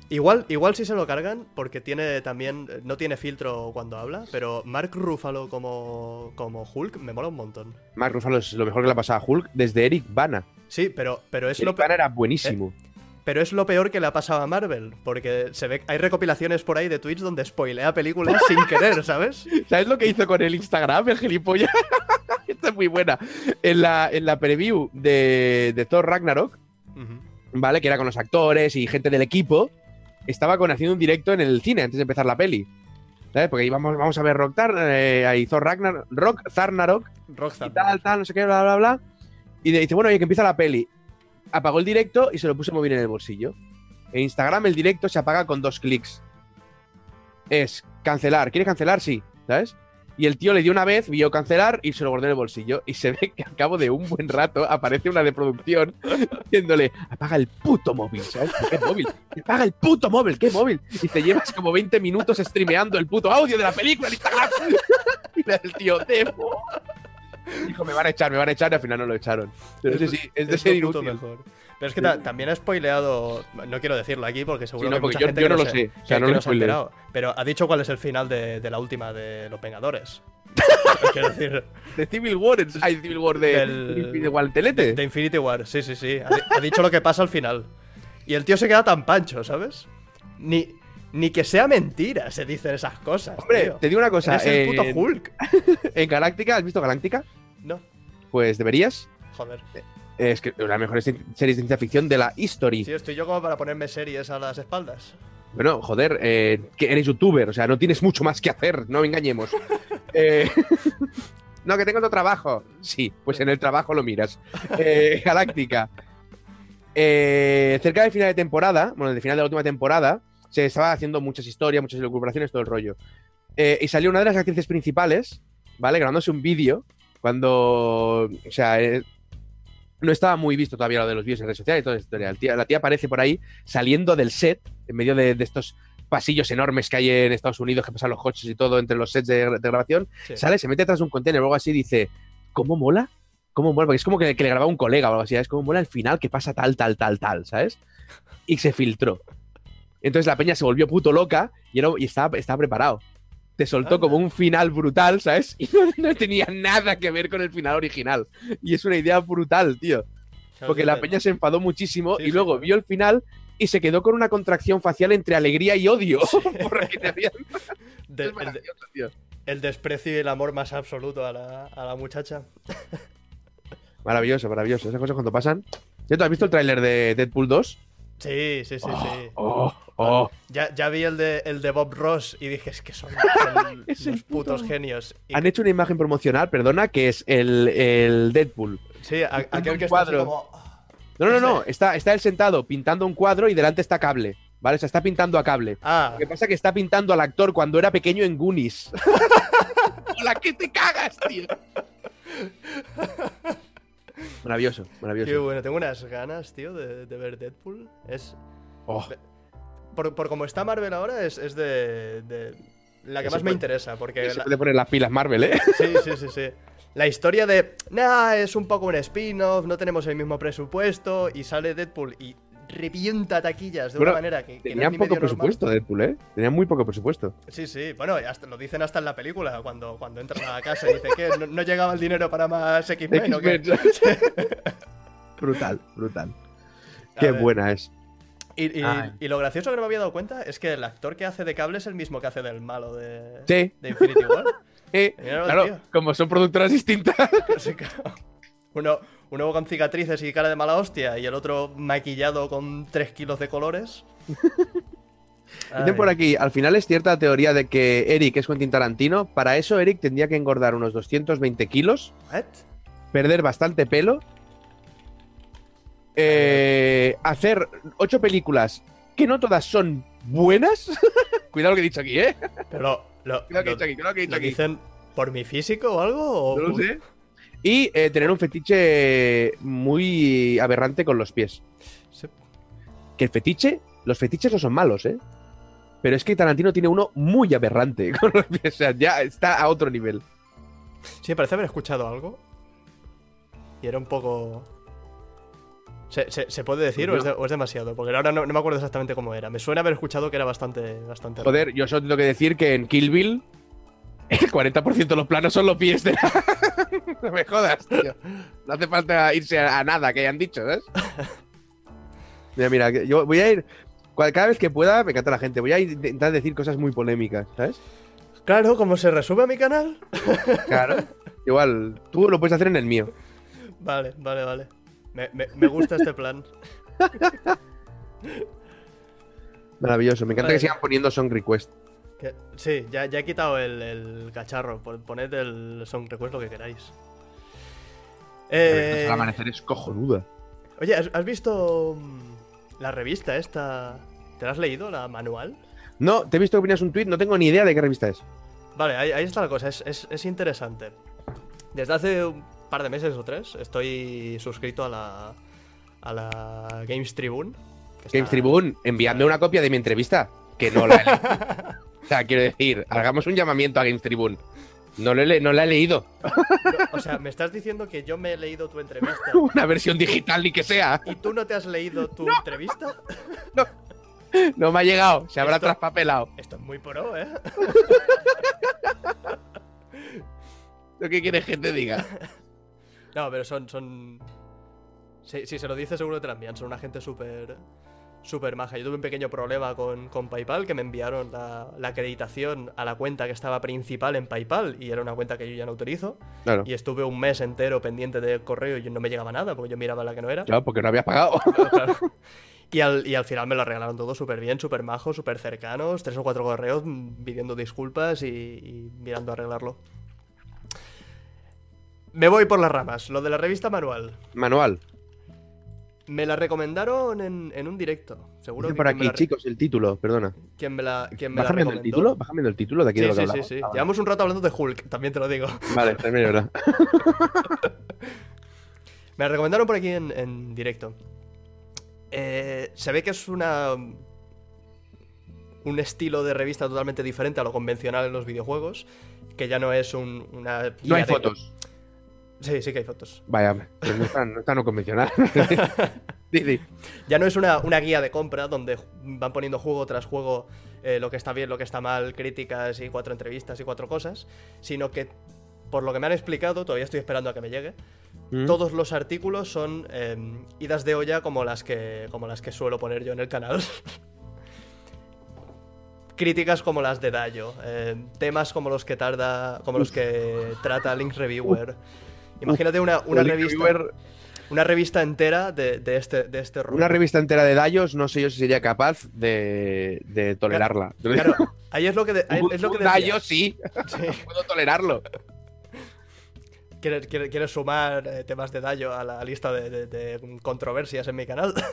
Speaker 1: Igual, igual sí se lo cargan, porque tiene también. No tiene filtro cuando habla, pero Mark Ruffalo como, como Hulk me mola un montón.
Speaker 2: Mark Ruffalo es lo mejor que le ha pasado a Hulk desde Eric Bana.
Speaker 1: Sí, pero, pero es lo pe-
Speaker 2: Bana era buenísimo.
Speaker 1: Pero es lo peor que le ha pasado a Marvel, porque se ve hay recopilaciones por ahí de tweets donde spoilea películas sin (laughs) querer, ¿sabes?
Speaker 2: ¿Sabes lo que hizo con el Instagram, el gilipollas? (laughs) Esta es muy buena. En la, en la preview de, de Thor Ragnarok. ¿vale? Que era con los actores y gente del equipo, estaba con haciendo un directo en el cine antes de empezar la peli. ¿Sabes? Porque íbamos, vamos a ver Rock, Tar, eh, ahí Thor Rock y tal, tal, no sé qué, bla, bla, bla. Y dice, bueno, oye, que empieza la peli. Apagó el directo y se lo puso móvil en el bolsillo. En Instagram el directo se apaga con dos clics. Es cancelar. ¿Quieres cancelar? Sí, ¿sabes? Y el tío le dio una vez, vio cancelar y se lo guardó en el bolsillo. Y se (laughs) ve que al cabo de un buen rato aparece una de producción diciéndole, apaga el puto móvil, ¿sabes? ¿Qué móvil? Apaga el puto móvil, ¿qué móvil? Y te llevas como 20 minutos streameando el puto audio de la película en Instagram. (laughs) y el tío, demo. Dijo, me van a echar, me van a echar y al final no lo echaron. Pero sí, sí, es de
Speaker 1: lo
Speaker 2: ser inútil.
Speaker 1: mejor. Pero es que ta- también ha spoileado. No quiero decirlo aquí porque seguro
Speaker 2: Sí, no,
Speaker 1: que
Speaker 2: porque
Speaker 1: mucha
Speaker 2: yo-
Speaker 1: gente
Speaker 2: yo
Speaker 1: que
Speaker 2: no lo sé. O sea, no lo spoilees.
Speaker 1: enterado. Pero ha dicho cuál es el final de, de la última de Los Vengadores. (laughs) quiero decir,
Speaker 2: De Civil War, en- ay, Civil War de,
Speaker 1: Del-
Speaker 2: de Guantelete.
Speaker 1: de Infinity War. Sí, sí, sí. Ha dicho lo que pasa al final. Y el tío se queda tan pancho, ¿sabes? Ni, ni que sea mentira se dicen esas cosas.
Speaker 2: Hombre,
Speaker 1: tío.
Speaker 2: te digo una cosa.
Speaker 1: Eres el puto
Speaker 2: en-
Speaker 1: Hulk. (laughs)
Speaker 2: En Galáctica, ¿has visto Galáctica?
Speaker 1: No,
Speaker 2: Pues deberías.
Speaker 1: joder.
Speaker 2: Es que una de las mejores series de ciencia ficción de la history.
Speaker 1: Sí, estoy yo como para ponerme series a las espaldas.
Speaker 2: Bueno, joder, eh, que eres youtuber, o sea, no tienes mucho más que hacer, no engañemos. (laughs) Eh, (laughs) no, que tengo otro trabajo. Sí, pues en el trabajo lo miras. Eh, Galáctica. Eh, cerca del final de temporada, bueno, del final de la última temporada, se estaba haciendo muchas historias, muchas recuperaciones, todo el rollo. Eh, y salió una de las actrices principales, ¿vale? Grabándose un vídeo cuando, o sea, eh, no estaba muy visto todavía lo de los vídeos en redes sociales y toda esa historia. Tía- la tía aparece por ahí saliendo del set, en medio de, de estos pasillos enormes que hay en Estados Unidos, que pasan los coches y todo entre los sets de, de grabación.
Speaker 1: Sí.
Speaker 2: Sale, se mete tras un contenedor, luego así dice, ¿cómo mola? ¿Cómo mola? Porque es como que, que le grababa un colega o algo así, ¿sabes? ¿Cómo mola el final que pasa tal, tal, tal, tal, ¿sabes? Y se filtró. Entonces la peña se volvió puto loca y, era- y estaba, estaba preparado. Te soltó
Speaker 1: Anda.
Speaker 2: como un final brutal, ¿sabes? (laughs) Y no, no tenía nada que ver con el final original. Y es una idea brutal, tío. Porque la peña se enfadó muchísimo
Speaker 1: Sí,
Speaker 2: y
Speaker 1: sí,
Speaker 2: luego vio el final y se quedó con una contracción facial entre alegría y odio. que (laughs) te habían- (laughs)
Speaker 1: De-
Speaker 2: Es
Speaker 1: el,
Speaker 2: tío.
Speaker 1: desprecio y el amor más absoluto a la, a la muchacha.
Speaker 2: Maravilloso, maravilloso. Esas cosas cuando pasan. ¿Ya tú has visto el tráiler de Deadpool 2?
Speaker 1: Sí, sí, sí, sí.
Speaker 2: Oh, oh.
Speaker 1: Ya, ya vi el de, el de Bob Ross y dije, es que son, son (laughs)
Speaker 2: Es
Speaker 1: putos
Speaker 2: puto-
Speaker 1: genios. Y-
Speaker 2: Han hecho una imagen promocional, perdona, que es el, el Deadpool.
Speaker 1: sí, a-
Speaker 2: un
Speaker 1: aquel que está así
Speaker 2: cuadro.
Speaker 1: como...
Speaker 2: No, no, no. Está, está él sentado pintando un cuadro y delante está cable. ¿Vale? O sea, está pintando a cable.
Speaker 1: Ah,
Speaker 2: Lo que pasa es que está pintando al actor cuando era pequeño en Goonies. (laughs) ¡Hola, que te cagas, tío! (laughs) Maravilloso,
Speaker 1: qué
Speaker 2: maravilloso.
Speaker 1: bueno. Tengo unas ganas, tío, de, de ver Deadpool. Es...
Speaker 2: Oh,
Speaker 1: por, por como está Marvel ahora, es, es de, de la que más me interesa. Porque
Speaker 2: Se
Speaker 1: la-
Speaker 2: puede poner las pilas Marvel, ¿eh?
Speaker 1: Sí, sí, sí, sí. La historia de, nah, es un poco un spin-off, no tenemos el mismo presupuesto, y sale Deadpool y revienta taquillas de
Speaker 2: Bueno,
Speaker 1: una manera que, que no
Speaker 2: Tenían poco presupuesto Deadpool, ¿eh? Tenían muy poco presupuesto.
Speaker 1: Sí, sí, bueno, hasta, lo dicen hasta en la película, cuando, cuando entran a la casa y dice que no, no llegaba el dinero para más X-Men o qué. (laughs)
Speaker 2: brutal, brutal.
Speaker 1: A
Speaker 2: Qué
Speaker 1: ver.
Speaker 2: buena es.
Speaker 1: Y, y-
Speaker 2: Ay.
Speaker 1: y lo gracioso que no me había dado cuenta es que el actor que hace de cable es el mismo que hace del malo de,
Speaker 2: Sí.
Speaker 1: de Infinity War. Míralo,
Speaker 2: claro,
Speaker 1: tío.
Speaker 2: como son productoras distintas.
Speaker 1: Uno, uno con cicatrices y cara de mala hostia y el otro maquillado con 3 kilos de colores. (laughs)
Speaker 2: Dicen por aquí, al final es cierta la teoría de que Eric es Quentin Tarantino. Para eso Eric tendría que engordar unos 220 kilos,
Speaker 1: ¿What?
Speaker 2: perder bastante pelo, eh, hacer ocho películas que no todas son buenas. (laughs) Cuidado lo que he dicho aquí, ¿eh?
Speaker 1: Pero lo, lo-
Speaker 2: Cuidado lo que he dicho aquí, cuidado lo que he dicho
Speaker 1: ¿lo
Speaker 2: aquí.
Speaker 1: dicen por mi físico o algo? o-
Speaker 2: No lo sé. Y eh, tener un fetiche muy aberrante con los pies.
Speaker 1: Sí.
Speaker 2: Que el fetiche, los fetiches no son malos, ¿eh? Pero es que Tarantino tiene uno muy aberrante (laughs) con los pies. O sea, ya está a otro nivel.
Speaker 1: Sí, me parece haber escuchado algo. Y era un poco. ¿Se, se- se puede decir o es, de- o es demasiado? Porque ahora no, no me acuerdo exactamente cómo era. Me suena haber escuchado que era bastante. bastante raro.
Speaker 2: Joder, yo solo tengo que decir que en Kill Bill el 40% de los planos son los pies de la... (laughs) no me jodas, tío. No hace falta irse a, a nada que hayan dicho, ¿sabes? Mira, mira, que yo voy a ir... Cada vez que pueda, me encanta la gente, voy a intentar decir cosas muy polémicas, ¿sabes?
Speaker 1: Claro, como se resume a mi canal.
Speaker 2: Claro. Igual, tú lo puedes hacer en el mío.
Speaker 1: Vale, vale, vale. Me, me- me gusta este plan. (laughs)
Speaker 2: Maravilloso. Me encanta
Speaker 1: Vale.
Speaker 2: que sigan poniendo song request.
Speaker 1: Sí, ya, ya he quitado el, el cacharro. Pon- Poned el song request lo que queráis. Eh,
Speaker 2: El amanecer es cojonuda.
Speaker 1: oye, ¿has, has visto mm, la revista esta? ¿Te la has leído, la manual?
Speaker 2: No, te he visto que ponías un tweet, no tengo ni idea de qué revista es.
Speaker 1: Vale, ahí, ahí está la cosa, es, es- es interesante. Desde hace un par de meses o tres estoy suscrito a la, a la Games Tribune. está-
Speaker 2: Games Tribune, enviadme una copia de mi entrevista, que no la he leído. (laughs) o sea, quiero decir, hagamos un llamamiento a Games Tribune. No, lo he no la he leído. (laughs)
Speaker 1: O sea, me estás diciendo que yo me he leído tu entrevista (laughs)
Speaker 2: Una versión digital ni que sea.
Speaker 1: y tú no te has leído tu entrevista. (laughs)
Speaker 2: No me ha llegado, se habrá
Speaker 1: Esto-
Speaker 2: traspapelado.
Speaker 1: Esto es muy pro, ¿eh?
Speaker 2: ¿Lo que quieres que te diga?
Speaker 1: No, pero son. son... Si, si se lo dices, seguro te la envían. Son una gente súper. Súper maja. Yo tuve un pequeño problema con, con PayPal que me enviaron la, la acreditación a la cuenta que estaba principal en PayPal y era una cuenta que yo ya no utilizo.
Speaker 2: Claro.
Speaker 1: Y estuve un mes entero pendiente del correo y no me llegaba nada porque yo miraba la que no era.
Speaker 2: Claro, porque no habías pagado. (laughs)
Speaker 1: Claro. Y al, y al final me lo arreglaron todo súper bien, súper majos, súper cercanos. Tres o cuatro correos mm, pidiendo disculpas y, y mirando a arreglarlo. Me voy por las ramas. Lo de la revista manual.
Speaker 2: Manual.
Speaker 1: Me la recomendaron en, en un directo. Seguro
Speaker 2: Dice
Speaker 1: que
Speaker 2: por aquí,
Speaker 1: la
Speaker 2: chicos, el título, perdona.
Speaker 1: quien me la, quien me la
Speaker 2: Bájame el
Speaker 1: recomendó.
Speaker 2: título, bájame el título de aquí de
Speaker 1: Sí,
Speaker 2: lo que
Speaker 1: sí, sí, sí.
Speaker 2: Ah.
Speaker 1: Llevamos un rato hablando de Hulk, también te lo digo.
Speaker 2: Vale, (laughs) también verdad.
Speaker 1: Me la recomendaron por aquí en, en directo. Eh, se ve que es una. Un estilo de revista totalmente diferente a lo convencional en los videojuegos. Que ya no es un, una.
Speaker 2: No hay
Speaker 1: de-
Speaker 2: fotos.
Speaker 1: Sí, sí que hay fotos.
Speaker 2: Vaya, pues no está, no está no convencional. (laughs) Sí, sí.
Speaker 1: Ya no es una, una guía de compra donde van poniendo juego tras juego eh, lo que está bien, lo que está mal, críticas y cuatro entrevistas y cuatro cosas. Sino que, por lo que me han explicado, todavía estoy esperando a que me llegue.
Speaker 2: Mm.
Speaker 1: Todos los artículos son eh, idas de olla como las que como las que suelo poner yo en el canal. (laughs) Críticas como las de Dayo, eh, temas como los que tarda, como los que trata Links Reviewer. Imagínate una, una revista, una revista entera de, de este de este rollo.
Speaker 2: Una revista entera de Dayos, no sé yo si sería capaz de, de tolerarla.
Speaker 1: Claro, ahí es lo que de- ahí
Speaker 2: Un-
Speaker 1: es lo que
Speaker 2: un
Speaker 1: decía.
Speaker 2: Dayo sí,
Speaker 1: Sí. (laughs)
Speaker 2: puedo tolerarlo.
Speaker 1: ¿Quieres, quieres- quieres sumar eh, temas de Dayo a la lista de, de- de controversias en mi canal? (laughs)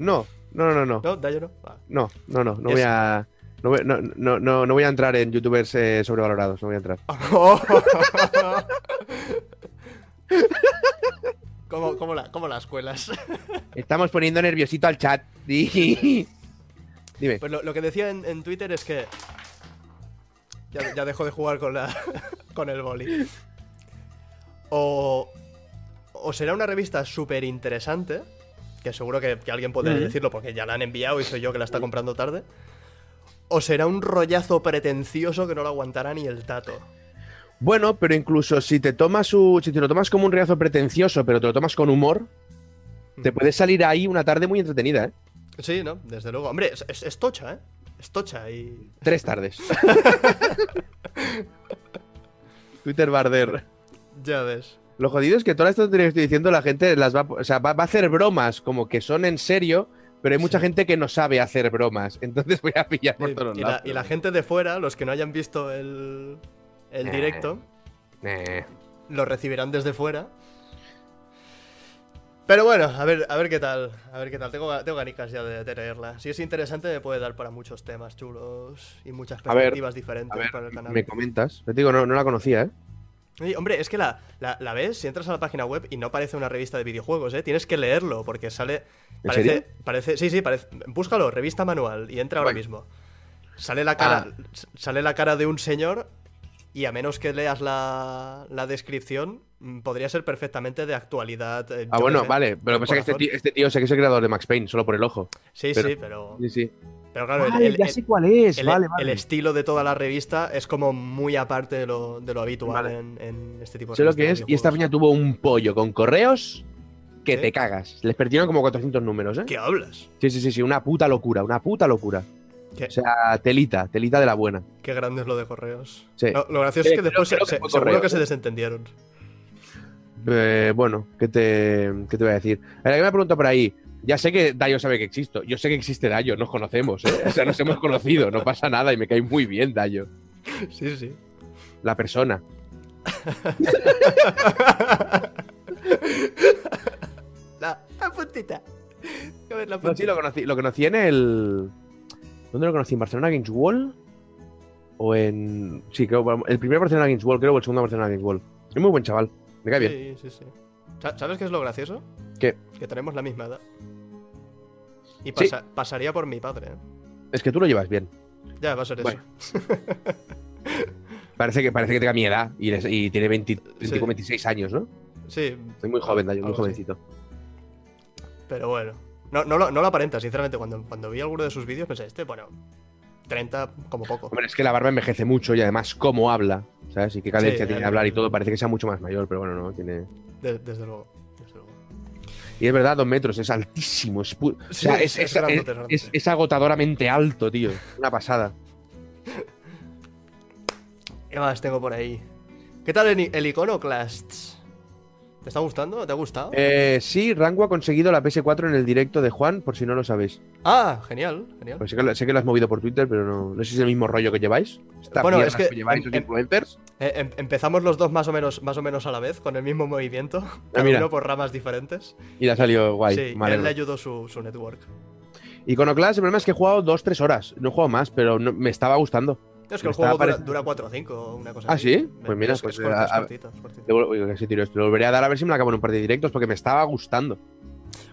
Speaker 2: No, no, no, no.
Speaker 1: ¿No? Dayo no. Ah.
Speaker 2: No, no, no, no
Speaker 1: Es-
Speaker 2: voy a. No no, no, no, no voy a entrar en youtubers eh, sobrevalorados, no voy a entrar. (laughs)
Speaker 1: ¿Cómo, cómo la, las cuelas?
Speaker 2: Estamos poniendo nerviosito al chat. (laughs) Dime.
Speaker 1: Pues lo, lo que decía en, en Twitter es que. Ya, ya dejo de jugar con, la, (laughs) con el boli. O. O será una revista súper interesante. Que seguro que, que alguien
Speaker 2: Ujú.
Speaker 1: decirlo porque ya la han enviado y soy yo que la está comprando tarde. O será un rollazo pretencioso que no lo aguantará ni el tato.
Speaker 2: Bueno, pero incluso si te tomas su, si te lo tomas como un reazo pretencioso, pero te lo tomas con humor, te puede salir ahí una tarde muy entretenida, ¿eh?
Speaker 1: Sí, ¿no? Desde luego. Hombre, es, es- es tocha, ¿eh? Es tocha y.
Speaker 2: Tres tardes. (laughs) Twitter Barder.
Speaker 1: Ya ves.
Speaker 2: Lo jodido es que todas estas que estoy diciendo, la gente las va, o sea, va, va a hacer bromas como que son en serio, pero hay mucha
Speaker 1: Sí.
Speaker 2: gente que no sabe hacer bromas. (laughs) Entonces voy a pillar por
Speaker 1: Y,
Speaker 2: todos
Speaker 1: y la,
Speaker 2: lados.
Speaker 1: y la gente de fuera, los que no hayan visto el, el
Speaker 2: Eh.
Speaker 1: directo,
Speaker 2: Eh,
Speaker 1: lo recibirán desde fuera. Pero bueno, a ver, a ver qué tal. A ver qué tal. Tengo, tengo ganicas ya de, de leerla. Si es interesante, me puede dar para muchos temas chulos y muchas
Speaker 2: A ver,
Speaker 1: perspectivas
Speaker 2: a
Speaker 1: diferentes
Speaker 2: ver,
Speaker 1: para el canal.
Speaker 2: me comentas. Te digo, no, no la conocía, ¿eh?
Speaker 1: Y, hombre, es que la, la, la ves, si entras a la página web y no parece una revista de videojuegos, ¿eh? Tienes que leerlo porque sale.
Speaker 2: ¿En
Speaker 1: Parece,
Speaker 2: serio?
Speaker 1: parece. Sí, sí, parece. Búscalo, revista manual y entra ahora mismo. Sale la cara.
Speaker 2: Ah.
Speaker 1: Sale la cara de un señor. Y a menos que leas la, la descripción, mm, podría ser perfectamente de actualidad. eh,
Speaker 2: Ah, bueno,
Speaker 1: sé,
Speaker 2: vale. Pero pasa que este tío, este tío sé que es el creador de Max Payne, solo por el ojo.
Speaker 1: Sí,
Speaker 2: pero-
Speaker 1: sí, pero.
Speaker 2: Sí, sí.
Speaker 1: Pero claro, el-
Speaker 2: Vale,
Speaker 1: el,
Speaker 2: ya
Speaker 1: el-
Speaker 2: sé cuál es.
Speaker 1: el-
Speaker 2: vale,
Speaker 1: el
Speaker 2: vale.
Speaker 1: estilo de toda la revista es como muy aparte de lo, de lo habitual
Speaker 2: Vale.
Speaker 1: en, en este tipo de
Speaker 2: Sé lo que es. Y esta peña tuvo un pollo con correos que
Speaker 1: ¿Sí?
Speaker 2: te cagas. Les perdieron como 400 números, ¿eh?
Speaker 1: ¿Qué hablas?
Speaker 2: Sí, sí, sí, sí. Una puta locura, una puta locura.
Speaker 1: ¿Qué?
Speaker 2: O sea, telita, telita de la buena.
Speaker 1: Qué grande es lo de correos.
Speaker 2: Sí.
Speaker 1: Lo, lo gracioso es que después se-
Speaker 2: creo
Speaker 1: seguro que se desentendieron.
Speaker 2: Eh, bueno, ¿qué te, ¿qué te voy a decir? A ver, me pregunta por ahí. Ya sé que Dayo sabe que existo. Yo sé que existe Dayo, nos conocemos, ¿eh? O sea, nos hemos conocido, no pasa nada y me cae muy bien Dayo.
Speaker 1: Sí, sí.
Speaker 2: La persona. (laughs)
Speaker 1: La, la puntita. A ver, la
Speaker 2: No, sí,
Speaker 1: puntita.
Speaker 2: lo conocí, lo conocí en el. ¿Dónde lo conocí? ¿En Barcelona Games Wall? ¿O en.? Sí, creo. El primer Barcelona Games Wall, creo, o el segundo Barcelona Games Wall. Es muy buen chaval. Me cae bien.
Speaker 1: Sí, sí, sí. Sa- ¿Sabes qué es lo gracioso?
Speaker 2: ¿Qué?
Speaker 1: Que tenemos la misma edad. Y
Speaker 2: Sí.
Speaker 1: pasa- pasaría por mi padre. ¿eh?
Speaker 2: Es que tú lo llevas bien.
Speaker 1: Ya, va a ser eso. (laughs)
Speaker 2: Parece que, parece que tenga mi edad y, tiene 20, 25, 26 años, ¿no?
Speaker 1: Sí,
Speaker 2: Soy muy joven, Dayo, muy jovencito.
Speaker 1: pero bueno. No, no, lo, no lo aparenta, sinceramente. Cuando, cuando vi alguno de sus vídeos pensé, este, bueno, 30 como poco.
Speaker 2: Hombre, es que la barba envejece mucho y además cómo habla, ¿sabes? Y qué cadencia
Speaker 1: Sí,
Speaker 2: tiene de hablar y todo, parece que sea mucho más mayor, pero bueno, no, tiene...
Speaker 1: De- desde luego. Desde luego.
Speaker 2: Y es verdad, dos metros, es altísimo, es, pu- o sea,
Speaker 1: es-
Speaker 2: es,
Speaker 1: grandote, grandote.
Speaker 2: agotadoramente alto, tío. Una pasada. (laughs)
Speaker 1: ¿Qué más tengo por ahí? ¿Qué tal el, el Iconoclasts? ¿Te está gustando? ¿Te ha gustado?
Speaker 2: Eh, sí, Rango ha conseguido la PS4 en el directo de Juan, por si no lo sabéis.
Speaker 1: Ah, genial, genial.
Speaker 2: Pues sé, que, lo- sé que lo has movido por Twitter, pero no, no sé si es el mismo rollo que lleváis. Esta
Speaker 1: Bueno, es que
Speaker 2: lleváis
Speaker 1: em- em-
Speaker 2: influencers.
Speaker 1: Eh, em- empezamos los dos más o menos más o menos a la vez, con el mismo movimiento, cada
Speaker 2: Ah, mira.
Speaker 1: uno por ramas diferentes.
Speaker 2: Y le ha salido guay.
Speaker 1: sí, él le ayudó su, su network.
Speaker 2: Iconoclast, el problema es que he jugado 2-3 horas. No he jugado más, pero no- me estaba gustando.
Speaker 1: Es que el juego dura, dura 4 o 5, una cosa
Speaker 2: ¿Ah,
Speaker 1: así.
Speaker 2: sí? Pues mira,
Speaker 1: es,
Speaker 2: pues,
Speaker 1: es
Speaker 2: a-
Speaker 1: es cortito, es cortito.
Speaker 2: Tiro esto. Lo volveré a dar a ver si me lo acabo en un par de directos porque me estaba gustando.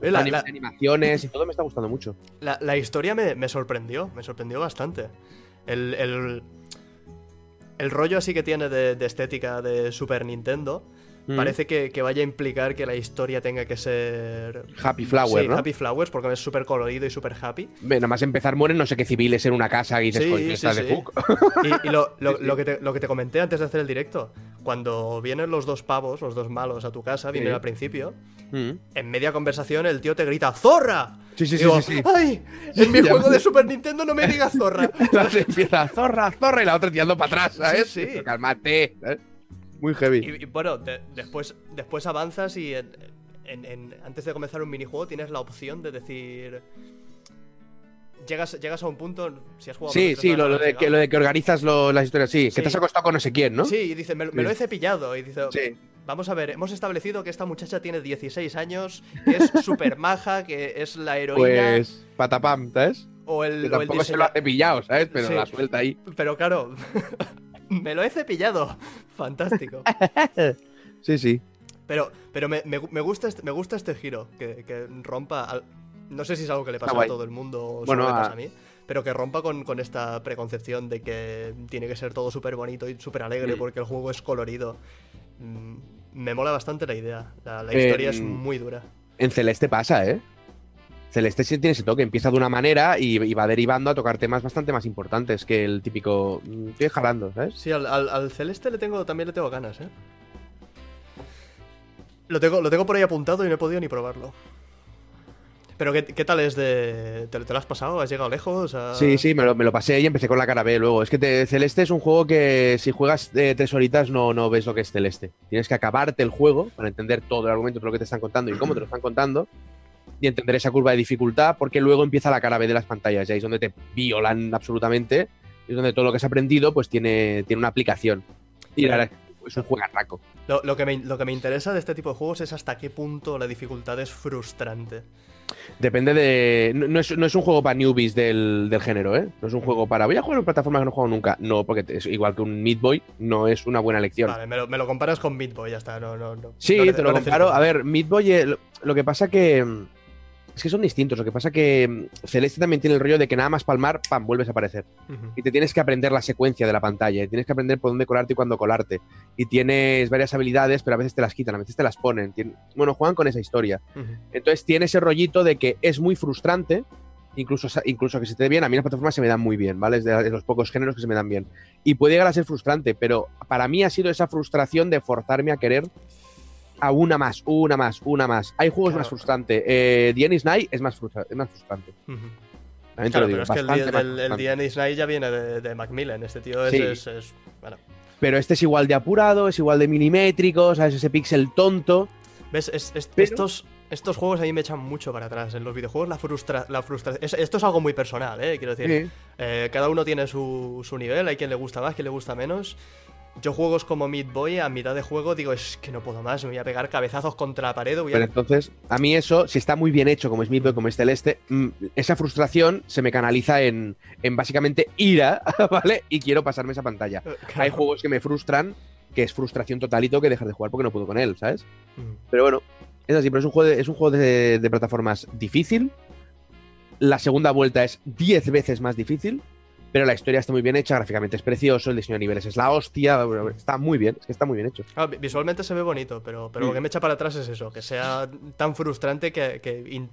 Speaker 1: Oye, la,
Speaker 2: Anim-
Speaker 1: la-
Speaker 2: animaciones y todo me está gustando mucho.
Speaker 1: la- la historia me, me sorprendió, me sorprendió bastante. El, el, el rollo así que tiene de, de estética de Super Nintendo
Speaker 2: Mm.
Speaker 1: parece que, que vaya a implicar que la historia tenga que ser...
Speaker 2: Happy Flower,
Speaker 1: sí,
Speaker 2: ¿no?
Speaker 1: Happy Flowers, porque es súper colorido y súper happy.
Speaker 2: Nada más empezar mueren no sé qué civiles en una casa y dices,
Speaker 1: Sí, sí,
Speaker 2: de fuck.
Speaker 1: Y, y lo, lo- (laughs) lo que te, lo que te comenté antes de hacer el directo, cuando vienen los dos pavos, los dos malos a tu casa, vienen al principio,
Speaker 2: Mm.
Speaker 1: en media conversación el tío te grita ¡Zorra!
Speaker 2: Sí, sí, sí,
Speaker 1: Digo,
Speaker 2: sí, sí.
Speaker 1: ¡Ay! En mi juego de Super Nintendo no me digas zorra. (laughs)
Speaker 2: Entonces empieza zorra, zorra y la otra tirando para atrás, ¿sabes?
Speaker 1: Sí, sí.
Speaker 2: Cálmate. ¿sabes? Muy heavy.
Speaker 1: Y, y bueno, de- después, después avanzas y en- en- en- antes de comenzar un minijuego tienes la opción de decir. Llegas, llegas a un punto. Si has jugado
Speaker 2: Sí,
Speaker 1: o
Speaker 2: sí, lo, lo de que, lo de que organizas lo- las historias, sí,
Speaker 1: Sí.
Speaker 2: Que te has acostado con no sé quién, ¿no?
Speaker 1: Sí, y dice, me, me lo he cepillado. Y dice,
Speaker 2: Sí.
Speaker 1: Vamos a ver, hemos establecido que esta muchacha tiene 16 años, que es (laughs) súper maja, que es la heroína.
Speaker 2: Pues patapam, ¿sabes?
Speaker 1: o el,
Speaker 2: Que
Speaker 1: o el
Speaker 2: tampoco se lo ha cepillado, ¿sabes? Pero la suelta ahí.
Speaker 1: Pero claro, (laughs) me lo he cepillado. Fantástico. (laughs)
Speaker 2: Sí, sí.
Speaker 1: Pero, pero me, me- me gusta este, me gusta este giro, que, que rompa... al- No sé si es algo que le pasa
Speaker 2: guay.
Speaker 1: a todo el mundo o
Speaker 2: Bueno,
Speaker 1: solo me
Speaker 2: a-
Speaker 1: pasa a mí. pero que rompa con, con esta preconcepción de que tiene que ser todo súper bonito y súper alegre porque el juego es colorido. Mm, Me mola bastante la idea. La, la
Speaker 2: Eh,
Speaker 1: historia es muy dura.
Speaker 2: En Celeste pasa, ¿eh? Celeste sí tiene ese toque, empieza de una manera y, y va derivando a tocar temas bastante más importantes que el típico. mm, Estoy jalando, ¿sabes?
Speaker 1: Sí, al, al- al celeste le tengo, también le tengo ganas, ¿eh? Lo tengo, lo tengo por ahí apuntado y no he podido ni probarlo. Pero ¿qué, qué tal es de... ¿Te, te lo has pasado? ¿Has llegado lejos? ¿A-
Speaker 2: Sí, sí, me lo, me lo pasé y empecé con la cara B luego. Es que te- Celeste es un juego que si juegas eh, tres horitas no, no ves lo que es Celeste. Tienes que acabarte el juego para entender todo el argumento, todo lo que te están contando y cómo te lo están contando y entender esa curva de dificultad porque luego empieza la cara B de las pantallas y ahí es donde te violan absolutamente y es donde todo lo que has aprendido pues tiene, tiene una aplicación. Y la verdad es un juegarraco.
Speaker 1: Lo, lo que me, lo que me interesa de este tipo de juegos es hasta qué punto la dificultad es frustrante.
Speaker 2: Depende de. No, no es, no es un juego para newbies del, del género, ¿eh? No es un juego para. Voy a jugar en plataformas que no juego nunca. No, porque es igual que un Meat Boy, no es una buena elección.
Speaker 1: Vale, me lo, me lo comparas con Meat Boy, ya está. No, no, no.
Speaker 2: Sí, te lo comparo. A ver, Meat Boy, eh, lo, lo que pasa que. Es que son distintos. Lo que pasa que mm, Celeste también tiene el rollo de que nada más palmar, pam, vuelves a aparecer. Y te tienes que aprender la secuencia de la pantalla. y Tienes que aprender por dónde colarte y cuándo colarte. Y tienes varias habilidades, pero a veces te las quitan, a veces te las ponen. Tien- Bueno, juegan con esa historia. Entonces tiene ese rollito de que es muy frustrante, incluso, incluso que se te dé bien. A mí las plataformas se me dan muy bien, ¿vale? Es de, de los pocos géneros que se me dan bien. Y puede llegar a ser frustrante, pero para mí ha sido esa frustración de forzarme a querer a una más, una más, una más. Hay juegos
Speaker 1: Claro.
Speaker 2: más frustrantes. Eh, The Night es más, frustra- es más frustrante.
Speaker 1: Ujú.
Speaker 2: También te
Speaker 1: Claro,
Speaker 2: lo digo,
Speaker 1: pero es que el, el, el Night ya viene de, de Macmillan. Este tío es,
Speaker 2: Sí.
Speaker 1: es- es- bueno.
Speaker 2: Pero este es igual de apurado, es igual de milimétrico, ¿sabes? Ese pixel tonto.
Speaker 1: ¿Ves? Es- es-
Speaker 2: Pero-
Speaker 1: estos, estos juegos a mí me echan mucho para atrás. En los videojuegos la frustra, la frustra es- esto es algo muy personal, ¿eh? Quiero decir,
Speaker 2: Sí.
Speaker 1: eh, cada uno tiene su, su nivel, hay quien le gusta más, quien le gusta menos. Yo juegos como Meat Boy, a mitad de juego digo, es que no puedo más, me voy a pegar cabezazos contra la pared. Voy a...
Speaker 2: Pero entonces, a mí eso, si está muy bien hecho, como es Meat Boy, como es Celeste, mm, esa frustración se me canaliza en, en básicamente ira, (laughs) ¿vale? Y quiero pasarme esa pantalla.
Speaker 1: Eh,
Speaker 2: Hay juegos que me frustran, que es frustración total y tengo que dejar de jugar porque no puedo con él, ¿sabes?
Speaker 1: Mm.
Speaker 2: Pero bueno, es así, pero es un juego de, es un juego de, de plataformas difícil. La segunda vuelta es 10 veces más difícil, pero la historia está muy bien hecha, gráficamente es precioso, el diseño de niveles es la hostia, está muy bien, es que está muy bien hecho.
Speaker 1: Ah, vi- visualmente se ve bonito, pero, pero lo que me echa para atrás es eso, que sea tan frustrante que, que in-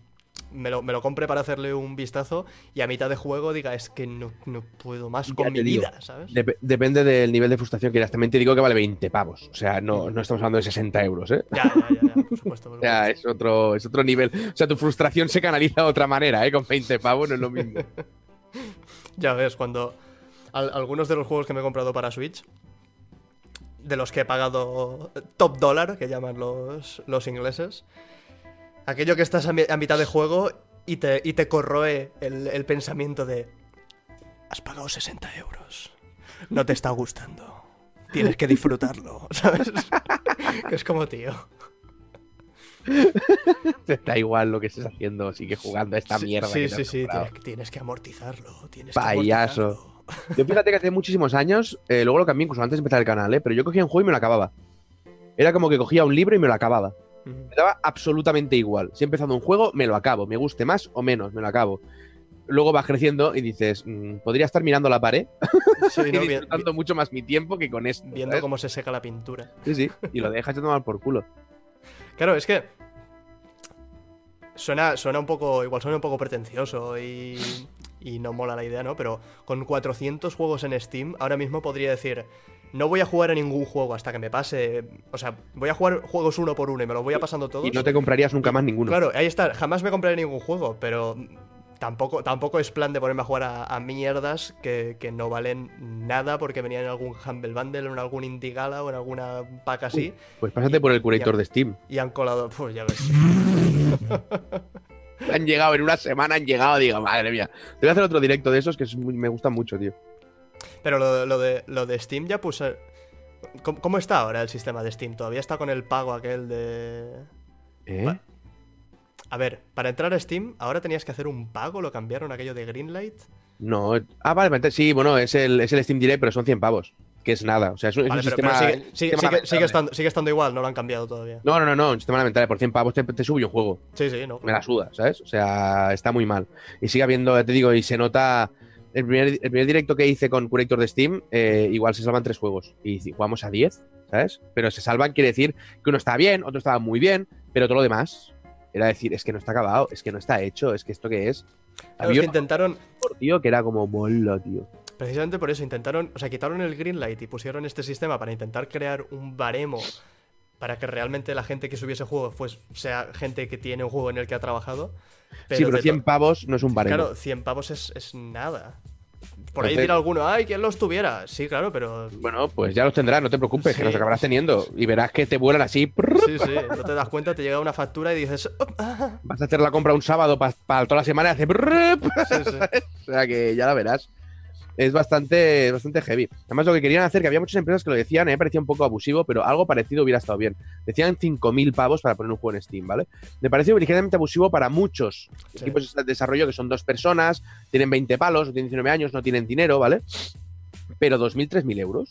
Speaker 1: me, lo, me lo compre para hacerle un vistazo y a mitad de juego diga, es que no, no puedo más
Speaker 2: Ya
Speaker 1: con mi
Speaker 2: digo.
Speaker 1: vida, ¿sabes?
Speaker 2: Dep- depende del nivel de frustración que quieras. También te digo que vale 20 pavos. O sea, no, no estamos hablando de 60 euros, ¿eh?
Speaker 1: Ya, ya, ya, ya, por supuesto. por (laughs) supuesto.
Speaker 2: es otro, es otro nivel. O sea, tu frustración se canaliza de otra manera, ¿eh? Con 20 pavos no es lo mismo. (laughs)
Speaker 1: Ya ves, cuando al- algunos de los juegos que me he comprado para Switch, de los que he pagado top dólar, que llaman los, los ingleses, aquello que estás a mitad de juego y te, y te corroe el, el pensamiento de, has pagado 60 euros, no te está gustando, tienes que disfrutarlo, (laughs) ¿sabes? (laughs) que es como, tío.
Speaker 2: Te (laughs) da igual lo que estés haciendo, sigue jugando a esta
Speaker 1: Sí,
Speaker 2: mierda.
Speaker 1: Sí, sí, sí, tienes, tienes que amortizarlo, tienes
Speaker 2: Payaso.
Speaker 1: que amortizarlo.
Speaker 2: Yo fíjate que hace muchísimos años, eh, luego lo cambié incluso antes de empezar el canal, ¿eh? Pero yo cogía un juego y me lo acababa. Era como que cogía un libro y me lo acababa. Me daba absolutamente igual. Si he empezado un juego, me lo acabo. Me guste más o menos, me lo acabo. Luego vas creciendo y dices, mm, podría estar mirando la pared
Speaker 1: Sí, (laughs)
Speaker 2: y
Speaker 1: no, bien-
Speaker 2: disfrutando mucho más mi tiempo que con esto.
Speaker 1: viendo
Speaker 2: ¿sabes?
Speaker 1: cómo se seca la pintura.
Speaker 2: Sí, sí. Y lo dejas de tomar por culo.
Speaker 1: Claro, es que. Suena, suena un poco. Igual suena un poco pretencioso y. Y no mola la idea, ¿no? Pero con 400 juegos en Steam, ahora mismo podría decir. No voy a jugar a ningún juego hasta que me pase. O sea, voy a jugar juegos uno por uno y me los voy a pasando todos.
Speaker 2: Y no te comprarías nunca más ninguno.
Speaker 1: Claro, ahí está. Jamás me compraré ningún juego, pero tampoco, tampoco es plan de ponerme a jugar a, a mierdas que, que no valen nada porque venían en algún Humble Bundle, o en algún Indie Gala o en alguna pack así
Speaker 2: Pues pásate por el curator de Steam.
Speaker 1: y han colado. Pues ya ves. (laughs)
Speaker 2: Han llegado en una semana, han llegado, digo, madre mía. Te voy a hacer otro directo de esos que es muy- me gustan mucho, tío.
Speaker 1: Pero lo, lo de, lo de Steam ya puse. ¿Cómo, cómo está ahora el sistema de Steam? ¿Todavía está con el pago aquel de.?
Speaker 2: ¿Eh?
Speaker 1: A ver, para entrar a Steam, ahora tenías que hacer un pago, lo cambiaron aquello de Greenlight.
Speaker 2: No. Ah, vale, sí, bueno, es el, es el Steam Direct, pero son 100 pavos. que es nada. O sea, es un, es un
Speaker 1: Vale, pero,
Speaker 2: sistema.
Speaker 1: pero sigue, sigue-
Speaker 2: sistema
Speaker 1: sigue-
Speaker 2: lamentable.
Speaker 1: sigue estando, sigue estando igual, no lo han cambiado todavía.
Speaker 2: No, no, no, no, un sistema lamentable. Por 100 pavos te, te sube un juego.
Speaker 1: Sí, sí, no.
Speaker 2: Me la suda, ¿sabes? O sea, está muy mal. Y sigue habiendo, ya te digo, y se nota. El primer, el primer directo que hice con Curator de Steam, eh, igual se salvan tres juegos. Y jugamos a 10, ¿sabes? Pero se salvan quiere decir que uno está bien, otro estaba muy bien, pero todo lo demás era decir, es que no está acabado, es que no está hecho, es que esto que es. Había
Speaker 1: que intentaron,
Speaker 2: por tío que era como mola, tío.
Speaker 1: precisamente por eso, intentaron, o sea, quitaron el Greenlight y pusieron este sistema para intentar crear un baremo para que realmente la gente que subiese juego pues, sea gente que tiene un juego en el que ha trabajado.
Speaker 2: sí, pero
Speaker 1: de
Speaker 2: 100
Speaker 1: to-
Speaker 2: pavos no es un baremo.
Speaker 1: Claro, 100 pavos es, es nada. Por ahí dirá alguno, ay, ¿quién los tuviera? Sí, claro, pero.
Speaker 2: Bueno, pues ya los tendrás, no te preocupes, que los acabarás teniendo. Y verás que te vuelan así.
Speaker 1: Sí, sí, no te das cuenta, te llega una factura y dices. "Oh, ah".
Speaker 2: Vas a hacer la compra un sábado para toda la semana y hace. prrr,
Speaker 1: Sí, sí. (laughs)
Speaker 2: O sea que ya la verás. Es bastante, bastante heavy. Además, lo que querían hacer, que había muchas empresas que lo decían, eh, me parecía un poco abusivo, pero algo parecido hubiera estado bien. Decían 5.000 pavos para poner un juego en Steam, ¿vale? Me pareció ligeramente abusivo para muchos
Speaker 1: Sí.
Speaker 2: equipos de desarrollo que son dos personas, tienen 20 palos, o tienen 19 años, no tienen dinero, ¿vale? Pero 2.000, 3.000 euros.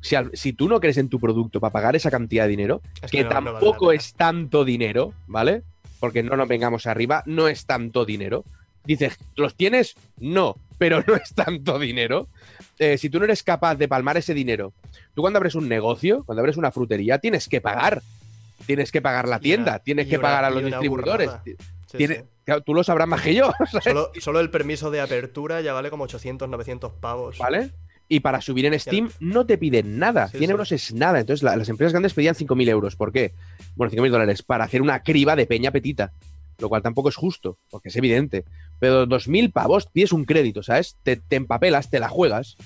Speaker 2: Si, al- si tú no crees en tu producto para pagar esa cantidad de dinero,
Speaker 1: Es
Speaker 2: que
Speaker 1: no- no vale la
Speaker 2: tampoco es tanto dinero, ¿vale? Porque no nos vengamos arriba, no es tanto dinero. Dices, ¿los tienes? No, pero (laughs) no es tanto dinero. Eh, si tú no eres capaz de palmar ese dinero, tú cuando abres un negocio, cuando abres una frutería, tienes que pagar. Tienes que pagar la tienda,
Speaker 1: una-
Speaker 2: tienes que
Speaker 1: una-
Speaker 2: pagar a los distribuidores.
Speaker 1: burrada. Sí,
Speaker 2: Tiene-
Speaker 1: sí.
Speaker 2: claro, tú lo sabrás más que yo. (laughs)
Speaker 1: Solo, solo el permiso de apertura ya vale como 800, 900 pavos.
Speaker 2: ¿vale? Y para subir en Steam no te piden nada.
Speaker 1: Sí,
Speaker 2: 100
Speaker 1: sí.
Speaker 2: euros es nada. Entonces la- las empresas grandes pedían 5.000 euros. ¿Por qué? Bueno, 5.000 dólares. Para hacer una criba de peña petita. Lo cual tampoco es justo, porque es evidente. Pero 2.000 pavos pides un crédito, ¿sabes? Te, te empapelas, te la juegas.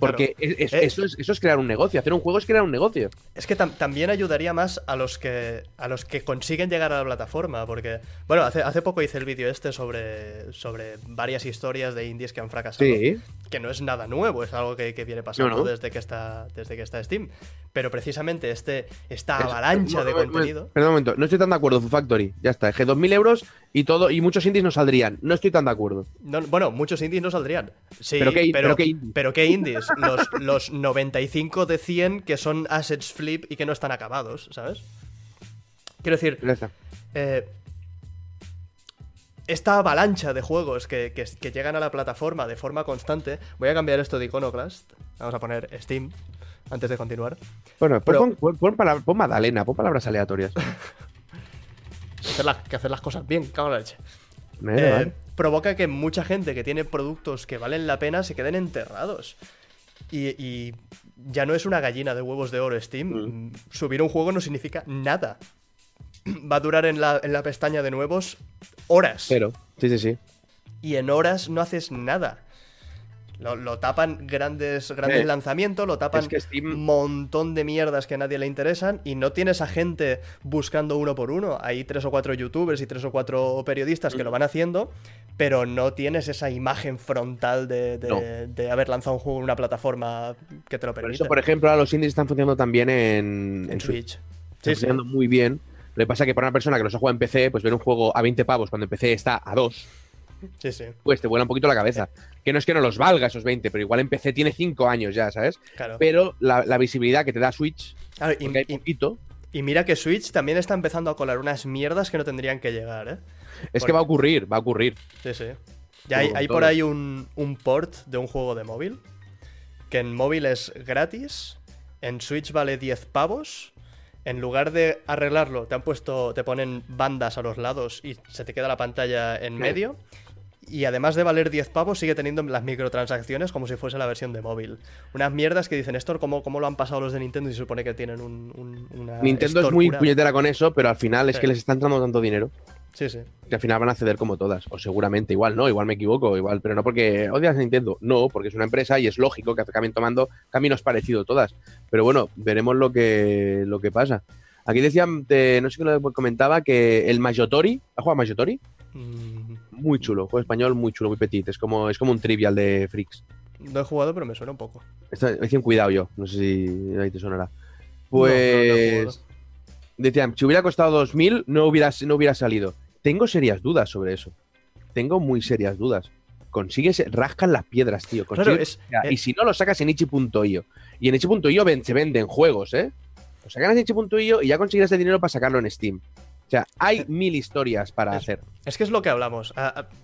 Speaker 2: Porque es- es-
Speaker 1: Eh.
Speaker 2: eso, es, eso es crear un negocio. Hacer un juego es crear un negocio.
Speaker 1: Es que tam- también ayudaría más a los que a los que consiguen llegar a la plataforma, porque bueno, hace, hace poco hice el vídeo este sobre, sobre varias historias de indies que han fracasado,
Speaker 2: Sí.
Speaker 1: que no es nada nuevo, es algo que, que viene pasando
Speaker 2: No, no.
Speaker 1: desde que está desde que está Steam, pero precisamente este esta
Speaker 2: Es-
Speaker 1: avalancha de contenido,
Speaker 2: Perdón un momento, no estoy tan de acuerdo, Factory. Ya está, es que 2.000 euros y todo y muchos indies no saldrían. No estoy tan de acuerdo.
Speaker 1: no- bueno, muchos indies no saldrían. Sí,
Speaker 2: ¿Pero qué-
Speaker 1: pero,
Speaker 2: pero qué indie?
Speaker 1: pero qué indies, los, (laughs) los 95 de 100 que son assets flip y que no están acabados, ¿sabes? Quiero decir, eh, esta avalancha de juegos que, que- que llegan a la plataforma de forma constante. Voy a cambiar esto de Iconoclast. Vamos a poner Steam antes de continuar.
Speaker 2: Bueno,
Speaker 1: Pero-
Speaker 2: pon, pon- pon pon Madalena, pon palabras aleatorias. (laughs)
Speaker 1: Hacer las- que hacer las cosas bien, cago en la leche.
Speaker 2: Eh,
Speaker 1: Eh,
Speaker 2: vale.
Speaker 1: provoca que mucha gente que tiene productos que valen la pena se queden enterrados. Y, y ya no es una gallina de huevos de oro Steam.
Speaker 2: Mm.
Speaker 1: Subir un juego no significa nada. Va a durar en la, en la pestaña de nuevos horas.
Speaker 2: Pero, sí, sí, sí.
Speaker 1: y en horas no haces nada. Lo, lo tapan grandes, grandes
Speaker 2: Eh,
Speaker 1: lanzamientos, lo tapan
Speaker 2: es que Steam-
Speaker 1: un montón de mierdas que a nadie le interesan y no tienes a gente buscando uno por uno. Hay tres o cuatro youtubers y tres o cuatro periodistas
Speaker 2: Mm.
Speaker 1: que lo van haciendo, pero no tienes esa imagen frontal de, de-
Speaker 2: No.
Speaker 1: de haber lanzado un juego en una plataforma que te lo
Speaker 2: Por
Speaker 1: permite.
Speaker 2: eso, por ejemplo, ahora los indies están funcionando también en,
Speaker 1: en Switch.
Speaker 2: Están
Speaker 1: Sí, sí.
Speaker 2: funcionando muy bien. Lo que pasa es que para una persona que los ha jugado en PC, pues ver un juego a 20 pavos cuando en PC está a 2,
Speaker 1: sí, sí,
Speaker 2: pues te vuela un poquito la cabeza. Que no es que no los valga esos 20, pero igual en PC tiene 5 años ya, ¿sabes?
Speaker 1: claro.
Speaker 2: Pero la, la visibilidad que te da Switch,
Speaker 1: Claro, y-
Speaker 2: porque hay
Speaker 1: y,
Speaker 2: poquito,
Speaker 1: y mira que Switch también está empezando a colar unas mierdas que no tendrían que llegar, ¿eh?
Speaker 2: es que va a ocurrir, va a ocurrir.
Speaker 1: Sí, sí. Ya hay, por ahí un, un port de un juego de móvil. Que en móvil es gratis. En Switch vale 10 pavos. En lugar de arreglarlo, te han puesto. Te ponen bandas a los lados y se te queda la pantalla en
Speaker 2: Sí.
Speaker 1: Y además de valer 10 pavos, sigue teniendo las microtransacciones como si fuese la versión de móvil. Unas mierdas que dicen, esto cómo, cómo lo han pasado los de Nintendo y se supone que tienen un, un- una.
Speaker 2: Nintendo es muy
Speaker 1: curada.
Speaker 2: puñetera con eso, pero al final es que les está entrando tanto dinero
Speaker 1: Sí, sí.
Speaker 2: que al final van a ceder como todas. O seguramente, igual no, igual me equivoco, igual, pero no porque odias a Nintendo. No, porque es una empresa y es lógico que acaben tomando caminos parecidos todas. Pero bueno, veremos lo que, lo que pasa. Aquí decían, eh, no sé qué lo comentaba, que el Mayotori, ¿has jugado a Mayotori?
Speaker 1: Mm,
Speaker 2: Muy chulo, juego español muy chulo, muy petit. Es como, es como un trivial de Freaks.
Speaker 1: no he jugado, pero me suena un poco.
Speaker 2: Está- Me decían cuidado yo, no sé si ahí te sonará.
Speaker 1: No, no, no
Speaker 2: Pues
Speaker 1: jugado.
Speaker 2: decían, si hubiera costado 2.000 no hubiera, no hubiera salido. Tengo serias dudas sobre eso. Tengo muy serias dudas. consigues, rascan las piedras, tío.
Speaker 1: Claro, es- eh,
Speaker 2: y si no, lo sacas en itch.io. Y en itch.io ven- se venden juegos, ¿eh? Lo sacan en itch.io y ya consigues el dinero para sacarlo en Steam. O sea, hay mil historias para
Speaker 1: Es-
Speaker 2: hacer.
Speaker 1: Es que es lo que hablamos.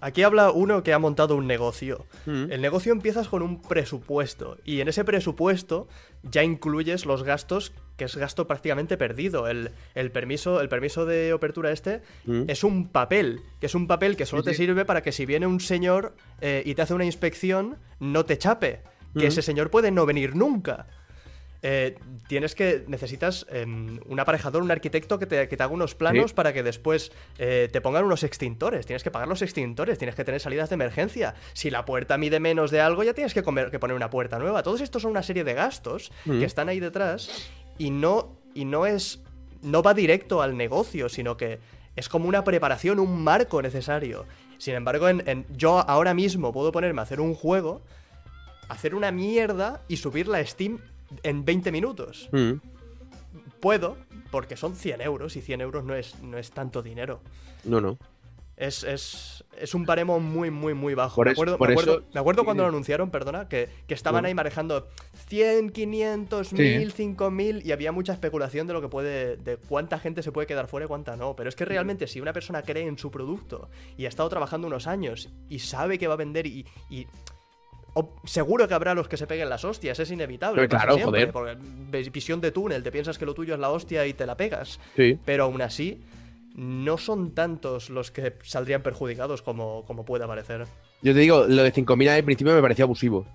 Speaker 1: Aquí habla uno que ha montado un negocio.
Speaker 2: Mm.
Speaker 1: El negocio empiezas con un presupuesto y en ese presupuesto ya incluyes los gastos, que es gasto prácticamente perdido. El, el permiso, el permiso de apertura este
Speaker 2: Mm.
Speaker 1: es un papel, que es un papel que solo
Speaker 2: Sí,
Speaker 1: te
Speaker 2: sí.
Speaker 1: sirve para que si viene un señor eh, y te hace una inspección, no te chape. Que
Speaker 2: Mm.
Speaker 1: ese señor puede no venir nunca. Eh, tienes que. Necesitas em, un aparejador, un arquitecto que te, que te haga unos planos
Speaker 2: Sí.
Speaker 1: para que después eh, te pongan unos extintores. Tienes que pagar los extintores, tienes que tener salidas de emergencia. Si la puerta mide menos de algo, ya tienes que, comer- que poner una puerta nueva. Todos estos son una serie de gastos
Speaker 2: Mm.
Speaker 1: que están ahí detrás y no, y no es. No va directo al negocio, sino que es como una preparación, un marco necesario. Sin embargo, en- en- yo ahora mismo puedo ponerme a hacer un juego, hacer una mierda y subirla a Steam en 20 minutos.
Speaker 2: Mm.
Speaker 1: Puedo, porque son 100 euros y 100 euros no es, no es tanto dinero.
Speaker 2: No, no.
Speaker 1: Es, es, es un paremo muy, muy, muy bajo.
Speaker 2: Por
Speaker 1: me
Speaker 2: eso-
Speaker 1: acuerdo,
Speaker 2: por
Speaker 1: me acuerdo,
Speaker 2: eso-
Speaker 1: me acuerdo cuando lo
Speaker 2: sí.
Speaker 1: anunciaron, perdona, que, que estaban ahí manejando 100, 500, 1000, 5000 y había mucha especulación de lo que puede, de cuánta gente se puede quedar fuera y cuánta no. Pero es que realmente si una persona cree en su producto y ha estado trabajando unos años y sabe que va a vender y... y- o- seguro que habrá los que se peguen las hostias, es inevitable.
Speaker 2: Pero claro,
Speaker 1: siempre,
Speaker 2: joder.
Speaker 1: porque visión de túnel, te piensas que lo tuyo es la hostia y te la pegas.
Speaker 2: Sí.
Speaker 1: Pero aún así, no son tantos los que saldrían perjudicados como, como puede parecer.
Speaker 2: Yo te digo, lo de 5.000 al principio me pareció abusivo.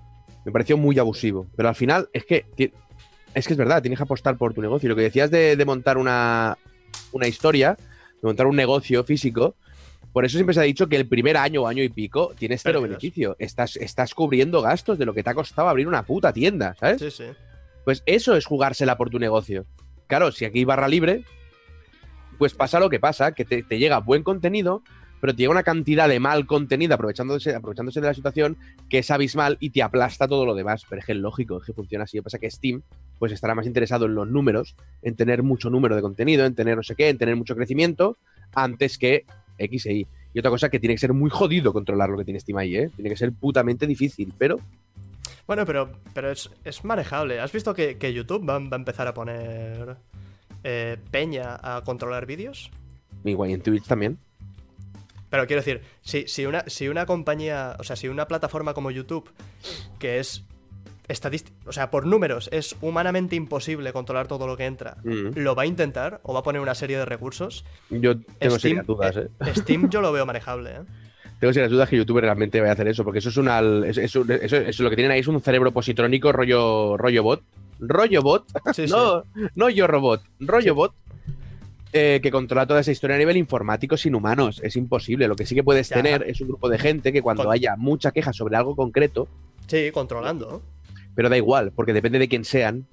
Speaker 2: Me pareció muy abusivo. Pero al final es que es que es verdad, tienes que apostar por tu negocio. Lo que decías de, de montar una, una historia, de montar un negocio físico, por eso siempre se ha dicho que el primer año o año y pico tienes cero beneficio. Estás, estás cubriendo gastos de lo que te ha costado abrir una puta tienda, ¿sabes?
Speaker 1: Sí, sí.
Speaker 2: Pues eso es jugársela por tu negocio. Claro, si aquí hay barra libre, pues pasa lo que pasa, que te, te llega buen contenido, pero te llega una cantidad de mal contenido aprovechándose, aprovechándose de la situación que es abismal y te aplasta todo lo demás. Pero es que es lógico, es que funciona así. Lo que pasa es que Steam pues estará más interesado en los números, en tener mucho número de contenido, en tener no sé qué, en tener mucho crecimiento, antes que X e Y. Y otra cosa que tiene que ser muy jodido controlar lo que tiene Steam ahí, ¿eh? Tiene que ser putamente difícil, pero
Speaker 1: Bueno, pero, pero es, es manejable. ¿Has visto que, que YouTube va, va a empezar a poner eh, peña a controlar vídeos?
Speaker 2: igual y en Twitch también.
Speaker 1: Pero quiero decir, si, si, una, si una compañía, o sea, si una plataforma como YouTube, que es o sea, por números, es humanamente imposible controlar todo lo que entra,
Speaker 2: Mm.
Speaker 1: lo va a intentar o va a poner una serie de recursos,
Speaker 2: Yo tengo serias dudas, ¿eh?
Speaker 1: eh, Steam yo lo veo (laughs) manejable, ¿eh?
Speaker 2: Tengo serias dudas que YouTube realmente vaya a hacer eso, porque eso es una. es- es un- eso, eso lo que tienen ahí es un cerebro positrónico rollo, rollo bot. Rollo bot.
Speaker 1: Sí, sí. (laughs)
Speaker 2: no, no yo robot. Rollo
Speaker 1: Sí.
Speaker 2: bot. eh, que controla toda esa historia a nivel informático sin humanos. Es imposible. Lo que sí que puedes
Speaker 1: Ya.
Speaker 2: tener es un grupo de gente que cuando
Speaker 1: Con-
Speaker 2: haya mucha queja sobre algo concreto,
Speaker 1: Sí, controlando.
Speaker 2: Pero da igual, porque depende de quién sean,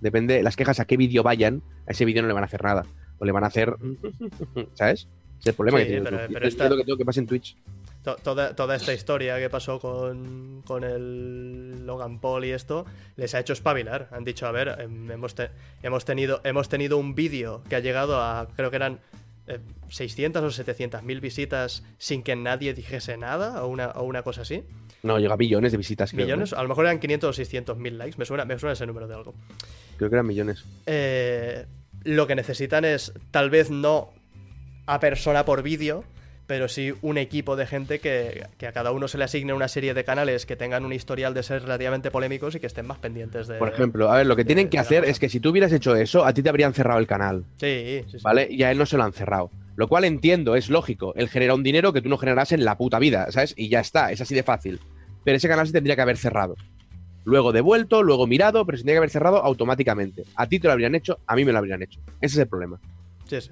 Speaker 2: depende las quejas a qué vídeo vayan, a ese vídeo no le van a hacer nada. O le van a hacer. (laughs) ¿Sabes? Es el problema
Speaker 1: Sí,
Speaker 2: que tiene
Speaker 1: pero-
Speaker 2: YouTube.
Speaker 1: pero
Speaker 2: Es
Speaker 1: esta-
Speaker 2: lo que tengo que pasa en Twitch.
Speaker 1: To- toda, toda esta historia que pasó con, con el Logan Paul y esto les ha hecho espabilar. Han dicho, a ver, em, hemos, te- hemos, tenido, hemos tenido un vídeo que ha llegado a, creo que eran eh, 600 o 700 mil visitas sin que nadie dijese nada o una, o una cosa así.
Speaker 2: No, llega a billones de visitas. creo, ¿no?
Speaker 1: Millones, a lo mejor eran 500 o 600 mil likes. Me suena, me suena ese número de algo.
Speaker 2: Creo que eran millones.
Speaker 1: Eh, lo que necesitan es, tal vez no a persona por vídeo, pero sí un equipo de gente que, que a cada uno se le asigne una serie de canales que tengan un historial de ser relativamente polémicos y que estén más pendientes de...
Speaker 2: Por ejemplo, a ver, lo que
Speaker 1: de-
Speaker 2: tienen que hacer es que si tú hubieras hecho eso, a ti te habrían cerrado el canal,
Speaker 1: Sí, sí, sí.
Speaker 2: ¿vale? Y a él no se lo han cerrado. Lo cual entiendo, es lógico. Él genera un dinero que tú no generarás en la puta vida, ¿sabes? Y ya está, es así de fácil. Pero ese canal se tendría que haber cerrado. Luego devuelto, luego mirado, pero se tendría que haber cerrado automáticamente. A ti te lo habrían hecho, a mí me lo habrían hecho. Ese es el problema.
Speaker 1: Sí, sí.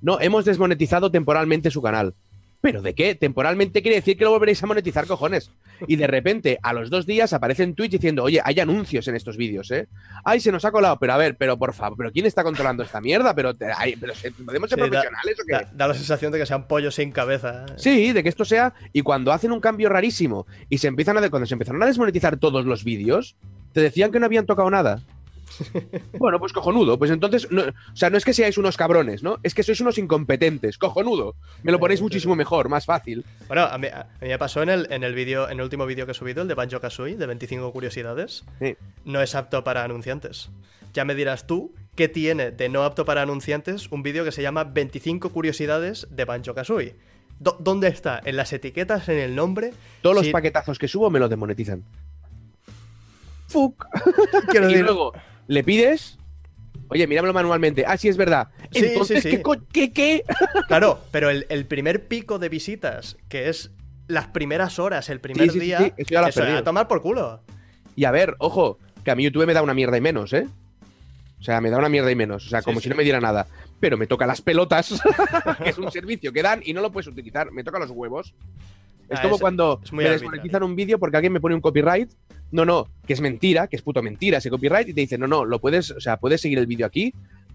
Speaker 2: No, hemos desmonetizado temporalmente su canal. ¿Pero de qué? Temporalmente quiere decir que lo volveréis a monetizar, cojones. Y de repente, a los dos días, aparece en Twitch diciendo, oye, hay anuncios en estos vídeos, ¿eh? Ay, se nos ha colado. Pero a ver, pero por favor, ¿pero quién está controlando esta mierda? ¿Pero, te- ay, pero ¿podemos ser
Speaker 1: Sí, da-
Speaker 2: profesionales o qué?
Speaker 1: Da, da la sensación de que sean pollos sin cabeza. ¿eh?
Speaker 2: Sí, de que esto sea. Y cuando hacen un cambio rarísimo y se empiezan a. Cuando se empezaron a desmonetizar todos los vídeos, te decían que no habían tocado nada. Bueno, pues cojonudo. Pues entonces, no- o sea, no es que seáis unos cabrones, ¿no? Es que sois unos incompetentes. Cojonudo. Me lo ponéis muchísimo mejor, más fácil.
Speaker 1: Bueno, a mí, a mí me pasó en el, en el vídeo, en el último vídeo que he subido, el de Banjo Kazooie, de 25 curiosidades.
Speaker 2: Sí.
Speaker 1: No es apto para anunciantes. Ya me dirás tú qué tiene de no apto para anunciantes un vídeo que se llama 25 curiosidades de Banjo Kazooie. ¿Dónde está? ¿En las etiquetas? ¿En el nombre?
Speaker 2: Todos los paquetazos que subo me los demonetizan. Fuck. (laughs)
Speaker 1: quiero
Speaker 2: Y luego le pides. Oye, míramelo manualmente. Ah, sí, es verdad.
Speaker 1: Sí,
Speaker 2: Entonces,
Speaker 1: sí, sí.
Speaker 2: ¿qué, qué, qué?
Speaker 1: Claro, pero el, el primer pico de visitas, que es las primeras horas, el primer día,
Speaker 2: eso
Speaker 1: eso, a tomar por culo.
Speaker 2: Y a ver, ojo, que a mí YouTube me da una mierda y menos, ¿eh? O sea, me da una mierda y menos. O sea, como si no me diera nada. Pero me toca las pelotas, (laughs) que es un servicio que dan y no lo puedes utilizar. Me toca los huevos. Es
Speaker 1: Ah,
Speaker 2: como
Speaker 1: es-
Speaker 2: cuando
Speaker 1: es
Speaker 2: me desmonetizan un vídeo porque alguien me pone un copyright. No, no, que es mentira, que es puto mentira ese copyright. Y te dice, no, no, lo puedes, o sea, puedes seguir el vídeo aquí,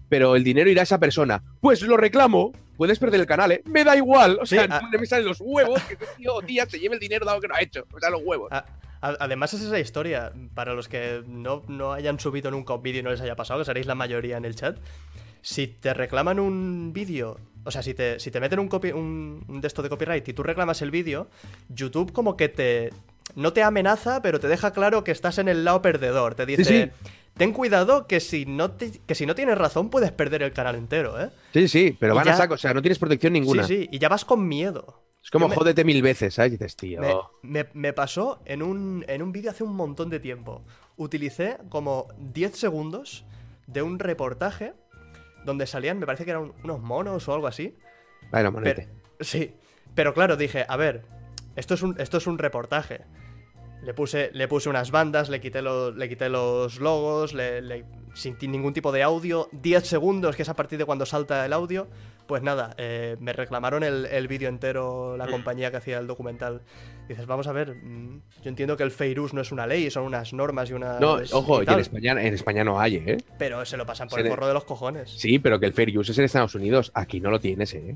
Speaker 2: pero el dinero irá a esa persona. Pues lo reclamo. Puedes perder el canal, ¿eh? Me da igual. O sea, no me salen los huevos que ese tío o tía se lleve el dinero dado que no ha hecho. O sea, los huevos.
Speaker 1: A- Además es esa historia, para los que no, no hayan subido nunca un vídeo y no les haya pasado, que seréis la mayoría en el chat, si te reclaman un vídeo, o sea, si te, si te meten un, copy, un, un de esto de copyright y tú reclamas el vídeo, YouTube como que te... No te amenaza, pero te deja claro que estás en el lado perdedor. Te dice,
Speaker 2: sí.
Speaker 1: ten cuidado que si, no te- que si no tienes razón puedes perder el canal entero, ¿eh?
Speaker 2: Sí, sí, pero
Speaker 1: Y
Speaker 2: van a saco. O sea, no tienes protección ninguna.
Speaker 1: Sí, sí, y ya vas con miedo.
Speaker 2: Es como
Speaker 1: me-
Speaker 2: jódete mil veces, ¿sabes? Y dices, tío.
Speaker 1: Me, me- me pasó en un, en un vídeo hace un montón de tiempo. Utilicé como 10 segundos de un reportaje donde salían, me parece que eran unos monos o algo así.
Speaker 2: Ay, no,
Speaker 1: Pero,
Speaker 2: monete.
Speaker 1: sí, pero claro, dije, a ver, esto es un, esto es un reportaje. Le puse, le puse unas bandas, le quité, los, le quité los logos, le, le- sin ningún tipo de audio. 10 segundos, que es a partir de cuando salta el audio. Pues nada, eh, me reclamaron el, el vídeo entero la compañía que hacía el documental. Dices, vamos a ver, mm, yo entiendo que el Feirus no es una ley, son unas normas y unas...
Speaker 2: No, ojo, y en España, en España no hay, ¿eh?
Speaker 1: Pero se lo pasan por
Speaker 2: Se
Speaker 1: el
Speaker 2: le-
Speaker 1: forro de los cojones.
Speaker 2: Sí, pero que el fair use es en Estados Unidos. Aquí no lo tienes, ¿eh?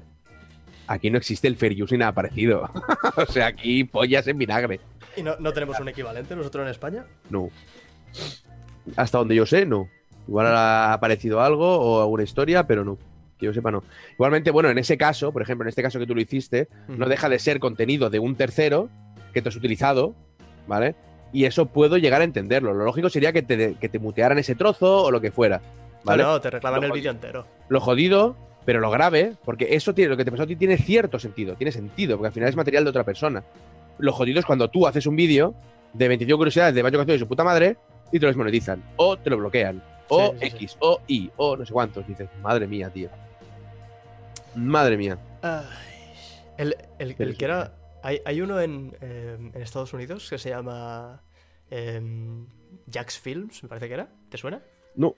Speaker 2: Aquí no existe el fair use ni nada parecido. (laughs) o sea, aquí pollas en vinagre.
Speaker 1: ¿Y no, no tenemos un equivalente nosotros en España?
Speaker 2: No. Hasta donde yo sé, no. Igual ha aparecido algo o alguna historia, pero no. Que yo sepa, no. Igualmente, bueno, en ese caso, por ejemplo, en este caso que tú lo hiciste, no deja de ser contenido de un tercero que tú has utilizado, ¿vale? Y eso puedo llegar a entenderlo. Lo lógico sería que te, que te mutearan ese trozo o lo que fuera, ¿vale?
Speaker 1: No, no, te reclaman
Speaker 2: Lo
Speaker 1: el vídeo entero.
Speaker 2: Lo jodido, pero lo grave, porque eso tiene, lo que te pasó a ti tiene cierto sentido, tiene sentido, porque al final es material de otra persona. Lo jodido es cuando tú haces un vídeo de 25 curiosidades de Banjo Kazooie y su puta madre y te lo desmonetizan, o te lo bloquean, o
Speaker 1: Sí, sí, sí.
Speaker 2: X, o Y, o no sé cuántos. Dices, madre mía, tío. Madre mía.
Speaker 1: Ay, el, el- el que era. Hay, hay uno en, eh, en Estados Unidos que se llama. em, Jax Films, me parece que era. ¿Te suena?
Speaker 2: No,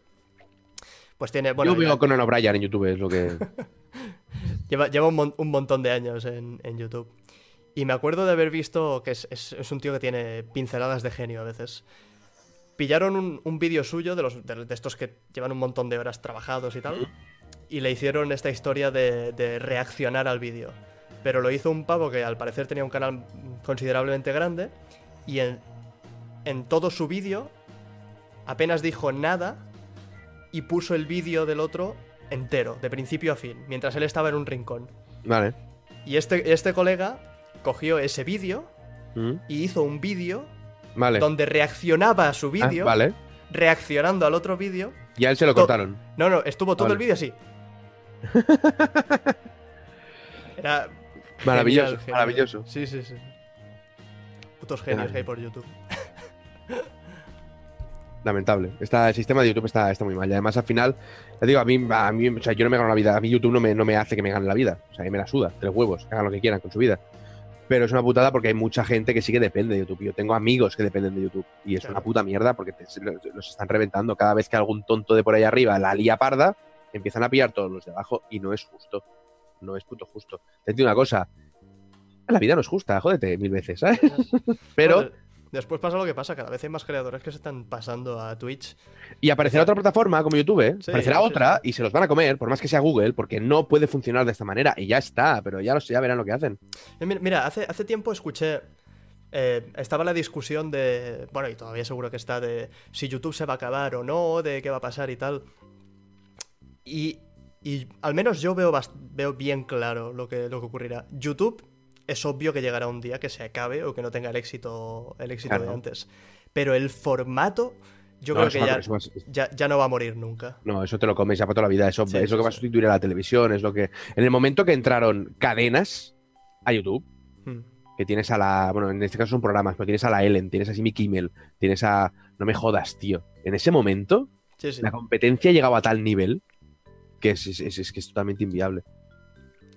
Speaker 1: Pues tiene. Bueno,
Speaker 2: yo veo Conan O'Brien en YouTube, es lo que. (laughs)
Speaker 1: lleva, lleva un, mon- un montón de años en, en YouTube. Y me acuerdo de haber visto que es, es- es un tío que tiene pinceladas de genio a veces. Pillaron un, un vídeo suyo de, los, de, de estos que llevan un montón de horas trabajados y tal. Y le hicieron esta historia de, de reaccionar al vídeo. Pero lo hizo un pavo que al parecer tenía un canal considerablemente grande. Y en, en todo su vídeo apenas dijo nada y puso el vídeo del otro entero, de principio a fin, mientras él estaba en un rincón.
Speaker 2: Vale.
Speaker 1: Y este, este colega cogió ese vídeo
Speaker 2: Mm,
Speaker 1: y hizo un vídeo
Speaker 2: Vale.
Speaker 1: donde reaccionaba a su
Speaker 2: Ah,
Speaker 1: vídeo,
Speaker 2: vale.
Speaker 1: reaccionando al otro vídeo.
Speaker 2: Y a él se lo cortaron.
Speaker 1: No, no, estuvo todo
Speaker 2: Vale.
Speaker 1: el vídeo así. (laughs) Era
Speaker 2: Maravilloso,
Speaker 1: genial, genial.
Speaker 2: maravilloso.
Speaker 1: Sí, sí, sí. Putos genios que hay por YouTube. (laughs)
Speaker 2: Lamentable. Está, el sistema de YouTube está, está muy mal. Y además, al final, te digo, a mí, a mí, o sea, yo no me gano la vida. A mí YouTube no me, no me hace que me gane la vida. O sea, a mí me la suda, tres huevos, que hagan lo que quieran con su vida. Pero es una putada porque hay mucha gente que sí que depende de YouTube. Yo tengo amigos que dependen de YouTube. Y es
Speaker 1: Claro.
Speaker 2: una puta mierda porque te- los están reventando. Cada vez que algún tonto de por ahí arriba la lía parda, empiezan a pillar todos los de abajo y no es justo. No es puto justo. Te digo una cosa. La vida no es justa, jódete mil veces, ¿sabes? (laughs) Pero.
Speaker 1: Después pasa lo que pasa, cada vez hay más creadores que se están pasando a Twitch.
Speaker 2: Y aparecerá otra plataforma como YouTube, ¿eh?
Speaker 1: Sí,
Speaker 2: aparecerá
Speaker 1: sí,
Speaker 2: otra
Speaker 1: sí.
Speaker 2: y se los van a comer, por más que sea Google, porque no puede funcionar de esta manera. Y ya está, pero ya, lo sé, ya verán lo que hacen.
Speaker 1: Eh, mi- Mira, hace, hace tiempo escuché eh, estaba la discusión de, bueno, y todavía seguro que está, de si YouTube se va a acabar o no, de qué va a pasar y tal. Y, y al menos yo veo, veo bien claro lo que, lo que ocurrirá. YouTube es obvio que llegará un día que se acabe o que no tenga el éxito, el éxito de antes. Pero el formato, yo
Speaker 2: No,
Speaker 1: creo que
Speaker 2: va-
Speaker 1: ya,
Speaker 2: va-
Speaker 1: ya, ya no va a morir nunca.
Speaker 2: No, eso te lo comes ya para toda la vida. Eso
Speaker 1: Sí,
Speaker 2: es
Speaker 1: sí,
Speaker 2: lo que va a sustituir a la televisión. Es lo que. En el momento que entraron cadenas a YouTube,
Speaker 1: Hmm.
Speaker 2: que tienes a la. Bueno, en este caso son programas, pero tienes a la Ellen, tienes a Jimmy Kimmel, tienes a. No me jodas, tío. En ese momento,
Speaker 1: sí.
Speaker 2: la competencia llegaba a tal nivel que es, es- es- es que es totalmente inviable.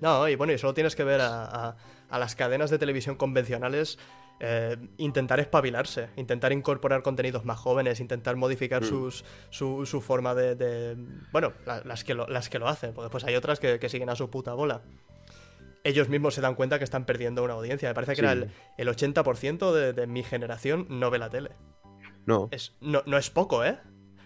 Speaker 1: No, y bueno, y solo tienes que ver a, a- a las cadenas de televisión convencionales eh, intentar espabilarse, intentar incorporar contenidos más jóvenes, intentar modificar
Speaker 2: Mm.
Speaker 1: sus, su, su forma de, de- Bueno, la- las, que lo, las que lo hacen, porque después hay otras que, que siguen a su puta bola. Ellos mismos se dan cuenta que están perdiendo una audiencia. Me parece que
Speaker 2: Sí.
Speaker 1: era el, el 80% de, de mi generación no ve la tele.
Speaker 2: No.
Speaker 1: Es, no, no es poco, ¿eh?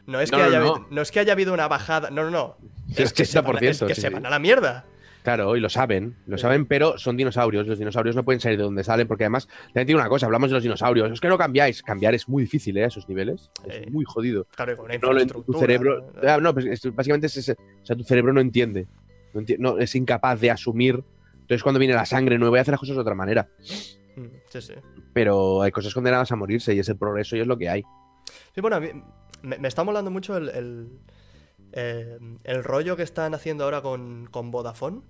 Speaker 1: No es,
Speaker 2: No,
Speaker 1: que
Speaker 2: no,
Speaker 1: haya,
Speaker 2: no.
Speaker 1: es que haya habido una bajada. No, no, no.
Speaker 2: Es
Speaker 1: que se van a- es
Speaker 2: 80%,
Speaker 1: que
Speaker 2: sí,
Speaker 1: se
Speaker 2: sí.
Speaker 1: van a la mierda.
Speaker 2: Claro, y lo saben, lo saben, pero son dinosaurios. Los dinosaurios no pueden salir de donde salen, porque además, también tiene una cosa, hablamos de los dinosaurios, es que no cambiáis. Cambiar es muy difícil, ¿eh? A esos niveles. Es muy jodido.
Speaker 1: Claro, con
Speaker 2: No tu cerebro.
Speaker 1: ¿no?
Speaker 2: Ah, no, pues es- básicamente es ese- o sea, tu cerebro no entiende. No, enti- no, es incapaz de asumir. Entonces, cuando viene la sangre nueva, voy a hacer las cosas de otra manera.
Speaker 1: Mm, Sí, sí.
Speaker 2: Pero hay cosas condenadas a morirse y es el progreso y es lo que hay.
Speaker 1: Sí, bueno, a mí me, me está molando mucho el, el, eh, el rollo que están haciendo ahora con, con Vodafone,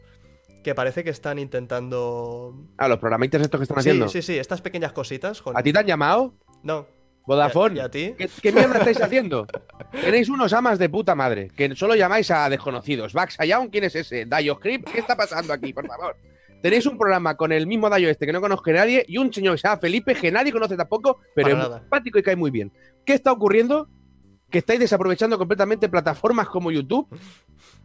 Speaker 1: que parece que están intentando...
Speaker 2: Ah, los programitas estos que están
Speaker 1: Sí,
Speaker 2: haciendo.
Speaker 1: sí, sí, estas pequeñas cositas. Con...
Speaker 2: ¿A ti te han llamado?
Speaker 1: No.
Speaker 2: Vodafone.
Speaker 1: ¿Y a, y a ti?
Speaker 2: ¿Qué, qué mierda estáis (laughs) haciendo? Tenéis unos amas de puta madre, que solo llamáis a desconocidos. Vax ¿quién es ese? Script, ¿qué está pasando aquí, por favor? Tenéis un programa con el mismo Dayo este que no conozco a nadie y un señor que se llama Felipe que nadie conoce tampoco, pero
Speaker 1: Para
Speaker 2: es
Speaker 1: nada.
Speaker 2: simpático y cae muy bien. ¿Qué está ocurriendo? Que estáis desaprovechando completamente plataformas como YouTube,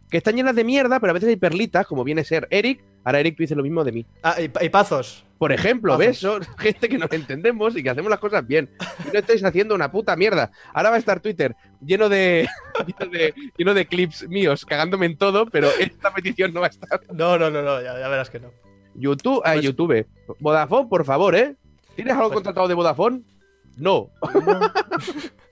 Speaker 2: que están llenas de mierda, pero a veces hay perlitas, como viene a ser Eric. Ahora Eric tú dices lo mismo de mí.
Speaker 1: Ah, y, y Pazos.
Speaker 2: Por ejemplo,
Speaker 1: Vamos.
Speaker 2: ¿ves? Son (laughs) gente que nos entendemos y que hacemos las cosas bien. Y no estáis haciendo una puta mierda. Ahora va a estar Twitter lleno de, (laughs) lleno de, lleno de clips míos cagándome en todo, pero esta petición no va a estar.
Speaker 1: No, no, no, no, ya, ya verás que no.
Speaker 2: YouTube, ah,
Speaker 1: Pues-
Speaker 2: YouTube. Vodafone, por favor, ¿eh? ¿Tienes algo
Speaker 1: Pues-
Speaker 2: contratado de Vodafone? No. (laughs)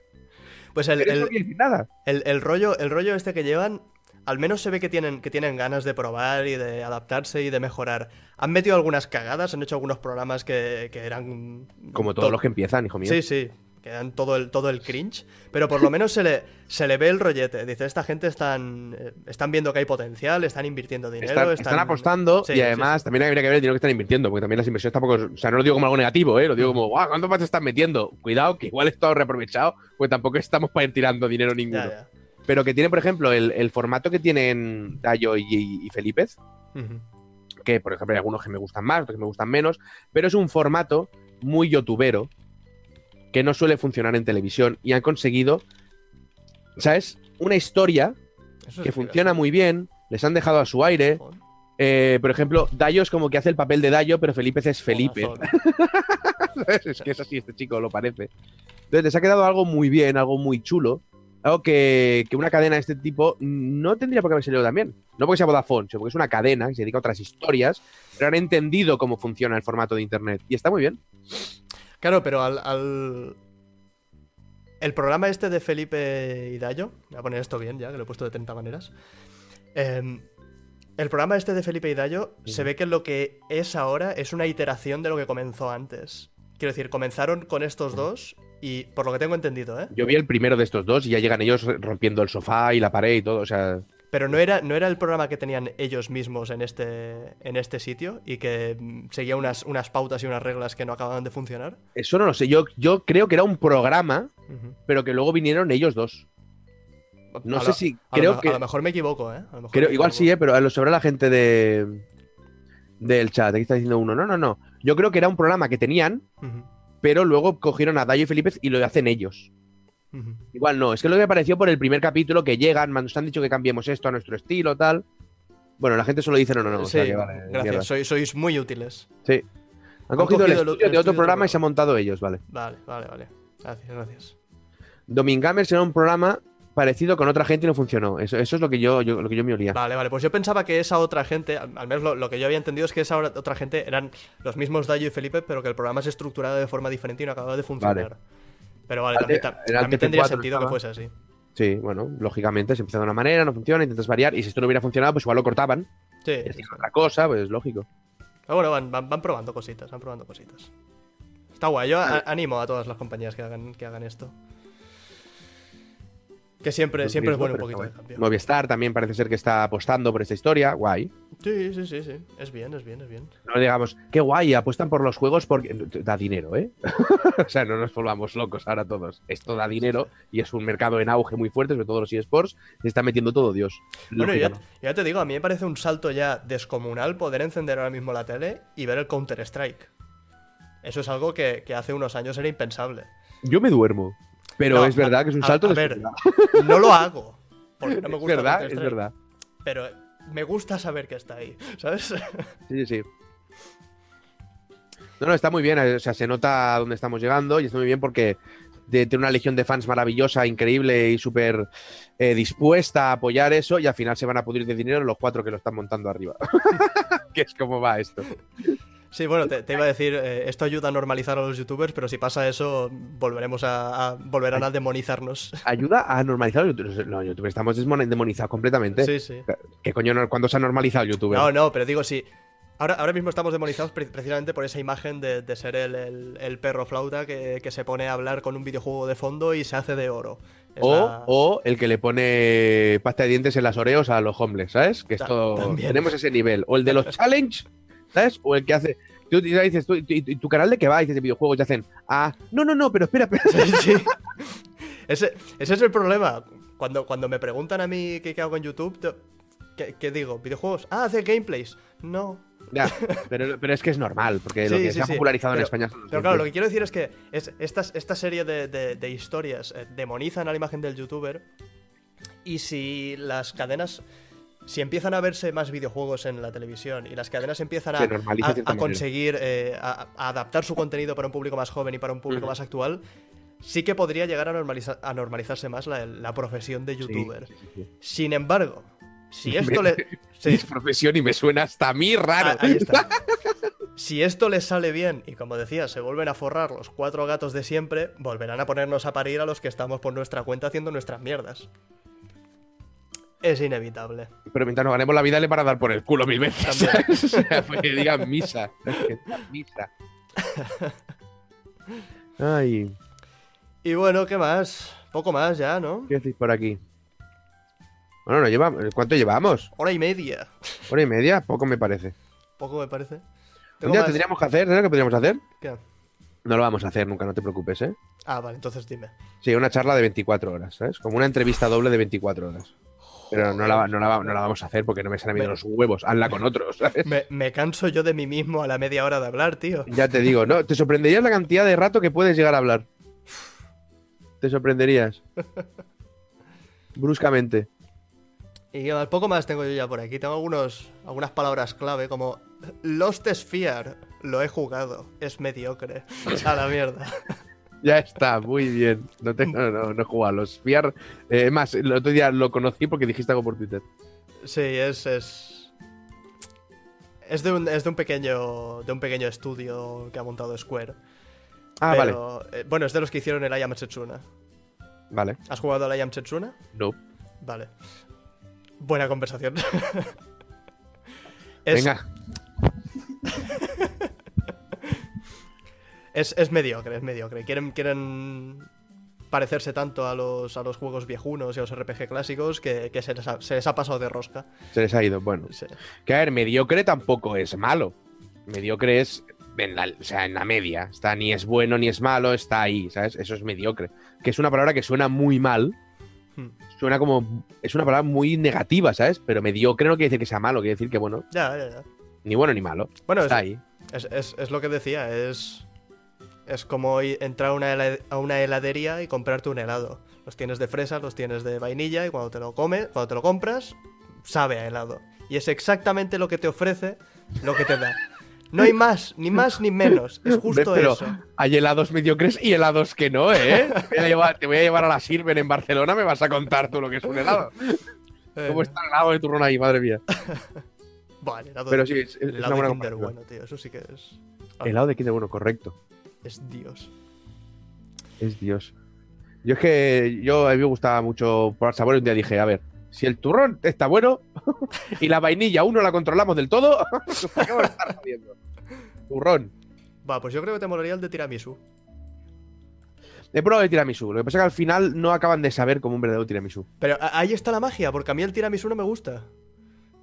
Speaker 1: Pues el, el-
Speaker 2: no quiere decir nada.
Speaker 1: el- el rollo, el rollo este que llevan, al menos se ve que tienen, que tienen ganas de probar y de adaptarse y de mejorar. Han metido algunas cagadas, han hecho algunos programas que, que eran...
Speaker 2: Como todos
Speaker 1: to-
Speaker 2: los que empiezan, hijo mío.
Speaker 1: Sí, sí, que dan todo el, todo el cringe, pero por lo menos se le, se le ve el rollete. Dice, esta gente están, eh, están viendo que hay potencial, están invirtiendo dinero,
Speaker 2: Están,
Speaker 1: están,
Speaker 2: están apostando
Speaker 1: Sí,
Speaker 2: y
Speaker 1: sí,
Speaker 2: además también habría que ver el dinero que están invirtiendo, porque también las inversiones tampoco. O sea, no lo digo como algo negativo, ¿eh? Lo digo como, guau, ¿cuánto más te están metiendo? Cuidado, que igual es todo reaprovechado, pues tampoco estamos para ir tirando dinero ninguno.
Speaker 1: Ya, ya.
Speaker 2: Pero que tiene, por ejemplo, el, el formato que tienen Dayo y, y,
Speaker 1: Ujú.
Speaker 2: que por ejemplo hay algunos que me gustan más, otros que me gustan menos, pero es un formato muy youtubero que no suele funcionar en televisión y han conseguido, ¿sabes? Una historia
Speaker 1: Eso
Speaker 2: que funciona muy bien, les han dejado a su aire. Eh, por ejemplo, Dayo es como que hace el papel de Dayo, pero Felipe es Felipe. (laughs) Es que es así, este chico lo parece. Entonces, les ha quedado algo muy bien, algo muy chulo. Algo que, que una cadena de este tipo no tendría por qué haber salido también. No porque sea Vodafone, sino porque es una cadena que se dedica a otras historias, pero han entendido cómo funciona el formato de Internet. Y está muy bien.
Speaker 1: Claro, pero al, al- El programa este de Felipe Dayo, voy a poner esto bien ya, que lo he puesto de 30 maneras. Em, el programa este de Felipe Dayo se ve que lo que es ahora es una iteración de lo que comenzó antes. Quiero decir, comenzaron con estos dos y por lo que tengo entendido, ¿eh?
Speaker 2: Yo vi el primero de estos dos y ya llegan ellos rompiendo el sofá y la pared y todo. O sea,
Speaker 1: Pero no era, no era el programa que tenían ellos mismos en este, en este sitio y que mm, seguía unas, unas pautas y unas reglas que no acababan de funcionar.
Speaker 2: eso no lo sé. Yo, yo creo que era un programa, pero que luego vinieron ellos dos. No
Speaker 1: A
Speaker 2: sé
Speaker 1: lo-
Speaker 2: si.
Speaker 1: a lo
Speaker 2: Creo
Speaker 1: me-
Speaker 2: que.
Speaker 1: A lo mejor me equivoco, ¿eh? A lo mejor
Speaker 2: Creo,
Speaker 1: me
Speaker 2: igual sí, ¿eh? pero lo sabrá la gente de del chat. Aquí está diciendo uno. No, no, no. Yo creo que era un programa que tenían, pero luego cogieron a Dayo y Felipe y lo hacen ellos. Igual no. Es que lo que me pareció por el primer capítulo que llegan, nos han dicho que cambiemos esto a nuestro estilo, tal. Bueno, la gente solo dice no, no, no. o
Speaker 1: sí,
Speaker 2: sea que vale,
Speaker 1: gracias. Sois, sois muy útiles.
Speaker 2: Sí. Han, cogido, el
Speaker 1: cogido el-
Speaker 2: estudio
Speaker 1: el
Speaker 2: de otro
Speaker 1: estudio de
Speaker 2: programa y se han montado ellos, vale.
Speaker 1: Vale, vale, vale. Gracias, gracias.
Speaker 2: Domingamers era un programa parecido con otra gente y no funcionó. Eso, eso es lo que yo, yo- lo que yo me olía.
Speaker 1: Vale, vale, pues yo pensaba que esa otra gente, al al menos lo, lo que yo había entendido es que esa otra gente eran los mismos Dayo y Felipe, pero que el programa se estructuraba de forma diferente y no acababa de funcionar. Pero vale, también, tendría
Speaker 2: P4
Speaker 1: sentido que fuese así.
Speaker 2: Sí, bueno, lógicamente se empieza de una manera, no funciona, intentas variar. Y si esto no hubiera funcionado, pues igual lo cortaban.
Speaker 1: Sí,
Speaker 2: Y hacían otra cosa, pues es lógico.
Speaker 1: Pero bueno, van, van, van probando cositas, van probando cositas. Está guay, yo a- animo a todas las compañías que hagan, que hagan esto. Que siempre, siempre es bueno un poquito de cambio.
Speaker 2: Movistar también parece ser que está apostando por esta historia. Guay.
Speaker 1: Sí, sí, sí, sí. Es bien, es bien, es bien.
Speaker 2: No digamos, qué guay, apuestan por los juegos porque da dinero, ¿eh? (laughs) o sea, no nos volvamos locos ahora todos. Esto da dinero y es un mercado en auge muy fuerte, sobre todo los eSports. Se está metiendo todo Dios.
Speaker 1: Bueno, ya, ya te digo, a mí me parece un salto ya descomunal poder encender ahora mismo la tele y ver el Counter-Strike. Eso es algo que, que hace unos años era impensable.
Speaker 2: Yo me duermo, pero
Speaker 1: No,
Speaker 2: es verdad que es un salto
Speaker 1: a
Speaker 2: de
Speaker 1: ver, (laughs) No lo hago. Porque no me
Speaker 2: Es
Speaker 1: gusta
Speaker 2: verdad, es verdad.
Speaker 1: Pero me gusta saber que está ahí, ¿sabes?
Speaker 2: Sí, (laughs) sí, sí. No, no, está muy bien. O sea, se nota a dónde estamos llegando y está muy bien porque de- tiene una legión de fans maravillosa, increíble y súper eh, dispuesta a apoyar eso y al final se van a pudrir de dinero los cuatro que lo están montando arriba. (laughs) que es como va esto.
Speaker 1: Sí, bueno, te, te iba a decir, eh, esto ayuda a normalizar a los youtubers, pero si pasa eso, volveremos a, a- volverán a demonizarnos.
Speaker 2: Ayuda a normalizar los youtubers. No, youtubers estamos demonizados completamente.
Speaker 1: Sí, sí.
Speaker 2: ¿Qué coño? ¿Cuándo se ha normalizado el youtuber?
Speaker 1: No, no, pero digo, sí. Ahora, ahora mismo estamos demonizados pre- precisamente por esa imagen de, de ser el, el- el perro flauta que, que se pone a hablar con un videojuego de fondo y se hace de oro.
Speaker 2: O,
Speaker 1: la-
Speaker 2: o el que le pone pasta de dientes en las oreos a los homeless, ¿sabes? Que
Speaker 1: Ta-
Speaker 2: esto
Speaker 1: también.
Speaker 2: tenemos ese nivel. O el de los (laughs) challenge, ¿sabes? O el que hace. Tú dices, tú, y, y tu canal de qué va, dices de videojuegos, y hacen. Ah, no, no, no, pero espera, espera.
Speaker 1: Sí, (laughs) sí. Ese, ese es el problema. Cuando, cuando me preguntan a mí qué, qué hago en YouTube, te- ¿qué, qué digo? ¿Videojuegos? Ah, hace gameplays. No.
Speaker 2: Ya, (laughs) pero, pero es que es normal, porque lo que se ha popularizado en España
Speaker 1: Pero claro, lo que quiero decir es que es, esta serie de, de- de historias eh, demonizan a la imagen del youtuber y si las cadenas... Si empiezan a verse más videojuegos en la televisión y las cadenas empiezan a, conseguir eh, a, a adaptar su contenido para un público más joven y para un público más actual, sí que podría llegar a, normaliza- a normalizarse más la, la profesión de youtuber.
Speaker 2: sí, sí, sí.
Speaker 1: Sin embargo, si esto le... (laughs)
Speaker 2: Es profesión y me suena hasta a mí raro.
Speaker 1: Ah, ahí está. (laughs) Si esto les sale bien y como decía, se vuelven a forrar los cuatro gatos de siempre, volverán a ponernos a parir a los que estamos por nuestra cuenta haciendo nuestras mierdas. Es inevitable.
Speaker 2: Pero mientras nos ganemos la vida le van a dar por el culo mil veces. (laughs) O sea, pues que digan misa. Que misa. (laughs) Ay,
Speaker 1: Y bueno, ¿qué más? Poco más ya, ¿no?
Speaker 2: ¿qué decís por aquí? Bueno, no lleva, ¿cuánto llevamos?
Speaker 1: Hora y media.
Speaker 2: ¿Hora y media? Poco me parece.
Speaker 1: Poco me parece.
Speaker 2: Un día
Speaker 1: más-
Speaker 2: tendríamos que hacer, ¿sabes que podríamos hacer?
Speaker 1: ¿Qué?
Speaker 2: No lo vamos a hacer nunca, no te preocupes, ¿eh?
Speaker 1: Ah, vale, entonces dime.
Speaker 2: Sí, una charla de 24 horas, ¿sabes? Como una entrevista doble de 24 horas. Pero no la, no la, no la vamos a hacer porque no me salen bien los huevos. Hazla con otros, ¿sabes?
Speaker 1: Me, me canso yo de mí mismo a la media hora de hablar, tío.
Speaker 2: Ya te digo, ¿no? Te sorprenderías la cantidad de rato que puedes llegar a hablar. Te sorprenderías. Bruscamente.
Speaker 1: Y poco más tengo yo ya por aquí. Tengo algunos, algunas palabras clave como Lost Sphere. Lo he jugado. Es mediocre. (laughs) A la mierda.
Speaker 2: Ya está, muy bien. No, te, no, no, no he jugado a los Fiar. Eh, es más, el otro día lo conocí porque dijiste algo por Twitter.
Speaker 1: Sí, es. Es, es, de, un, es de un pequeño. De un pequeño estudio que ha montado Square.
Speaker 2: Ah, vale.
Speaker 1: Eh, bueno, es de los que hicieron el I Am Setsuna.
Speaker 2: Vale.
Speaker 1: ¿Has jugado al I Am Setsuna?
Speaker 2: No.
Speaker 1: Vale. Buena conversación. (laughs) Es-
Speaker 2: Venga. (laughs)
Speaker 1: Es, es mediocre, es mediocre. Quieren, quieren parecerse tanto a los, a los juegos viejunos y a los RPG clásicos que, que se, les ha, se les ha pasado de rosca.
Speaker 2: Se les ha ido. Bueno.
Speaker 1: Sí.
Speaker 2: Que a ver, mediocre tampoco es malo. Mediocre es en la, o sea, en la media. Está ni es bueno ni es malo, está ahí, ¿sabes? Eso es mediocre. Que es una palabra que suena muy mal.
Speaker 1: Hmm.
Speaker 2: Suena como. Es una palabra muy negativa, ¿sabes? Pero mediocre no quiere decir que sea malo, quiere decir que, bueno,
Speaker 1: Ya, ya, ya.
Speaker 2: ni bueno ni malo.
Speaker 1: Bueno,
Speaker 2: está
Speaker 1: es,
Speaker 2: ahí.
Speaker 1: es, es- es lo que decía, es. Es como entrar a una, heladería y comprarte un helado. Los tienes de fresa, los tienes de vainilla y cuando te lo comes, cuando te lo compras, sabe a helado. Y es exactamente lo que te ofrece, lo que te da. No hay más, ni más ni menos. Es justo
Speaker 2: Pero
Speaker 1: eso.
Speaker 2: hay helados mediocres y helados que no, ¿eh? Te voy, a llevar, te voy a llevar a la Sirven en Barcelona, me vas a contar tú lo que es un helado.
Speaker 1: Eh,
Speaker 2: ¿Cómo está el helado de turrón ahí, madre mía? (laughs)
Speaker 1: Vale, helado
Speaker 2: Pero
Speaker 1: de-
Speaker 2: sí, es, es
Speaker 1: el
Speaker 2: una
Speaker 1: helado de Kinder bueno, tío. Eso sí que es.
Speaker 2: Helado de Kinder bueno, correcto.
Speaker 1: Es Dios.
Speaker 2: Es Dios. Yo es que yo a mí me gustaba mucho por sabor y un día dije, a ver, si el turrón está bueno (laughs) y la vainilla aún no la controlamos del todo, ¿para qué vamos a estar jodiendo? Turrón.
Speaker 1: Va, pues yo creo que te molaría el de tiramisú.
Speaker 2: He probado el tiramisú. Lo que pasa es que al final no acaban de saber como un verdadero tiramisú.
Speaker 1: Pero ahí está la magia, porque a mí el tiramisú no me gusta.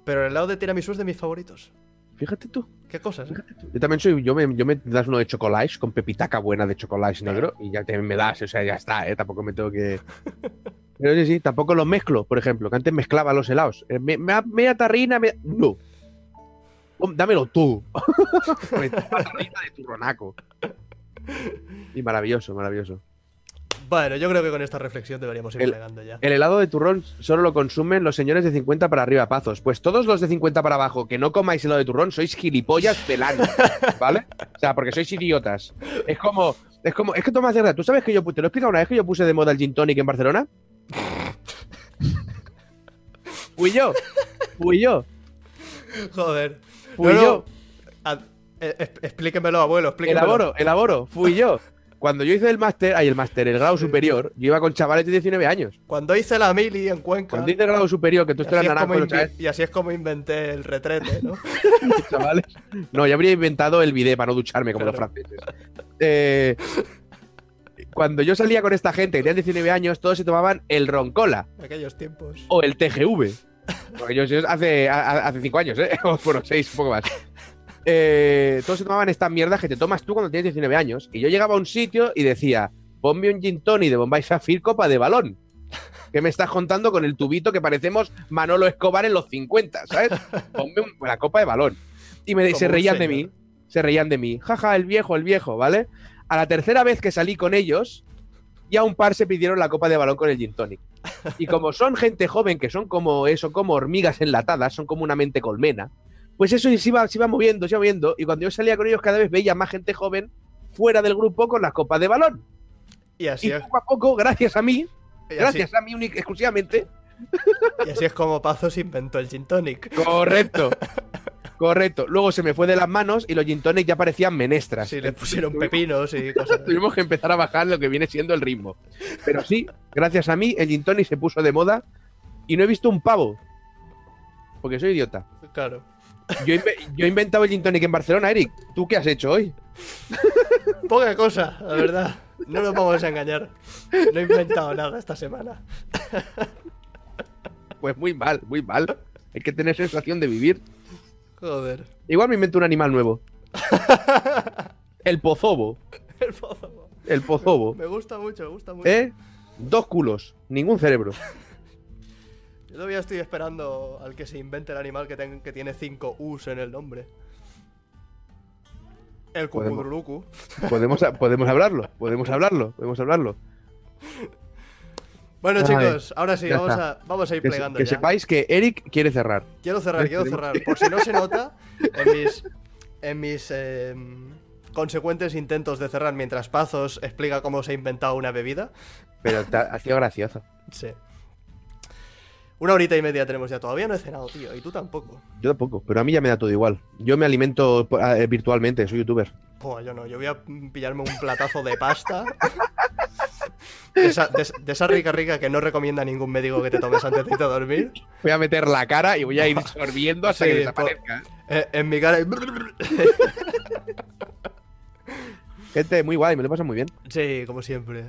Speaker 1: Pero el helado de tiramisú es de mis favoritos.
Speaker 2: Fíjate tú.
Speaker 1: ¿Qué cosas?
Speaker 2: Yo también soy, yo me, yo me das uno de chocolate con pepitaca buena de chocolate negro y ya te me das, o sea, ya está, ¿eh? Tampoco me tengo que. (laughs) Pero sí, sí, tampoco los mezclo, por ejemplo, que antes mezclaba los helados. Eh, Me, me, media tarrina, me- no. Dámelo tú. (laughs) Tarrina de turronaco. Y maravilloso, maravilloso.
Speaker 1: Bueno, yo creo que con esta reflexión deberíamos ir
Speaker 2: El-
Speaker 1: ya.
Speaker 2: El helado de turrón solo lo consumen los señores de 50 para arriba, pazos. Pues todos los de 50 para abajo que no comáis helado de turrón sois gilipollas pelando, ¿vale? O sea, porque sois idiotas. Es como, es como, es que Tomás Cerda, ¿tú sabes que yo, te lo he explicado una vez que yo puse de moda el gin tonic en Barcelona? Fui yo, fui yo,
Speaker 1: Joder.
Speaker 2: fui
Speaker 1: No, no.
Speaker 2: yo.
Speaker 1: A- eh, explíquemelo, abuelo, explíquemelo.
Speaker 2: Elaboro, elaboro, fui yo. Cuando yo hice el máster, ay, el máster, el grado superior, yo iba con chavales de 19 años.
Speaker 1: Cuando hice la mili en Cuenca.
Speaker 2: Cuando hice el grado superior, que tú
Speaker 1: y
Speaker 2: eras
Speaker 1: así, es
Speaker 2: naranjo, chavales,
Speaker 1: y así es como inventé el retrete, ¿no? (laughs)
Speaker 2: chavales. No, yo habría inventado el bidet para no ducharme como
Speaker 1: Claro.
Speaker 2: los franceses. Eh, cuando yo salía con esta gente que tenían 19 años, todos se tomaban el roncola
Speaker 1: Aquellos tiempos.
Speaker 2: o el TGV. Porque yo, hace 5 años, ¿eh? (laughs) O, bueno, 6, un poco más. Eh, todos se tomaban estas mierdas que te tomas tú cuando tienes 19 años. Y yo llegaba a un sitio y decía, ponme un gin tonic de Bombay Sapphire copa de balón. ¿Qué me estás contando con el tubito que parecemos Manolo Escobar en los 50, ¿sabes? Ponme un- la copa de balón. Y me,
Speaker 1: Como
Speaker 2: se reían de mí. Se reían de mí. Jaja, el viejo, el viejo, ¿vale? A la tercera vez que salí con ellos, ya un par se pidieron la copa de balón con el gin tonic. Y como son gente joven, que son como eso, como hormigas enlatadas, son como una mente colmena, pues eso se iba, se iba moviendo, se iba moviendo. Y cuando yo salía con ellos, cada vez veía más gente joven fuera del grupo con las copas de balón.
Speaker 1: Y así,
Speaker 2: Y
Speaker 1: es,
Speaker 2: poco a poco, gracias a mí,
Speaker 1: y
Speaker 2: gracias a mí exclusivamente,
Speaker 1: y así es como Pazos inventó el gin tonic.
Speaker 2: correcto, correcto. Luego se me fue de las manos y los gin tonic ya parecían menestras.
Speaker 1: Sí, le pusieron pepinos y cosas.
Speaker 2: Tuvimos que empezar a bajar lo que viene siendo el ritmo. Pero sí, gracias a mí, el gin tonic se puso de moda y no he visto un pavo. Porque soy idiota.
Speaker 1: Claro.
Speaker 2: Yo, inve- yo he inventado el gin tonic en Barcelona, Eric. ¿Tú qué has hecho hoy? (laughs)
Speaker 1: Poca cosa, la verdad. No nos vamos a engañar. No he inventado nada esta semana. (laughs)
Speaker 2: Pues muy mal, muy mal. Hay que tener sensación de vivir.
Speaker 1: Joder.
Speaker 2: Igual me invento un animal nuevo. (laughs) El pozobo.
Speaker 1: El pozo.
Speaker 2: El pozobo.
Speaker 1: Me gusta mucho, me gusta mucho.
Speaker 2: ¿Eh? Dos culos, ningún cerebro.
Speaker 1: Yo todavía estoy esperando al que se invente el animal que, ten- que tiene 5 U's en el nombre. El
Speaker 2: Podemos-
Speaker 1: cucudrulucu.
Speaker 2: Podemos, podemos hablarlo, podemos hablarlo, podemos hablarlo.
Speaker 1: Bueno,
Speaker 2: Ay,
Speaker 1: chicos, ahora sí, vamos a, vamos a ir
Speaker 2: Que,
Speaker 1: plegando
Speaker 2: que
Speaker 1: ya.
Speaker 2: sepáis que Eric quiere cerrar.
Speaker 1: Quiero cerrar, quiero cerrar. Por si no se nota, (laughs) en mis, en mis eh, consecuentes intentos de cerrar mientras Pazos explica cómo se ha inventado una bebida.
Speaker 2: Pero ha sido gracioso.
Speaker 1: Sí. Una horita y media tenemos ya. Todavía no he cenado, tío. Y tú tampoco.
Speaker 2: Yo tampoco, pero a mí ya me da todo igual. Yo me alimento eh, virtualmente, soy youtuber.
Speaker 1: Buah, yo no. Yo voy a pillarme un platazo de pasta. De esa, de- de esa rica rica que no recomienda ningún médico que te tomes antes de irte a dormir.
Speaker 2: Voy a meter la cara y voy a ir (laughs) sorbiendo hasta
Speaker 1: Sí,
Speaker 2: que desaparezca.
Speaker 1: Eh, en mi cara. (laughs)
Speaker 2: Gente, muy guay, me lo pasa muy bien.
Speaker 1: Sí, como siempre.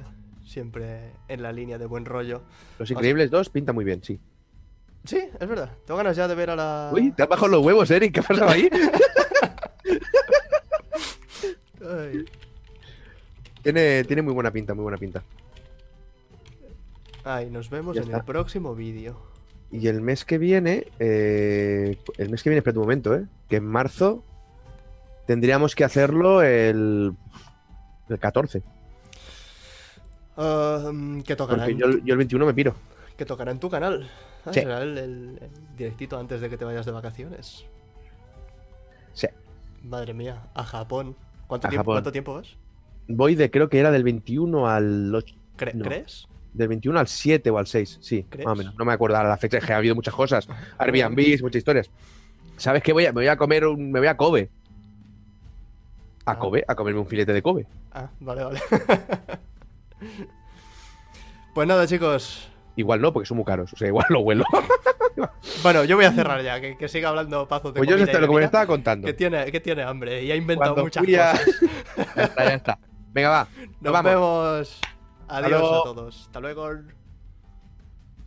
Speaker 1: Siempre en la línea de buen rollo.
Speaker 2: Los Increíbles 2 pinta muy bien, sí.
Speaker 1: Sí, es verdad. Tengo ganas ya de ver a la.
Speaker 2: Uy, te has bajado los huevos, Eric. ¿Qué ha pasado ahí?
Speaker 1: Ay.
Speaker 2: tiene, tiene muy buena pinta, muy buena pinta.
Speaker 1: Ay, nos vemos
Speaker 2: Ya
Speaker 1: en
Speaker 2: está.
Speaker 1: el próximo vídeo.
Speaker 2: Y el mes que viene, eh, el mes que viene, espera un momento, ¿eh? Que en marzo tendríamos que hacerlo el, el 14.
Speaker 1: Ah, mm, ¿Qué tocará,
Speaker 2: Porque
Speaker 1: en,
Speaker 2: yo, yo el 21 me piro.
Speaker 1: qué tocará en tu canal? Ah,
Speaker 2: Sí.
Speaker 1: será el, el- directito antes de que te vayas de vacaciones.
Speaker 2: Sí.
Speaker 1: Madre mía, a Japón. ¿Cuánto,
Speaker 2: A
Speaker 1: tiempo,
Speaker 2: Japón.
Speaker 1: ¿cuánto tiempo vas?
Speaker 2: Voy de, creo que era del 21 al 8.
Speaker 1: Cre-
Speaker 2: No.
Speaker 1: ¿Crees?
Speaker 2: Del 21 al 7 o al 6, sí,
Speaker 1: ¿Crees?
Speaker 2: más o menos. No me acuerdo la fecha, que ha habido muchas cosas. (laughs) Airbnb, muchas historias. ¿Sabes qué? Voy a, me voy a comer un. Me voy a Kobe. A
Speaker 1: Ah.
Speaker 2: Kobe, a comerme un filete de Kobe.
Speaker 1: Ah, vale, vale. (laughs) pues nada, chicos.
Speaker 2: Igual no, porque son muy caros. O sea, igual (laughs) lo huelo.
Speaker 1: Bueno, yo voy a cerrar ya, que, que siga hablando Pazo de
Speaker 2: Pues yo
Speaker 1: y
Speaker 2: lo que me estaba contando.
Speaker 1: que tiene, que tiene hambre y ha inventado
Speaker 2: Cuando
Speaker 1: muchas cosas. (laughs)
Speaker 2: Ya está, ya está. Venga, va.
Speaker 1: Nos vemos. Adiós a todos. Hasta luego.